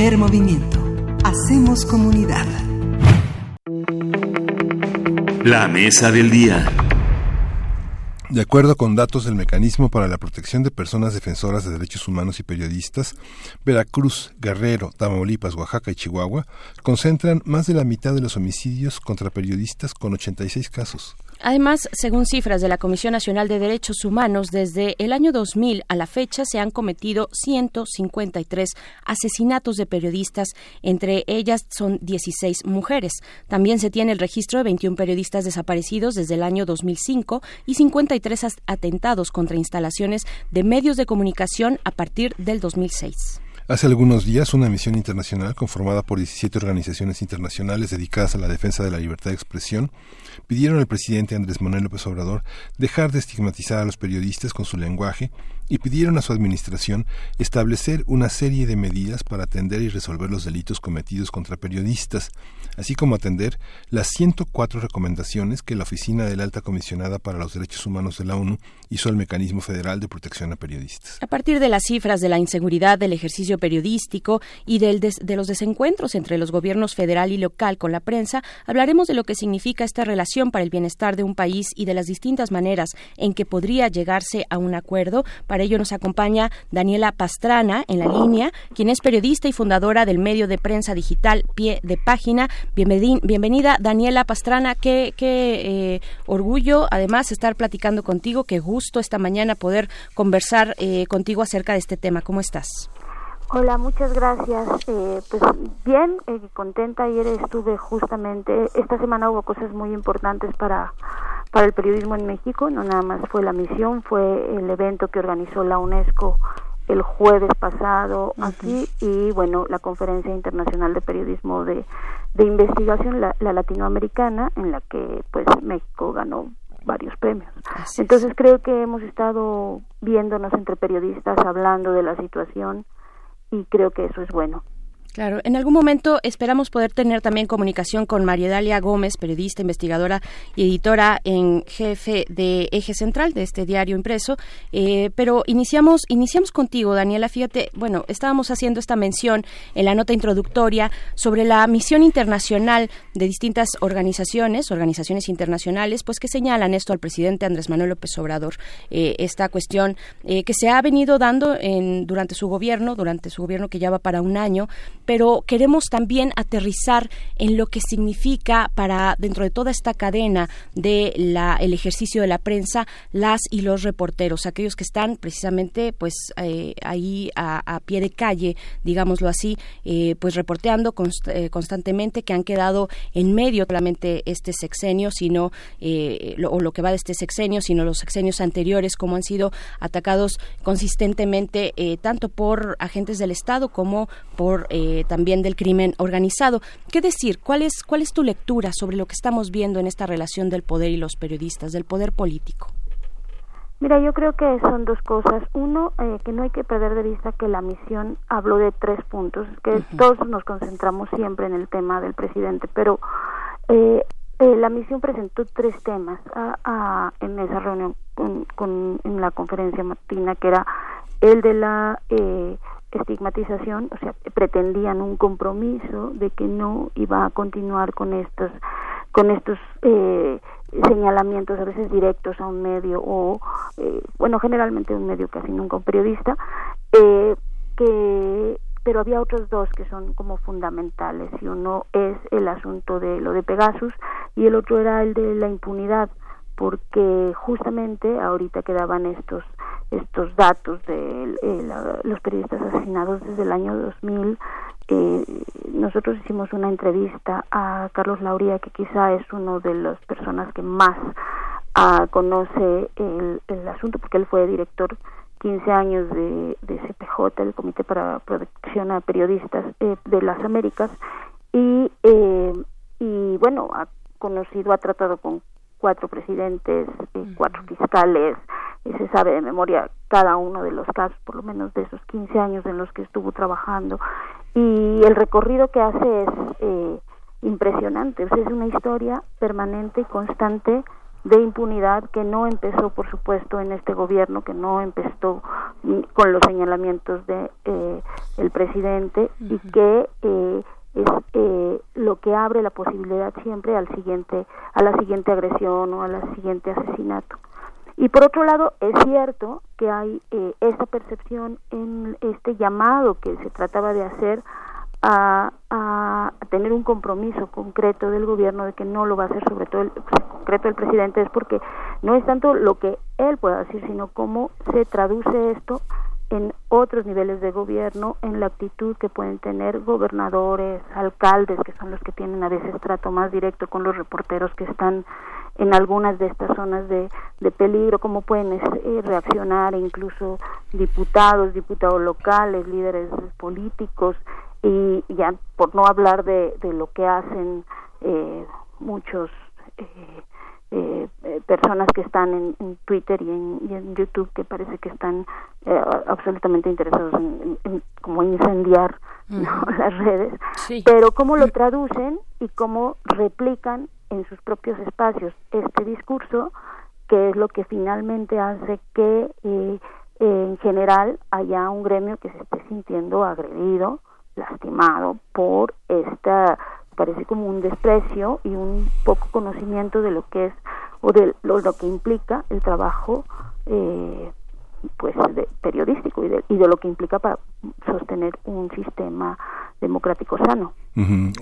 Primer movimiento. Hacemos comunidad. La mesa del día. De acuerdo con datos del Mecanismo para la Protección de Personas Defensoras de Derechos Humanos y Periodistas, Veracruz, Guerrero, Tamaulipas, Oaxaca y Chihuahua concentran más de la mitad de los homicidios contra periodistas con 86 casos. Además, según cifras de la Comisión Nacional de Derechos Humanos, desde el año 2000 a la fecha se han cometido 153 asesinatos de periodistas, entre ellas son 16 mujeres. También se tiene el registro de 21 periodistas desaparecidos desde el año 2005 y 53 as- atentados contra instalaciones de medios de comunicación a partir del 2006. Hace algunos días, una misión internacional conformada por 17 organizaciones internacionales dedicadas a la defensa de la libertad de expresión pidieron al presidente Andrés Manuel López Obrador dejar de estigmatizar a los periodistas con su lenguaje y pidieron a su administración establecer una serie de medidas para atender y resolver los delitos cometidos contra periodistas, así como atender las 104 recomendaciones que la Oficina de la Alta Comisionada para los Derechos Humanos de la ONU hizo al Mecanismo Federal de Protección a Periodistas. A partir de las cifras de la inseguridad del ejercicio periodístico y del des- de los desencuentros entre los gobiernos federal y local con la prensa, hablaremos de lo que significa esta relación para el bienestar de un país y de las distintas maneras en que podría llegarse a un acuerdo. Para ello nos acompaña Daniela Pastrana en la línea, quien es periodista y fundadora del medio de prensa digital Pie de Página. Bienveni- Bienvenida, Daniela Pastrana. Qué, qué eh, orgullo, además, estar platicando contigo. Qué gusto esta mañana poder conversar eh, contigo acerca de este tema. ¿Cómo estás? Hola, muchas gracias. Eh, pues bien, eh, contenta. Ayer estuve justamente, esta semana hubo cosas muy importantes para, para el periodismo en México. No nada más fue la misión, fue el evento que organizó la UNESCO el jueves pasado aquí y bueno, la conferencia internacional de periodismo de, de investigación, la, la latinoamericana, en la que pues México ganó varios premios. Entonces creo que hemos estado viéndonos entre periodistas hablando de la situación y creo que eso es bueno. Claro, en algún momento esperamos poder tener también comunicación con María Dalia Gómez, periodista, investigadora y editora en jefe de Eje Central de este diario impreso. Eh, pero iniciamos, iniciamos contigo, Daniela. Fíjate, bueno, estábamos haciendo esta mención en la nota introductoria sobre la misión internacional de distintas organizaciones, organizaciones internacionales, pues que señalan esto al presidente Andrés Manuel López Obrador, eh, esta cuestión eh, que se ha venido dando en, durante su gobierno, durante su gobierno que ya va para un año pero queremos también aterrizar en lo que significa para dentro de toda esta cadena de la el ejercicio de la prensa las y los reporteros aquellos que están precisamente pues eh, ahí a, pie de calle digámoslo así eh, pues reporteando eh, constantemente que han quedado en medio solamente este sexenio sino lo, o lo que va de este sexenio sino los sexenios anteriores como han sido atacados consistentemente tanto por agentes del estado como por también del crimen organizado. ¿Qué decir? ¿Cuál es, ¿Cuál es tu lectura sobre lo que estamos viendo en esta relación del poder y los periodistas, del poder político? Mira, yo creo que son dos cosas. Uno, eh, que no hay que perder de vista que la misión habló de tres puntos, que todos nos concentramos siempre en el tema del presidente, pero eh, eh, la misión presentó tres temas en esa reunión con, en la conferencia matina, que era el de la estigmatización, o sea, pretendían un compromiso de que no iba a continuar con estos con estos eh, señalamientos a veces directos a un medio o eh, bueno generalmente un medio casi nunca un periodista eh, que pero había otros dos que son como fundamentales y uno es el asunto de lo de Pegasus y el otro era el de la impunidad porque justamente ahorita quedaban estos estos datos de eh, los periodistas asesinados desde el año 2000 eh, nosotros hicimos una entrevista a Carlos Lauría que quizá es uno de las personas que más ah, conoce el, el, asunto porque él fue director 15 años de, de CPJ el Comité para Protección a Periodistas eh, de las Américas y eh, y bueno ha conocido ha tratado con cuatro presidentes, eh, cuatro fiscales, se sabe de memoria cada uno de los casos, por lo menos de esos 15 años en los que estuvo trabajando. Y el recorrido que hace es eh, impresionante, es una historia permanente y constante de impunidad que no empezó, por supuesto, en este gobierno, que no empezó con los señalamientos de eh, el presidente y que eh, es eh, lo que abre la posibilidad siempre al siguiente a la siguiente agresión o al siguiente asesinato. Y por otro lado es cierto que hay eh, esa percepción en este llamado que se trataba de hacer a, a, tener un compromiso concreto del gobierno de que no lo va a hacer sobre todo el concreto del presidente es porque no es tanto lo que él pueda decir sino cómo se traduce esto en otros niveles de gobierno, en la actitud que pueden tener gobernadores, alcaldes, que son los que tienen a veces trato más directo con los reporteros que están en algunas de estas zonas de, de peligro, cómo pueden eh, reaccionar, e incluso diputados, diputados locales, líderes políticos, y ya por no hablar de, de lo que hacen eh, muchos eh, eh, eh, personas que están en, Twitter y en, YouTube que parece que están eh, absolutamente interesados en, en, como incendiar las redes, pero cómo lo traducen y cómo replican en sus propios espacios este discurso, que es lo que finalmente hace que eh, en general haya un gremio que se esté sintiendo agredido, lastimado por esta parece como un desprecio y un poco conocimiento de lo que es o de lo, que implica el trabajo eh, pues de, periodístico y de, y de lo que implica para sostener un sistema democrático sano.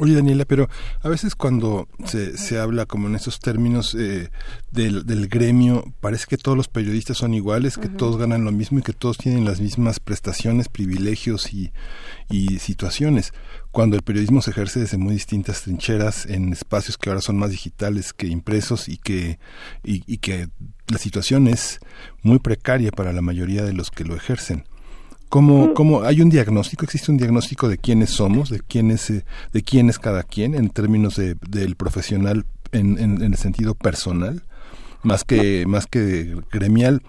Oye Daniela, pero a veces cuando se, se habla como en esos términos eh, del, del, gremio, parece que todos los periodistas son iguales, que todos ganan lo mismo y que todos tienen las mismas prestaciones, privilegios y, y situaciones cuando el periodismo se ejerce desde muy distintas trincheras en espacios que ahora son más digitales que impresos y que y, y que la situación es muy precaria para la mayoría de los que lo ejercen. ¿Cómo, cómo hay un diagnóstico? ¿Existe un diagnóstico de quiénes somos, de quién es, eh, de quién es cada quien en términos de, del profesional en, en, en el sentido personal? Más que más que gremial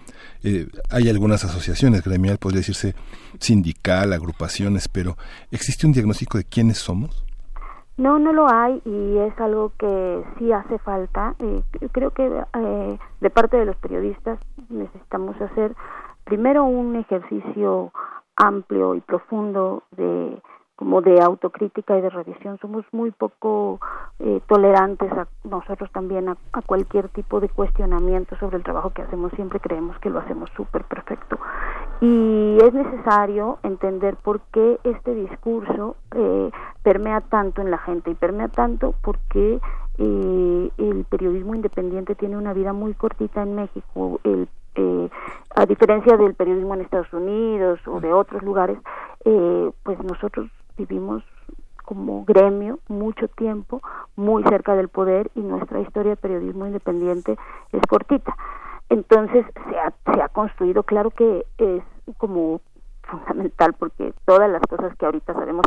eh, hay algunas asociaciones gremial podría decirse sindical agrupaciones pero existe un diagnóstico de quiénes somos No, no lo hay y es algo que sí hace falta. Eh, creo que eh, de parte de los periodistas necesitamos hacer primero un ejercicio amplio y profundo de como de autocrítica y de revisión. Somos muy poco eh, tolerantes a nosotros también a, a cualquier tipo de cuestionamiento sobre el trabajo que hacemos. Siempre creemos que lo hacemos súper perfecto. Y es necesario entender por qué este discurso eh, permea tanto en la gente y permea tanto porque eh, el periodismo independiente tiene una vida muy cortita en México. El eh, a diferencia del periodismo en Estados Unidos o de otros lugares, eh, pues nosotros vivimos como gremio mucho tiempo muy cerca del poder y nuestra historia de periodismo independiente es cortita. Entonces se ha, se ha construido, claro que es como fundamental porque todas las cosas que ahorita sabemos,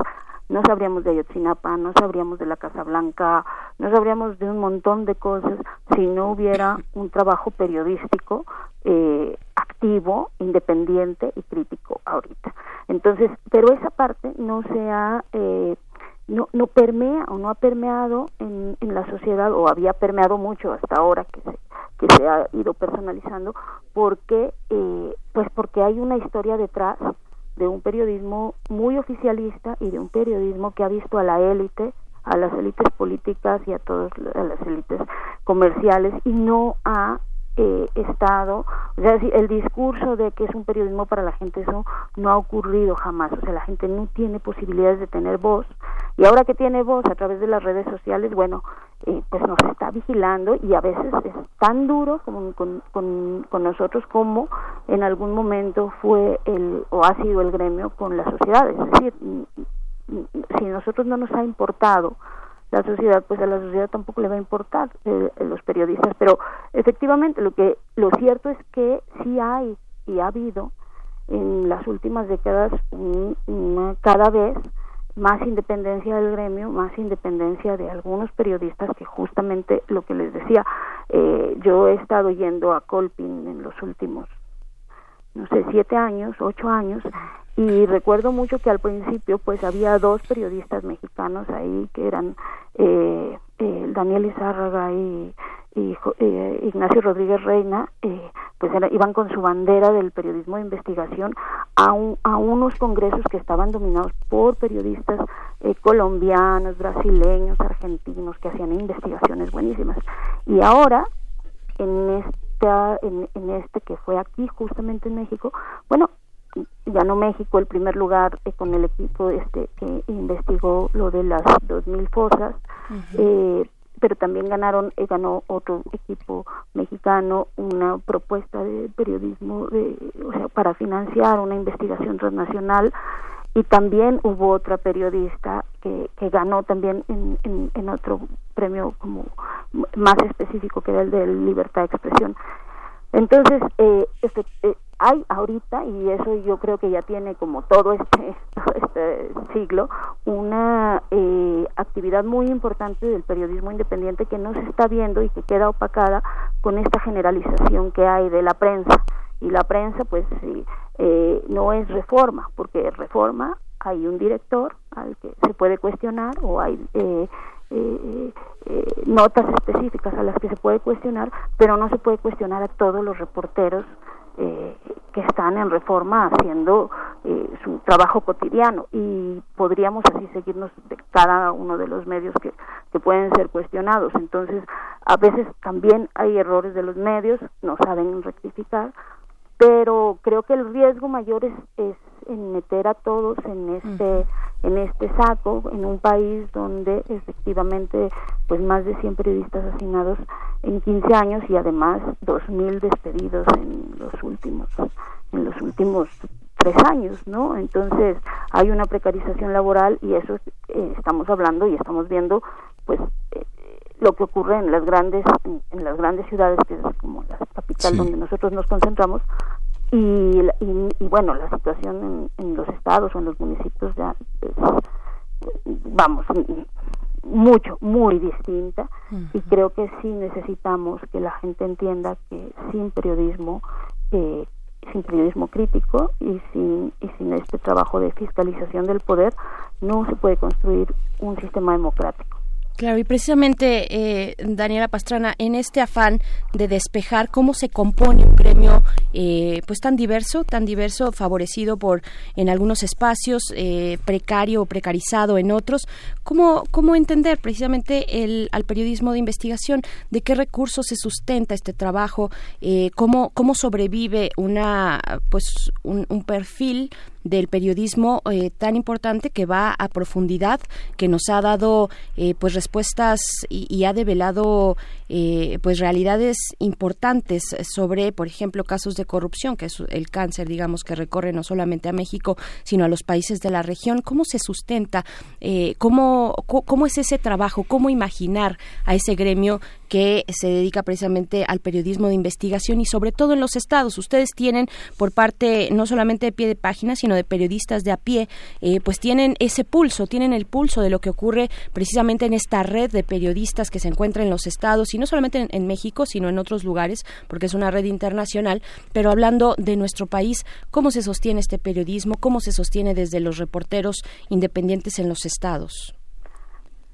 no sabríamos de Ayotzinapa, no sabríamos de la Casa Blanca, no sabríamos de un montón de cosas si no hubiera un trabajo periodístico eh, activo, independiente y crítico ahorita. Entonces, pero esa parte no se ha eh, no, no permea o no ha permeado en, en la sociedad o había permeado mucho hasta ahora que se, que se ha ido personalizando porque eh, pues porque hay una historia detrás de un periodismo muy oficialista y de un periodismo que ha visto a la élite a las élites políticas y a todas a las élites comerciales y no ha eh, estado, o sea, el discurso de que es un periodismo para la gente, eso no ha ocurrido jamás, o sea, la gente no tiene posibilidades de tener voz, y ahora que tiene voz a través de las redes sociales, bueno, eh, pues nos está vigilando y a veces es tan duro como con, con, con nosotros como en algún momento fue el, o ha sido el gremio con la sociedad, es decir, si nosotros no nos ha importado la sociedad, pues a la sociedad tampoco le va a importar eh, los periodistas. Pero efectivamente, lo que lo cierto es que sí hay y ha habido en las últimas décadas cada vez más independencia del gremio, más independencia de algunos periodistas que justamente lo que les decía, eh, yo he estado yendo a Colpin en los últimos, no sé, siete años, ocho años, y recuerdo mucho que al principio pues había dos periodistas mexicanos ahí que eran eh, eh, Daniel Izárraga y, eh, Ignacio Rodríguez Reina eh, pues era, iban con su bandera del periodismo de investigación a, un, a unos congresos que estaban dominados por periodistas eh, colombianos, brasileños, argentinos que hacían investigaciones buenísimas. Y ahora en esta en, en este que fue aquí justamente en México. Bueno ganó México el primer lugar eh, con el equipo este que investigó lo de las 2000 fosas. Eh, pero también ganaron eh, ganó otro equipo mexicano una propuesta de periodismo de o sea para financiar una investigación transnacional y también hubo otra periodista que, que ganó también en, en, otro premio como más específico que era el de libertad de expresión. Entonces eh, este, eh, hay ahorita y eso yo creo que ya tiene como todo este todo este siglo una eh, actividad muy importante del periodismo independiente que no se está viendo y que queda opacada con esta generalización que hay de la prensa. Y la prensa pues sí, eh, no es reforma porque reforma hay un director al que se puede cuestionar o hay eh, eh, eh, notas específicas a las que se puede cuestionar, pero no se puede cuestionar a todos los reporteros eh, que están en reforma haciendo su trabajo cotidiano y podríamos así seguirnos de cada uno de los medios que, que pueden ser cuestionados. Entonces, a veces también hay errores de los medios, no saben rectificar, pero creo que el riesgo mayor es, es en meter a todos en este en este saco en un país donde efectivamente pues más de 100 periodistas asesinados en 15 años y además 2000 despedidos en los últimos en los últimos tres años, ¿no? Entonces hay una precarización laboral y eso eh, estamos hablando y estamos viendo, pues eh, lo que ocurre en las grandes en, las grandes ciudades que es como la capital sí. donde nosotros nos concentramos y, y, y, bueno la situación en, en, los estados o en los municipios ya es, vamos mucho, muy distinta y creo que sí necesitamos que la gente entienda que sin periodismo, eh, sin periodismo crítico y sin, y sin este trabajo de fiscalización del poder no se puede construir un sistema democrático. Claro, y precisamente, eh, Daniela Pastrana, en este afán de despejar cómo se compone un gremio eh, pues tan diverso, tan diverso, favorecido por en algunos espacios, eh, precario o precarizado en otros, ¿cómo, cómo entender precisamente el, al periodismo de investigación, de qué recursos se sustenta este trabajo, eh, cómo, cómo sobrevive una pues un, un perfil del periodismo eh, tan importante que va a profundidad, que nos ha dado eh, pues respuestas y, ha develado eh, pues realidades importantes sobre, por ejemplo, casos de corrupción, que es el cáncer, digamos, que recorre no solamente a México, sino a los países de la región. ¿Cómo se sustenta? Eh, ¿cómo, ¿Cómo es ese trabajo? ¿Cómo imaginar a ese gremio que se dedica precisamente al periodismo de investigación y sobre todo en los estados? Ustedes tienen por parte no solamente de pie de página, sino de periodistas de a pie, eh, pues tienen ese pulso, tienen el pulso de lo que ocurre precisamente en esta red de periodistas que se encuentra en los estados y no solamente en, en México, sino en otros lugares, porque es una red internacional. Pero hablando de nuestro país, ¿cómo se sostiene este periodismo? ¿Cómo se sostiene desde los reporteros independientes en los estados?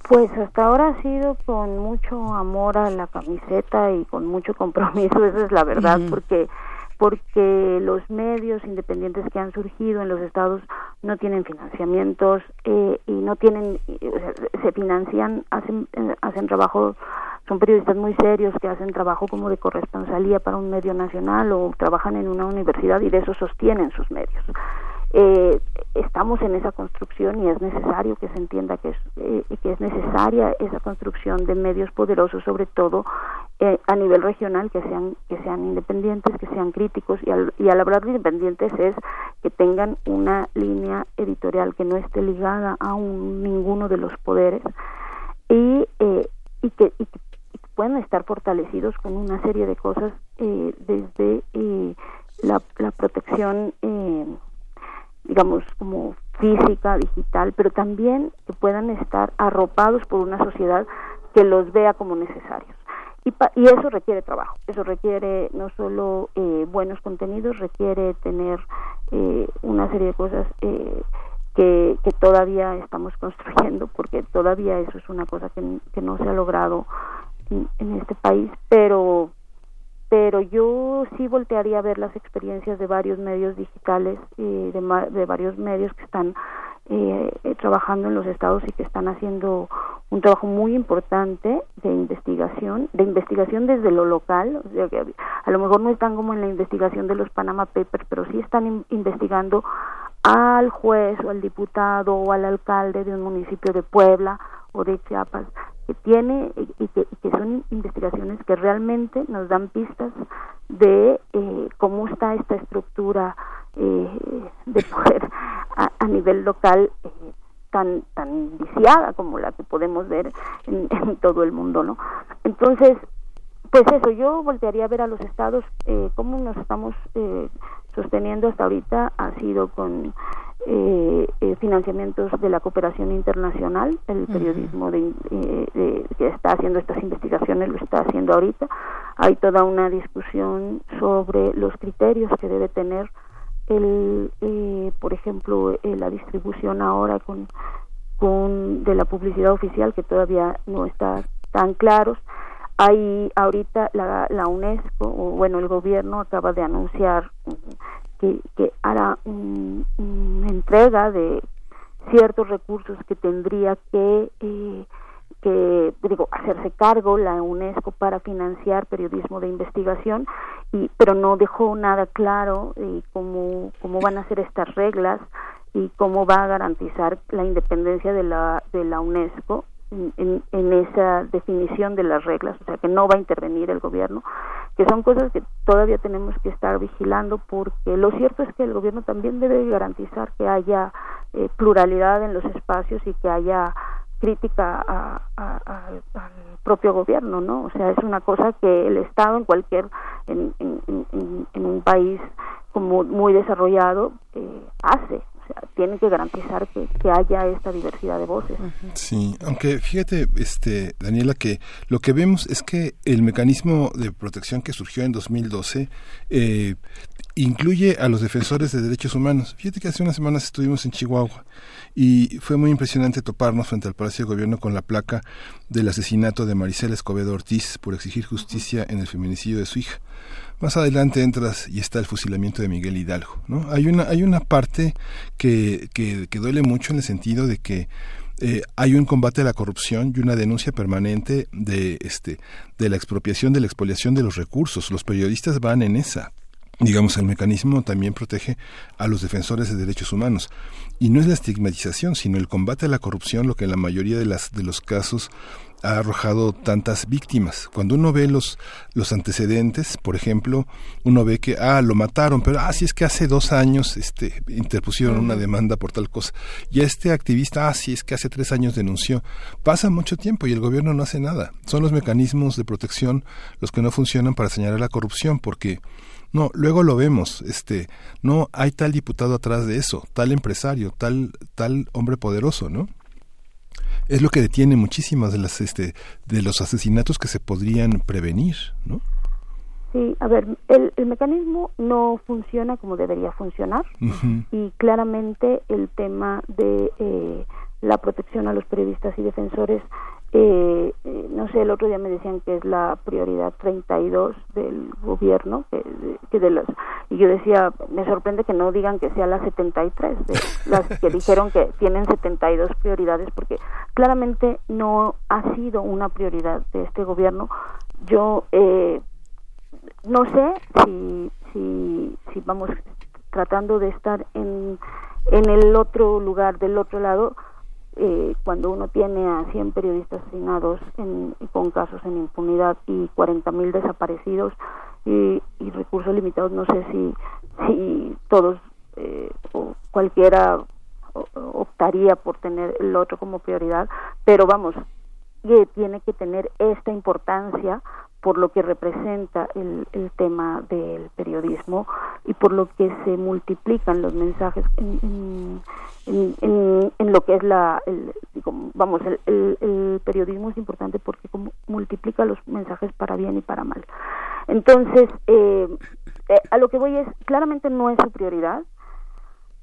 Pues hasta ahora ha sido con mucho amor a la camiseta y con mucho compromiso, esa es la verdad, porque porque los medios independientes que han surgido en los estados no tienen financiamientos eh, y no tienen, eh, o sea, se financian, hacen, eh, hacen trabajo, son periodistas muy serios que hacen trabajo como de corresponsalía para un medio nacional o trabajan en una universidad y de eso sostienen sus medios. Eh, estamos en esa construcción y es necesario que se entienda que es, eh, que es necesaria esa construcción de medios poderosos, sobre todo eh, a nivel regional, que sean que sean independientes, que sean críticos y al, y al hablar de independientes es que tengan una línea editorial que no esté ligada a un, ninguno de los poderes y, eh, y, que, y que puedan estar fortalecidos con una serie de cosas eh, desde eh, la, la protección eh, digamos, como física, digital, pero también que puedan estar arropados por una sociedad que los vea como necesarios. Y, pa- y eso requiere trabajo, eso requiere no solo eh, buenos contenidos, requiere tener eh, una serie de cosas eh, que, todavía estamos construyendo, porque todavía eso es una cosa que, no se ha logrado en este país, pero pero yo sí voltearía a ver las experiencias de varios medios digitales, eh, de, de varios medios que están eh, eh, trabajando en los estados y que están haciendo un trabajo muy importante de investigación, de investigación desde lo local, o sea que a lo mejor no están como en la investigación de los Panama Papers, pero sí están in- investigando al juez o al diputado o al alcalde de un municipio de Puebla o de Chiapas que tiene y que, y que son investigaciones que realmente nos dan pistas de eh, cómo está esta estructura eh, de poder a, a nivel local eh, tan tan viciada como la que podemos ver en, en todo el mundo no entonces pues eso, yo voltearía a ver a los estados eh, cómo nos estamos eh, sosteniendo hasta ahorita ha sido con eh, eh, financiamientos de la cooperación internacional, el periodismo de, eh, de- que está haciendo estas investigaciones lo está haciendo ahorita. Hay toda una discusión sobre los criterios que debe tener el, eh, por ejemplo, eh, la distribución ahora con, con de la publicidad oficial que todavía no está tan claros. Hay ahorita la, la UNESCO, o bueno, el gobierno acaba de anunciar que, que hará un- una entrega de ciertos recursos que tendría que, eh, que digo, hacerse cargo la UNESCO para financiar periodismo de investigación, y, pero no dejó nada claro eh, cómo, cómo van a ser estas reglas y cómo va a garantizar la independencia de la, de la UNESCO en, esa definición de las reglas, o sea que no va a intervenir el gobierno, que son cosas que todavía tenemos que estar vigilando porque lo cierto es que el gobierno también debe garantizar que haya eh, pluralidad en los espacios y que haya crítica a- al propio gobierno, ¿no? O sea, es una cosa que el Estado en cualquier, en- en un país como muy desarrollado, eh, hace. Tienen que garantizar que, que haya esta diversidad de voces. Sí, aunque fíjate, este, Daniela, que lo que vemos es que el mecanismo de protección que surgió en 2012 eh, incluye a los defensores de derechos humanos. Fíjate que hace unas semanas estuvimos en Chihuahua y fue muy impresionante toparnos frente al Palacio de Gobierno con la placa del asesinato de Maricela Escobedo Ortiz por exigir justicia en el feminicidio de su hija. Más adelante entras y está el fusilamiento de Miguel Hidalgo. ¿no? Hay, una, hay una parte que, que, duele mucho en el sentido de que eh, hay un combate a la corrupción y una denuncia permanente de este de la expropiación de la expoliación de los recursos los periodistas van en esa digamos el mecanismo también protege a los defensores de derechos humanos y no es la estigmatización sino el combate a la corrupción lo que en la mayoría de las de los casos ha arrojado tantas víctimas. Cuando uno ve los, los antecedentes, por ejemplo, uno ve que, ah, lo mataron, pero, ah, sí es que hace dos años este, interpusieron una demanda por tal cosa. Y este activista, ah, sí es que hace tres años denunció. Pasa mucho tiempo y el gobierno no hace nada. Son los mecanismos de protección los que no funcionan para señalar la corrupción, porque no, luego lo vemos, este, no hay tal diputado atrás de eso, tal empresario, tal, tal hombre poderoso, ¿no? Es lo que detiene muchísimas de las este de los asesinatos que se podrían prevenir, ¿no? Sí, a ver, el, el mecanismo no funciona como debería funcionar y claramente el tema de eh, la protección a los periodistas y defensores eh, eh, no sé, el otro día me decían que es la prioridad 32 del gobierno, que, que de las y yo decía, me sorprende que no digan que sea la 73, de las que dijeron que tienen 72 prioridades, porque claramente no ha sido una prioridad de este gobierno. Yo eh, no sé si, si, si vamos tratando de estar en, en el otro lugar, del otro lado, eh, cuando uno tiene a 100 periodistas asesinados en, con casos en impunidad y 40.000 desaparecidos y, y, recursos limitados, no sé si, si todos eh, o cualquiera optaría por tener el otro como prioridad, pero vamos, que tiene que tener esta importancia por lo que representa el, el, tema del periodismo y por lo que se multiplican los mensajes en, en, en, en lo que es la, el, vamos, el, el, periodismo es importante porque como multiplica los mensajes para bien y para mal. Entonces, eh, eh, a lo que voy es, claramente no es su prioridad,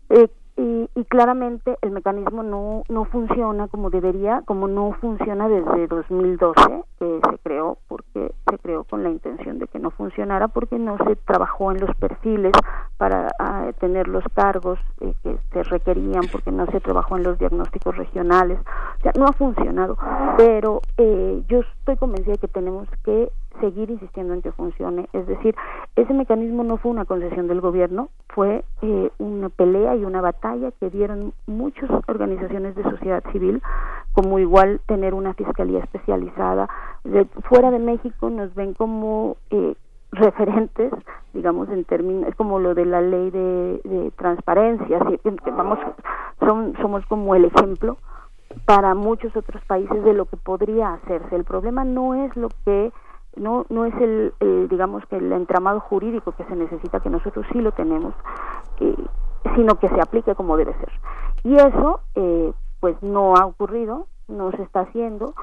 eh, y, y, claramente el mecanismo no, no funciona como debería, como no funciona desde 2012, que se creó porque se creó con la intención de que no funcionara, porque no se trabajó en los perfiles para uh, tener los cargos eh, que se requerían, porque no se trabajó en los diagnósticos regionales, o sea, no ha funcionado, pero eh, yo estoy convencida de que tenemos que seguir insistiendo en que funcione. Es decir, ese mecanismo no fue una concesión del gobierno, fue eh, una pelea y una batalla que dieron muchas organizaciones de sociedad civil, como igual tener una fiscalía especializada. De, fuera de México nos ven como eh, referentes, digamos, en términos, como lo de la ley de, de transparencia, ¿sí? vamos, son, somos como el ejemplo para muchos otros países de lo que podría hacerse. El problema no es lo que no no es el, el, digamos que el entramado jurídico que se necesita que nosotros sí lo tenemos eh, sino que se aplique como debe ser. Y eso eh, pues no ha ocurrido no se está haciendo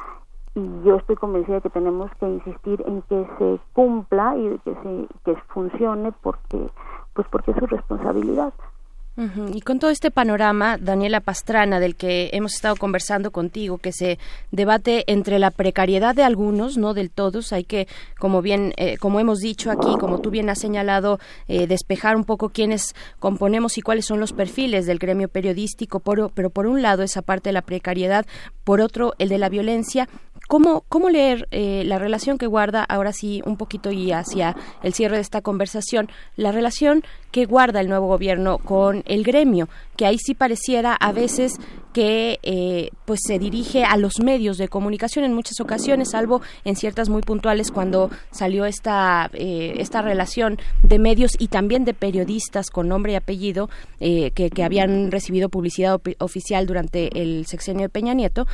y yo estoy convencida de que tenemos que insistir en que se cumpla y que se que funcione porque pues porque es su responsabilidad Y con todo este panorama, Daniela Pastrana, del que hemos estado conversando contigo, que se debate entre la precariedad de algunos, no del todos, hay que, como bien, eh, como hemos dicho aquí, como tú bien has señalado, eh, despejar un poco quiénes componemos y cuáles son los perfiles del gremio periodístico, por, pero por un lado esa parte de la precariedad, por otro el de la violencia. ¿Cómo, cómo leer eh, la relación que guarda, ahora sí, un poquito y hacia el cierre de esta conversación, la relación que guarda el nuevo gobierno con el gremio, que ahí sí pareciera a veces que eh, pues se dirige a los medios de comunicación en muchas ocasiones, salvo en ciertas muy puntuales cuando salió esta eh, esta relación de medios y también de periodistas con nombre y apellido eh, que, que, habían recibido publicidad oficial durante el sexenio de Peña Nieto.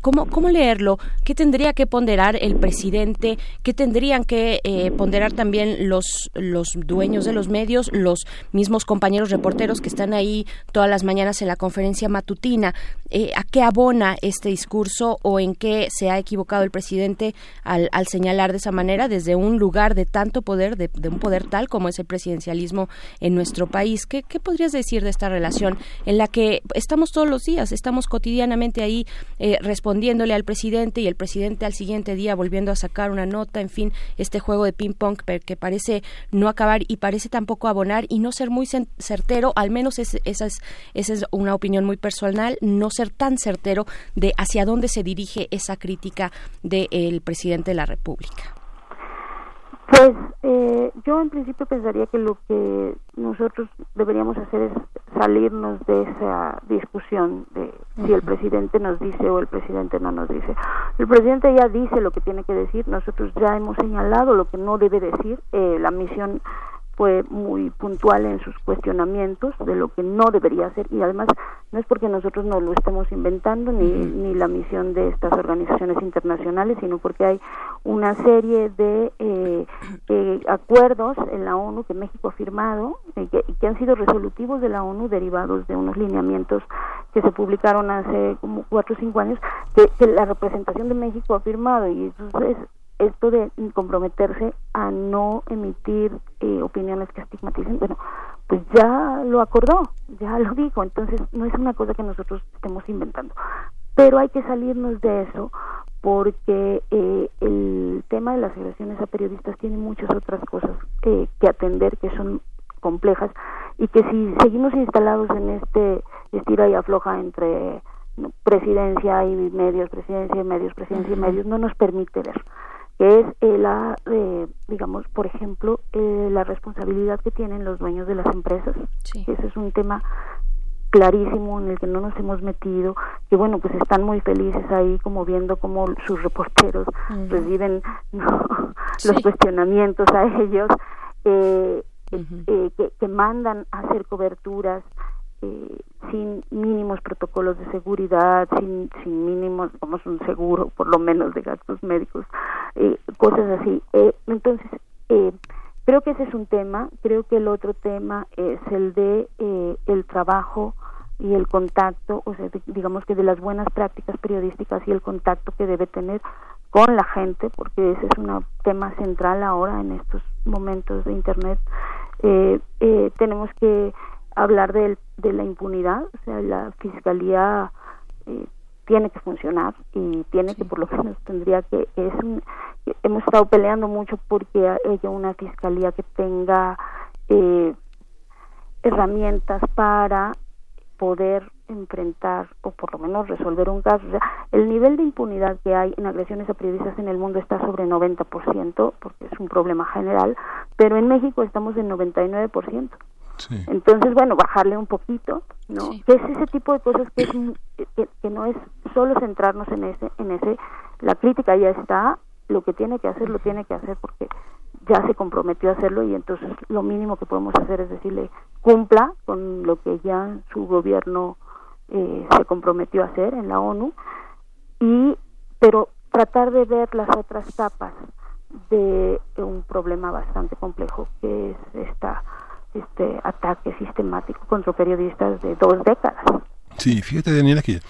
¿cómo, ¿Cómo leerlo? ¿Qué tendría que ponderar el presidente? ¿Qué tendrían que eh, ponderar también los, los dueños de los medios, los mismos compañeros reporteros que están ahí todas las mañanas en la conferencia matutina? Eh, ¿A qué abona este discurso o en qué se ha equivocado el presidente al, al señalar de esa manera desde un lugar de tanto poder, de, de un poder tal como es el presidencialismo en nuestro país? ¿Qué, ¿Qué podrías decir de esta relación en la que estamos todos los días, estamos cotidianamente ahí eh, respondiéndole al presidente y el presidente al siguiente día volviendo a sacar una nota, en fin, este juego de ping pong que parece no acabar y parece tampoco abonar y no ser muy certero, al menos es, esa, es, esa es una opinión muy personal, no ser tan certero de hacia dónde se dirige esa crítica del presidente de la República. Pues eh, yo en principio pensaría que lo que nosotros deberíamos hacer es salirnos de esa discusión de si el presidente nos dice o el presidente no nos dice. El presidente ya dice lo que tiene que decir, nosotros ya hemos señalado lo que no debe decir, eh, la misión fue muy puntual en sus cuestionamientos de lo que no debería hacer y además no es porque nosotros no lo estemos inventando ni, ni la misión de estas organizaciones internacionales sino porque hay una serie de eh, eh, acuerdos en la ONU que México ha firmado y que, que, han sido resolutivos de la ONU derivados de unos lineamientos que se publicaron hace como cuatro o cinco años que, que la representación de México ha firmado y entonces esto de comprometerse a no emitir eh, opiniones que estigmaticen, bueno, pues ya lo acordó, ya lo dijo, entonces no es una cosa que nosotros estemos inventando. Pero hay que salirnos de eso porque eh, el tema de las agresiones a periodistas tiene muchas otras cosas que, que atender que son complejas y que si seguimos instalados en este estira y afloja entre presidencia y medios, presidencia y medios, presidencia y medios, no nos permite ver que es eh, la, eh, digamos, por ejemplo, eh, la responsabilidad que tienen los dueños de las empresas. Ese es un tema clarísimo en el que no nos hemos metido, que bueno, pues están muy felices ahí como viendo cómo sus reporteros reciben los cuestionamientos a ellos, que, que mandan a hacer coberturas eh, sin mínimos protocolos de seguridad, sin, sin mínimos, como un seguro, por lo menos de gastos médicos, eh, cosas así. Eh, entonces, eh, creo que ese es un tema. Creo que el otro tema es el de eh, el trabajo y el contacto, o sea, digamos que de las buenas prácticas periodísticas y el contacto que debe tener con la gente, porque ese es un tema central ahora en estos momentos de Internet. Tenemos que hablar de, de la impunidad, o sea, la fiscalía eh, tiene que funcionar y tiene que por lo menos tendría que es hemos estado peleando mucho porque haya una fiscalía que tenga eh, herramientas para poder enfrentar o por lo menos resolver un caso. O sea, el nivel de impunidad que hay en agresiones a periodistas en el mundo está sobre 90%, porque es un problema general, pero en México estamos en 99%. Entonces, bueno, bajarle un poquito, ¿no? Que es ese tipo de cosas que, es, que, no es solo centrarnos en ese, en ese, la crítica ya está, lo que tiene que hacer lo tiene que hacer porque ya se comprometió a hacerlo y entonces lo mínimo que podemos hacer es decirle cumpla con lo que ya su gobierno eh, se comprometió a hacer en la ONU y pero tratar de ver las otras capas de un problema bastante complejo que es esta este ataque sistemático contra periodistas de dos décadas. Sí, fíjate Daniela que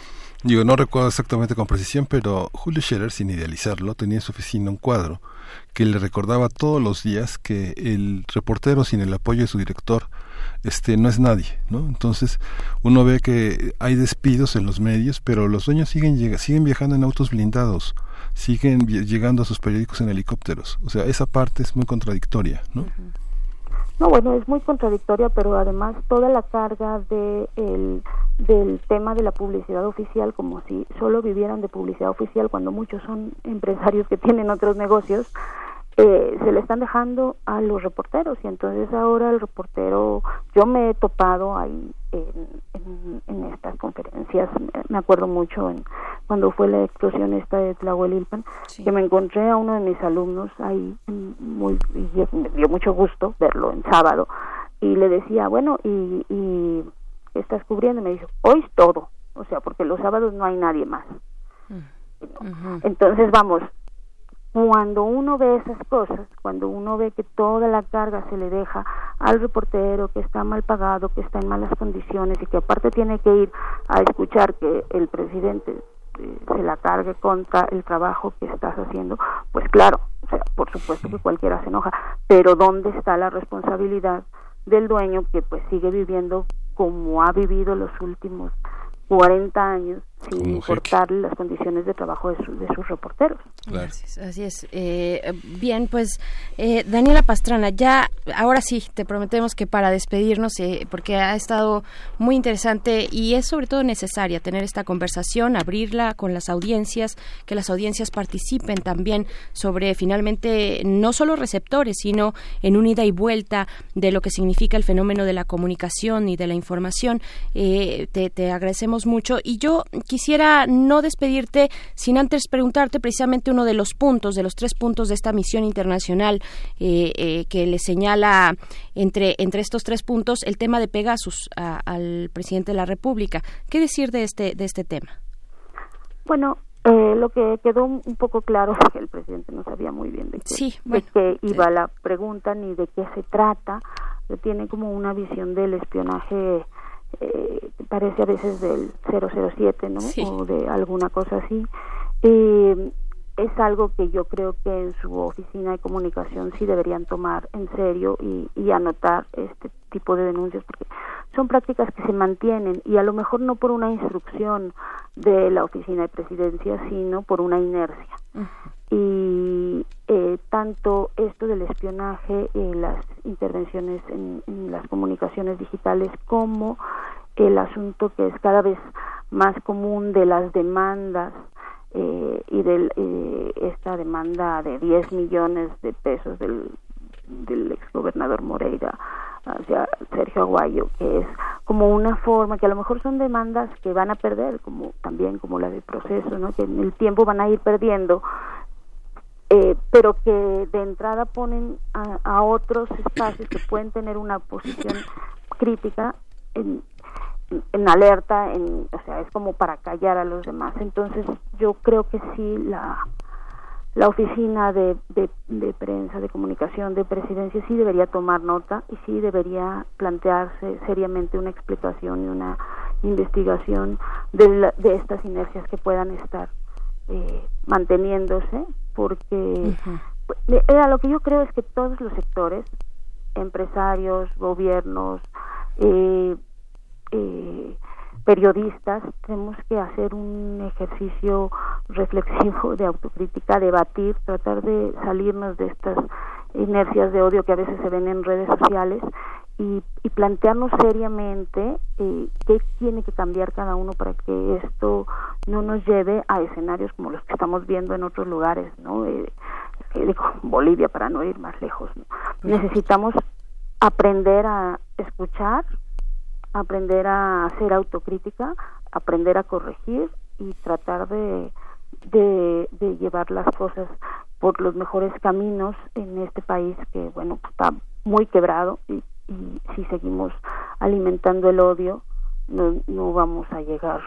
digo, no recuerdo exactamente con precisión, pero Julio Scherer, sin idealizarlo, tenía en su oficina un cuadro que le recordaba todos los días que el reportero sin el apoyo de su director este no es nadie, ¿no? Entonces uno ve que hay despidos en los medios, pero los dueños siguen siguen viajando en autos blindados, siguen llegando a sus periódicos en helicópteros, o sea esa parte es muy contradictoria, ¿no? No, bueno, es muy contradictoria, pero además toda la carga de el, del tema de la publicidad oficial, como si solo vivieran de publicidad oficial, cuando muchos son empresarios que tienen otros negocios, eh, se le están dejando a los reporteros. Y entonces ahora el reportero, yo me he topado ahí en, en, estas conferencias, me acuerdo mucho en, cuando fue la explosión esta de Tlahuelilpan, que me encontré a uno de mis alumnos ahí, muy, y me dio mucho gusto verlo en sábado, y le decía, bueno, y, y estás cubriendo, y me dijo, hoy es todo, o sea, porque los sábados no hay nadie más. Entonces, vamos, cuando uno ve esas cosas, cuando uno ve que toda la carga se le deja al reportero, que está mal pagado, que está en malas condiciones y que aparte tiene que ir a escuchar que el presidente eh, se la cargue contra el trabajo que estás haciendo, pues claro, o sea, por supuesto que cualquiera se enoja, pero ¿dónde está la responsabilidad del dueño que pues sigue viviendo como ha vivido los últimos 40 años sin importar las condiciones de trabajo de, su- de sus reporteros. Gracias, así es. Eh, bien, pues eh, Daniela Pastrana, ya ahora sí, te prometemos que para despedirnos, eh, porque ha estado muy interesante y es sobre todo necesaria tener esta conversación, abrirla con las audiencias, que las audiencias participen también sobre finalmente no solo receptores, sino en un ida y vuelta de lo que significa el fenómeno de la comunicación y de la información. Eh, te, te agradecemos mucho y yo quisiera no despedirte sin antes preguntarte precisamente uno de los puntos, de los tres puntos de esta misión internacional eh, eh, que le señala entre, entre estos tres puntos el tema de Pegasus a- al presidente de la República. ¿Qué decir de este, de este tema? Bueno, eh, lo que quedó un poco claro es que el presidente no sabía muy bien de qué, Sí, de bueno, qué iba la pregunta ni de qué se trata. Tiene como una visión del espionaje, eh, parece a veces del 007, ¿no? Sí. O de alguna cosa así. Eh, es algo que yo creo que en su oficina de comunicación sí deberían tomar en serio y, y anotar este tipo de denuncias porque son prácticas que se mantienen y a lo mejor no por una instrucción de la oficina de presidencia sino por una inercia y eh, tanto esto del espionaje eh, las intervenciones en, las comunicaciones digitales como el asunto que es cada vez más común de las demandas eh, y de esta demanda de 10 millones de pesos del, del exgobernador Moreira hacia Sergio Aguayo, que es como una forma que a lo mejor son demandas que van a perder, como también como la del proceso, que en el tiempo van a ir perdiendo, eh, pero que de entrada ponen a, a otros espacios que pueden tener una posición crítica en, en alerta, en, o sea, es como para callar a los demás. Entonces, yo creo que sí la la oficina de, de, de prensa, de comunicación de presidencia sí debería tomar nota y sí debería plantearse seriamente una explicación y una investigación de, la- de estas inercias que puedan estar eh, manteniéndose porque eh, eh, lo que yo creo es que todos los sectores empresarios gobiernos eh, eh, periodistas tenemos que hacer un ejercicio reflexivo de autocrítica, debatir, tratar de salirnos de estas inercias de odio que a veces se ven en redes sociales y, y plantearnos seriamente eh, qué tiene que cambiar cada uno para que esto no nos lleve a escenarios como los que estamos viendo en otros lugares, ¿no? Eh, que digo, Bolivia para no ir más lejos. ¿no? Necesitamos aprender a escuchar, aprender a hacer autocrítica, aprender a corregir y tratar de, de, de llevar las cosas por los mejores caminos en este país que, bueno, está muy quebrado y, y si seguimos alimentando el odio, no, no vamos a llegar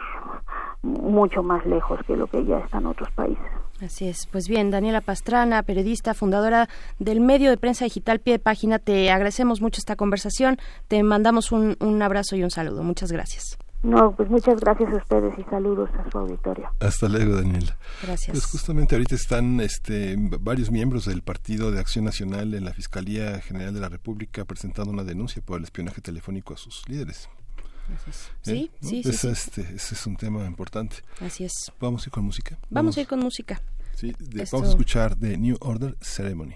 mucho más lejos que lo que ya está en otros países. Así es. Pues bien, Daniela Pastrana, periodista, fundadora del medio de prensa digital Pie de Página, te agradecemos mucho esta conversación. Te mandamos un, un abrazo y un saludo. Muchas gracias. No, pues muchas gracias a ustedes y saludos a su auditorio. Hasta luego, Daniela. Gracias. Pues justamente ahorita están este, varios miembros del Partido de Acción Nacional en la Fiscalía General de la República presentando una denuncia por el espionaje telefónico a sus líderes. Sí, ¿No? sí, sí, Ese, sí. Este, ese es un tema importante. Así es. Vamos a ir con música. Vamos a ir con música. Sí, de- Esto- vamos a escuchar de New Order Ceremony.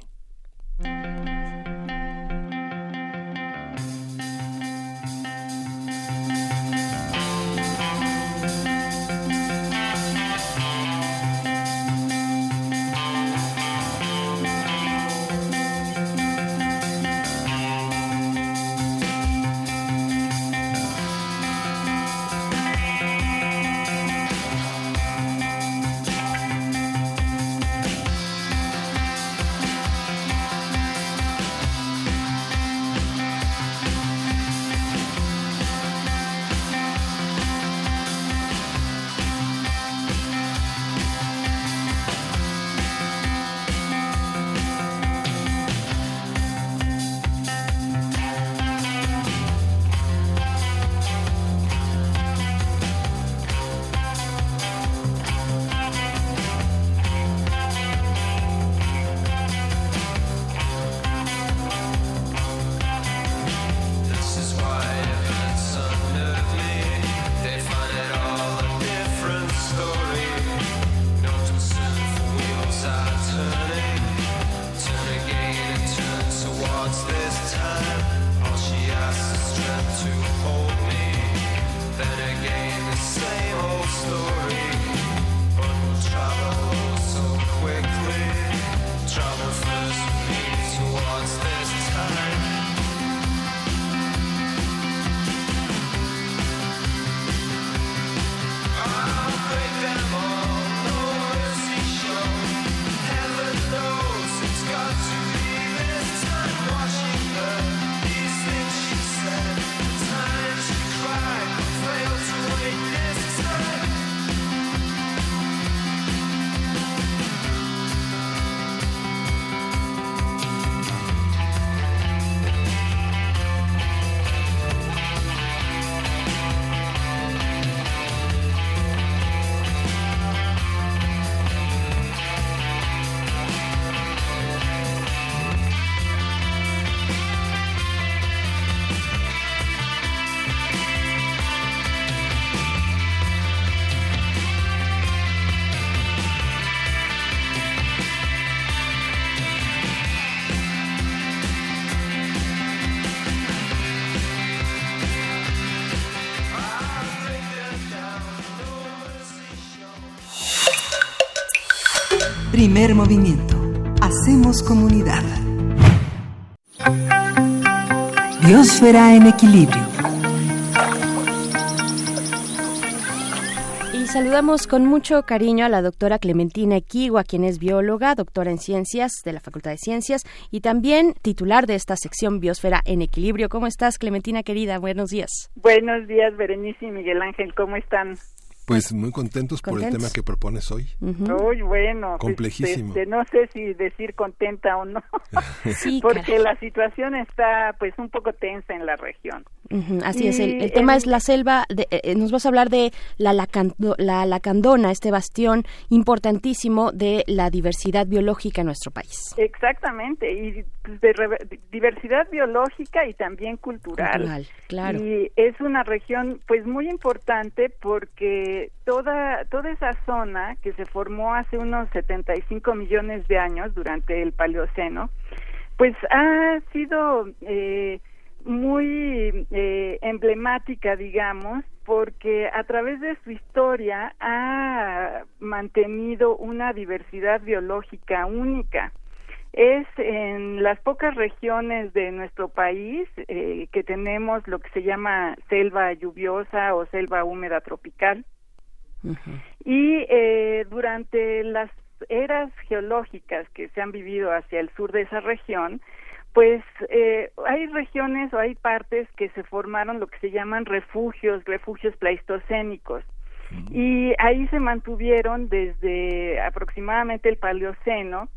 Primer movimiento. Hacemos comunidad. Biosfera en equilibrio. Y saludamos con mucho cariño a la doctora Clementina Equigua, quien es bióloga, doctora en ciencias de la Facultad de Ciencias y también titular de esta sección Biosfera en Equilibrio. ¿Cómo estás, Clementina querida? Buenos días. Buenos días, Berenice y Miguel Ángel. ¿Cómo están? Pues muy contentos, por el tema que propones hoy. Uy, bueno. pues, Complejísimo. este, no sé si decir contenta o no, Sí, porque caray. la situación está pues un poco tensa en la región. Así es, el, el tema en- es la selva, de- eh, eh, nos vas a hablar de la, lacando- la lacandona, este bastión importantísimo de la diversidad biológica en nuestro país. Exactamente, y de de diversidad biológica y también cultural. Cultural, claro. Y es una región pues muy importante porque toda toda esa zona que se formó hace unos 75 millones de años durante el Paleoceno, pues ha sido eh, muy eh, emblemática, digamos, porque a través de su historia ha mantenido una diversidad biológica única. Es en las pocas regiones de nuestro país eh, que tenemos lo que se llama selva lluviosa o selva húmeda tropical. Y eh, durante las eras geológicas que se han vivido hacia el sur de esa región, pues eh, hay regiones o hay partes que se formaron lo que se llaman refugios, refugios pleistocénicos. Y ahí se mantuvieron desde aproximadamente el Paleoceno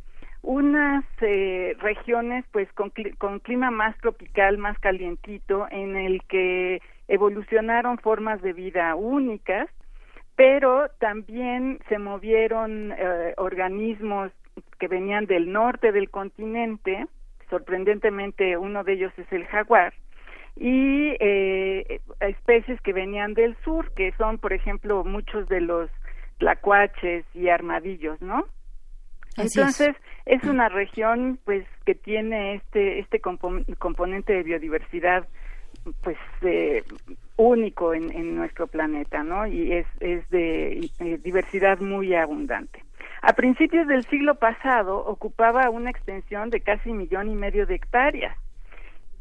unas eh, regiones pues con, cli- con clima más tropical, más calientito, en el que evolucionaron formas de vida únicas, pero también se movieron eh, organismos que venían del norte del continente, sorprendentemente uno de ellos es el jaguar, y eh, especies que venían del sur, que son, por ejemplo, muchos de los tlacuaches y armadillos, ¿no? Así. Entonces, es. una región, pues, que tiene este, este compo- componente de biodiversidad, pues, eh, único en, en nuestro planeta, ¿no? Y es, es de eh, diversidad muy abundante. A principios del siglo pasado ocupaba una extensión de casi millón y medio de hectáreas.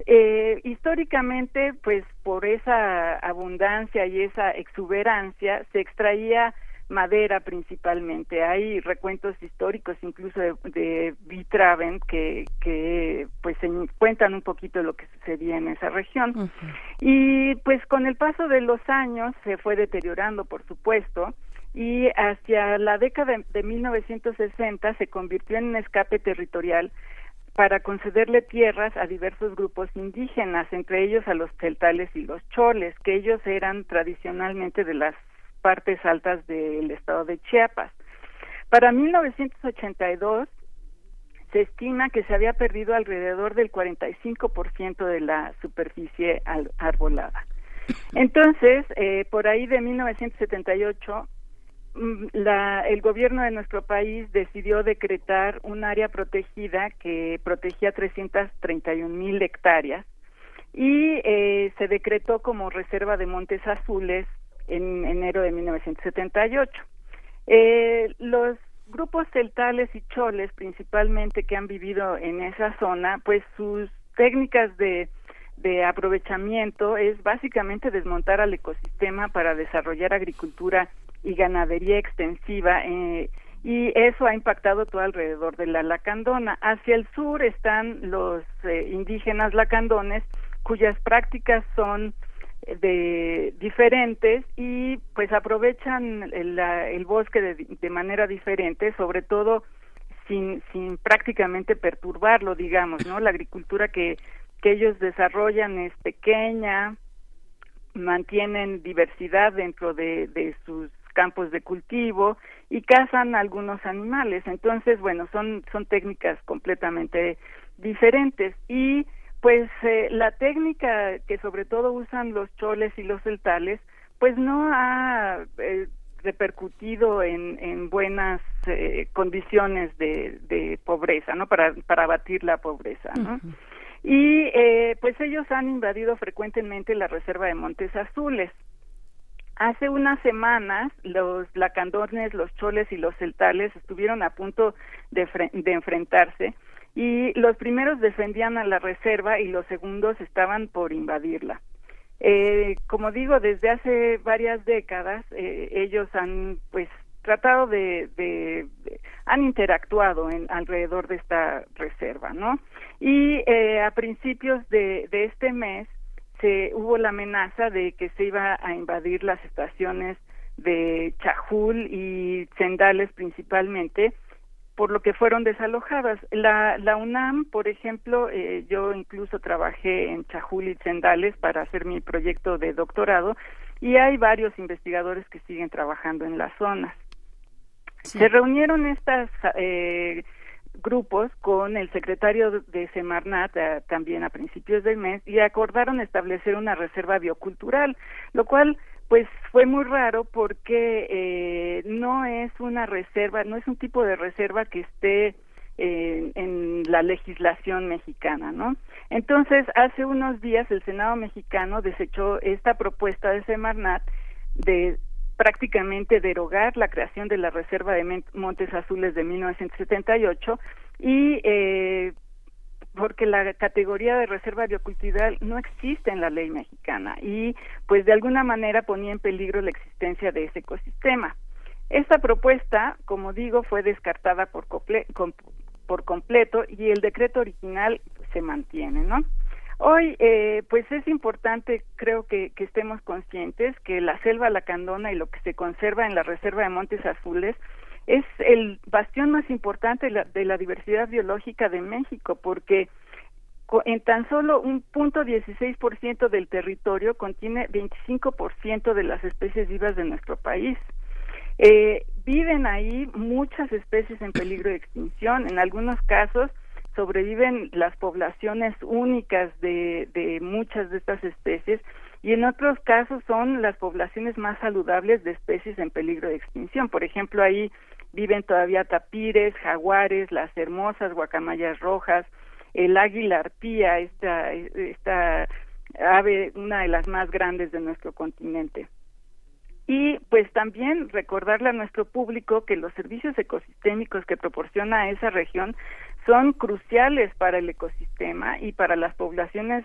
Eh, históricamente, pues por esa abundancia y esa exuberancia, se extraía madera principalmente. Hay recuentos históricos, incluso de, de Vitraven, que, que pues en- cuentan un poquito lo que sucedía en esa región. Y pues con el paso de los años se fue deteriorando, por supuesto, y hacia la década de, de 1960 se convirtió en un escape territorial para concederle tierras a diversos grupos indígenas, entre ellos a los celtales y los choles, que ellos eran tradicionalmente de las partes altas del estado de Chiapas. Para 1982 se estima que se había perdido alrededor del 45% de la superficie arbolada. Entonces, eh, por ahí de 1978, mm, la, el gobierno de nuestro país decidió decretar un área protegida que protegía 331 mil hectáreas y eh, se decretó como reserva de Montes Azules en enero de 1978. Eh, los grupos celtales y choles, principalmente que han vivido en esa zona, pues sus técnicas de aprovechamiento es básicamente desmontar al ecosistema para desarrollar agricultura y ganadería extensiva eh, y eso ha impactado todo alrededor de la lacandona. Hacia el sur están los eh, indígenas lacandones cuyas prácticas son eh, de diferentes y pues aprovechan el, bosque de, de manera diferente, sobre todo sin, sin prácticamente perturbarlo, digamos, ¿no? La agricultura que, que ellos desarrollan es pequeña, mantienen diversidad dentro de, de sus campos de cultivo y cazan algunos animales. Entonces, bueno, son, son técnicas completamente diferentes y pues eh, la técnica que sobre todo usan los choles y los celtales, pues no ha eh, repercutido en, en buenas eh, condiciones de, de pobreza, ¿no? Para, para abatir la pobreza, ¿no? Y eh, pues ellos han invadido frecuentemente la reserva de Montes Azules. Hace unas semanas los lacandones, los choles y los celtales estuvieron a punto de, de enfrentarse y los primeros defendían a la reserva y los segundos estaban por invadirla. Eh, como digo, desde hace varias décadas eh, ellos han pues tratado de, de- de- han interactuado en alrededor de esta reserva, ¿no? Y eh, a principios de, de este mes se hubo la amenaza de que se iba a invadir las estaciones de Chajul y Sendales principalmente, por lo que fueron desalojadas. La, la UNAM, por ejemplo, eh, yo incluso trabajé en Chajul y Sendales para hacer mi proyecto de doctorado y hay varios investigadores que siguen trabajando en las zonas. Se reunieron estas eh, grupos con el secretario de Semarnat eh, también a principios del mes y acordaron establecer una reserva biocultural, lo cual pues fue muy raro porque eh, no es una reserva, no es un tipo de reserva que esté eh, en la legislación mexicana, ¿no? Entonces, hace unos días el Senado mexicano desechó esta propuesta de Semarnat de prácticamente derogar la creación de la Reserva de Montes Azules de 1978 y eh, porque la categoría de reserva biocultural no existe en la ley mexicana y pues de alguna manera ponía en peligro la existencia de ese ecosistema. Esta propuesta, como digo, fue descartada por, por completo y el decreto original se mantiene, ¿no? Hoy, eh, pues es importante, creo que, que estemos conscientes que la selva lacandona y lo que se conserva en la Reserva de Montes Azules es el bastión más importante de la, diversidad biológica de México, porque en tan solo un punto 16% del territorio contiene 25% de las especies vivas de nuestro país. Eh, viven ahí muchas especies en peligro de extinción. En algunos casos sobreviven las poblaciones únicas de, de muchas de estas especies y en otros casos son las poblaciones más saludables de especies en peligro de extinción. Por ejemplo, ahí viven todavía tapires, jaguares, las hermosas guacamayas rojas, el águila arpía, esta, esta ave, una de las más grandes de nuestro continente. Y pues también recordarle a nuestro público que los servicios ecosistémicos que proporciona esa región son cruciales para el ecosistema y para las poblaciones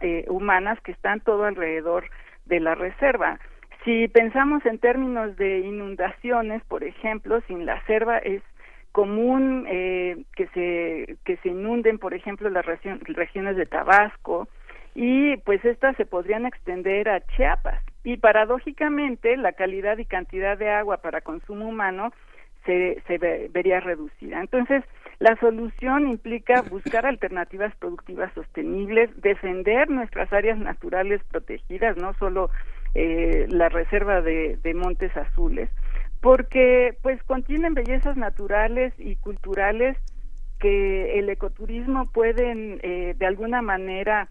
eh, humanas que están todo alrededor de la reserva. Si pensamos en términos de inundaciones, por ejemplo, sin la selva es común eh, que se que se inunden, por ejemplo, las region- regiones de Tabasco y pues estas se podrían extender a Chiapas y paradójicamente la calidad y cantidad de agua para consumo humano se, se ve- vería reducida. Entonces, la solución implica buscar alternativas productivas sostenibles, defender nuestras áreas naturales protegidas, no solo eh, la reserva de, Montes Azules, porque pues contienen bellezas naturales y culturales que el ecoturismo pueden eh, de alguna manera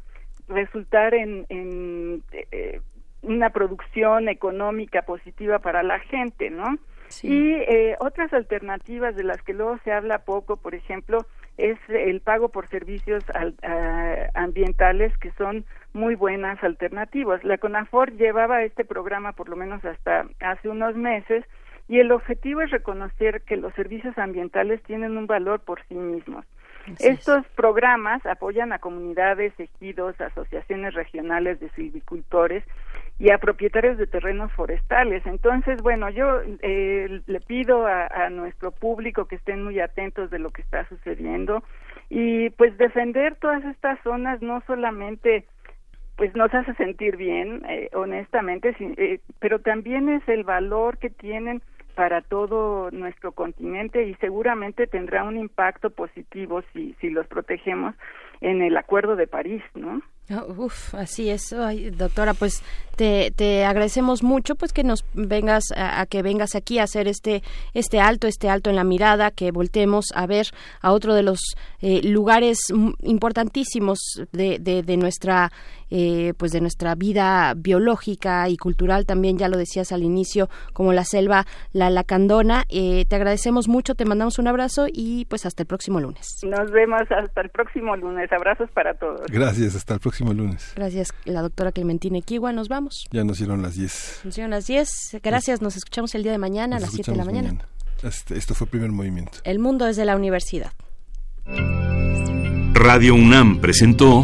resultar en, en eh, una producción económica positiva para la gente, ¿no? Y eh, otras alternativas de las que luego se habla poco, por ejemplo, es el pago por servicios al- a- ambientales que son muy buenas alternativas. La CONAFOR llevaba este programa por lo menos hasta hace unos meses y el objetivo es reconocer que los servicios ambientales tienen un valor por sí mismos. Estos programas apoyan a comunidades, ejidos, asociaciones regionales de silvicultores y a propietarios de terrenos forestales. Entonces, bueno, yo eh, le pido a, nuestro público que estén muy atentos de lo que está sucediendo y pues defender todas estas zonas no solamente pues nos hace sentir bien, eh, honestamente, sí, eh, pero también es el valor que tienen para todo nuestro continente y seguramente tendrá un impacto positivo si, si los protegemos en el Acuerdo de París, ¿no? Uf, así es, doctora, pues te, te agradecemos mucho pues que nos vengas a, que vengas aquí a hacer este este alto, este alto en la mirada, que voltemos a ver a otro de los eh, lugares importantísimos de, de nuestra eh, pues de nuestra vida biológica y cultural también, ya lo decías al inicio, como la selva, la lacandona. Eh, te agradecemos mucho, te mandamos un abrazo y pues hasta el próximo lunes. Nos vemos hasta el próximo lunes. Abrazos para todos. Gracias, hasta el próximo lunes. Gracias, la doctora Clementina Equigua. Nos vamos. Ya nos dieron las 10. Nos dieron las 10. Gracias, nos escuchamos el día de mañana a las 7 de la mañana. mañana. Este- esto fue Primer Movimiento. El mundo desde la universidad. Radio UNAM presentó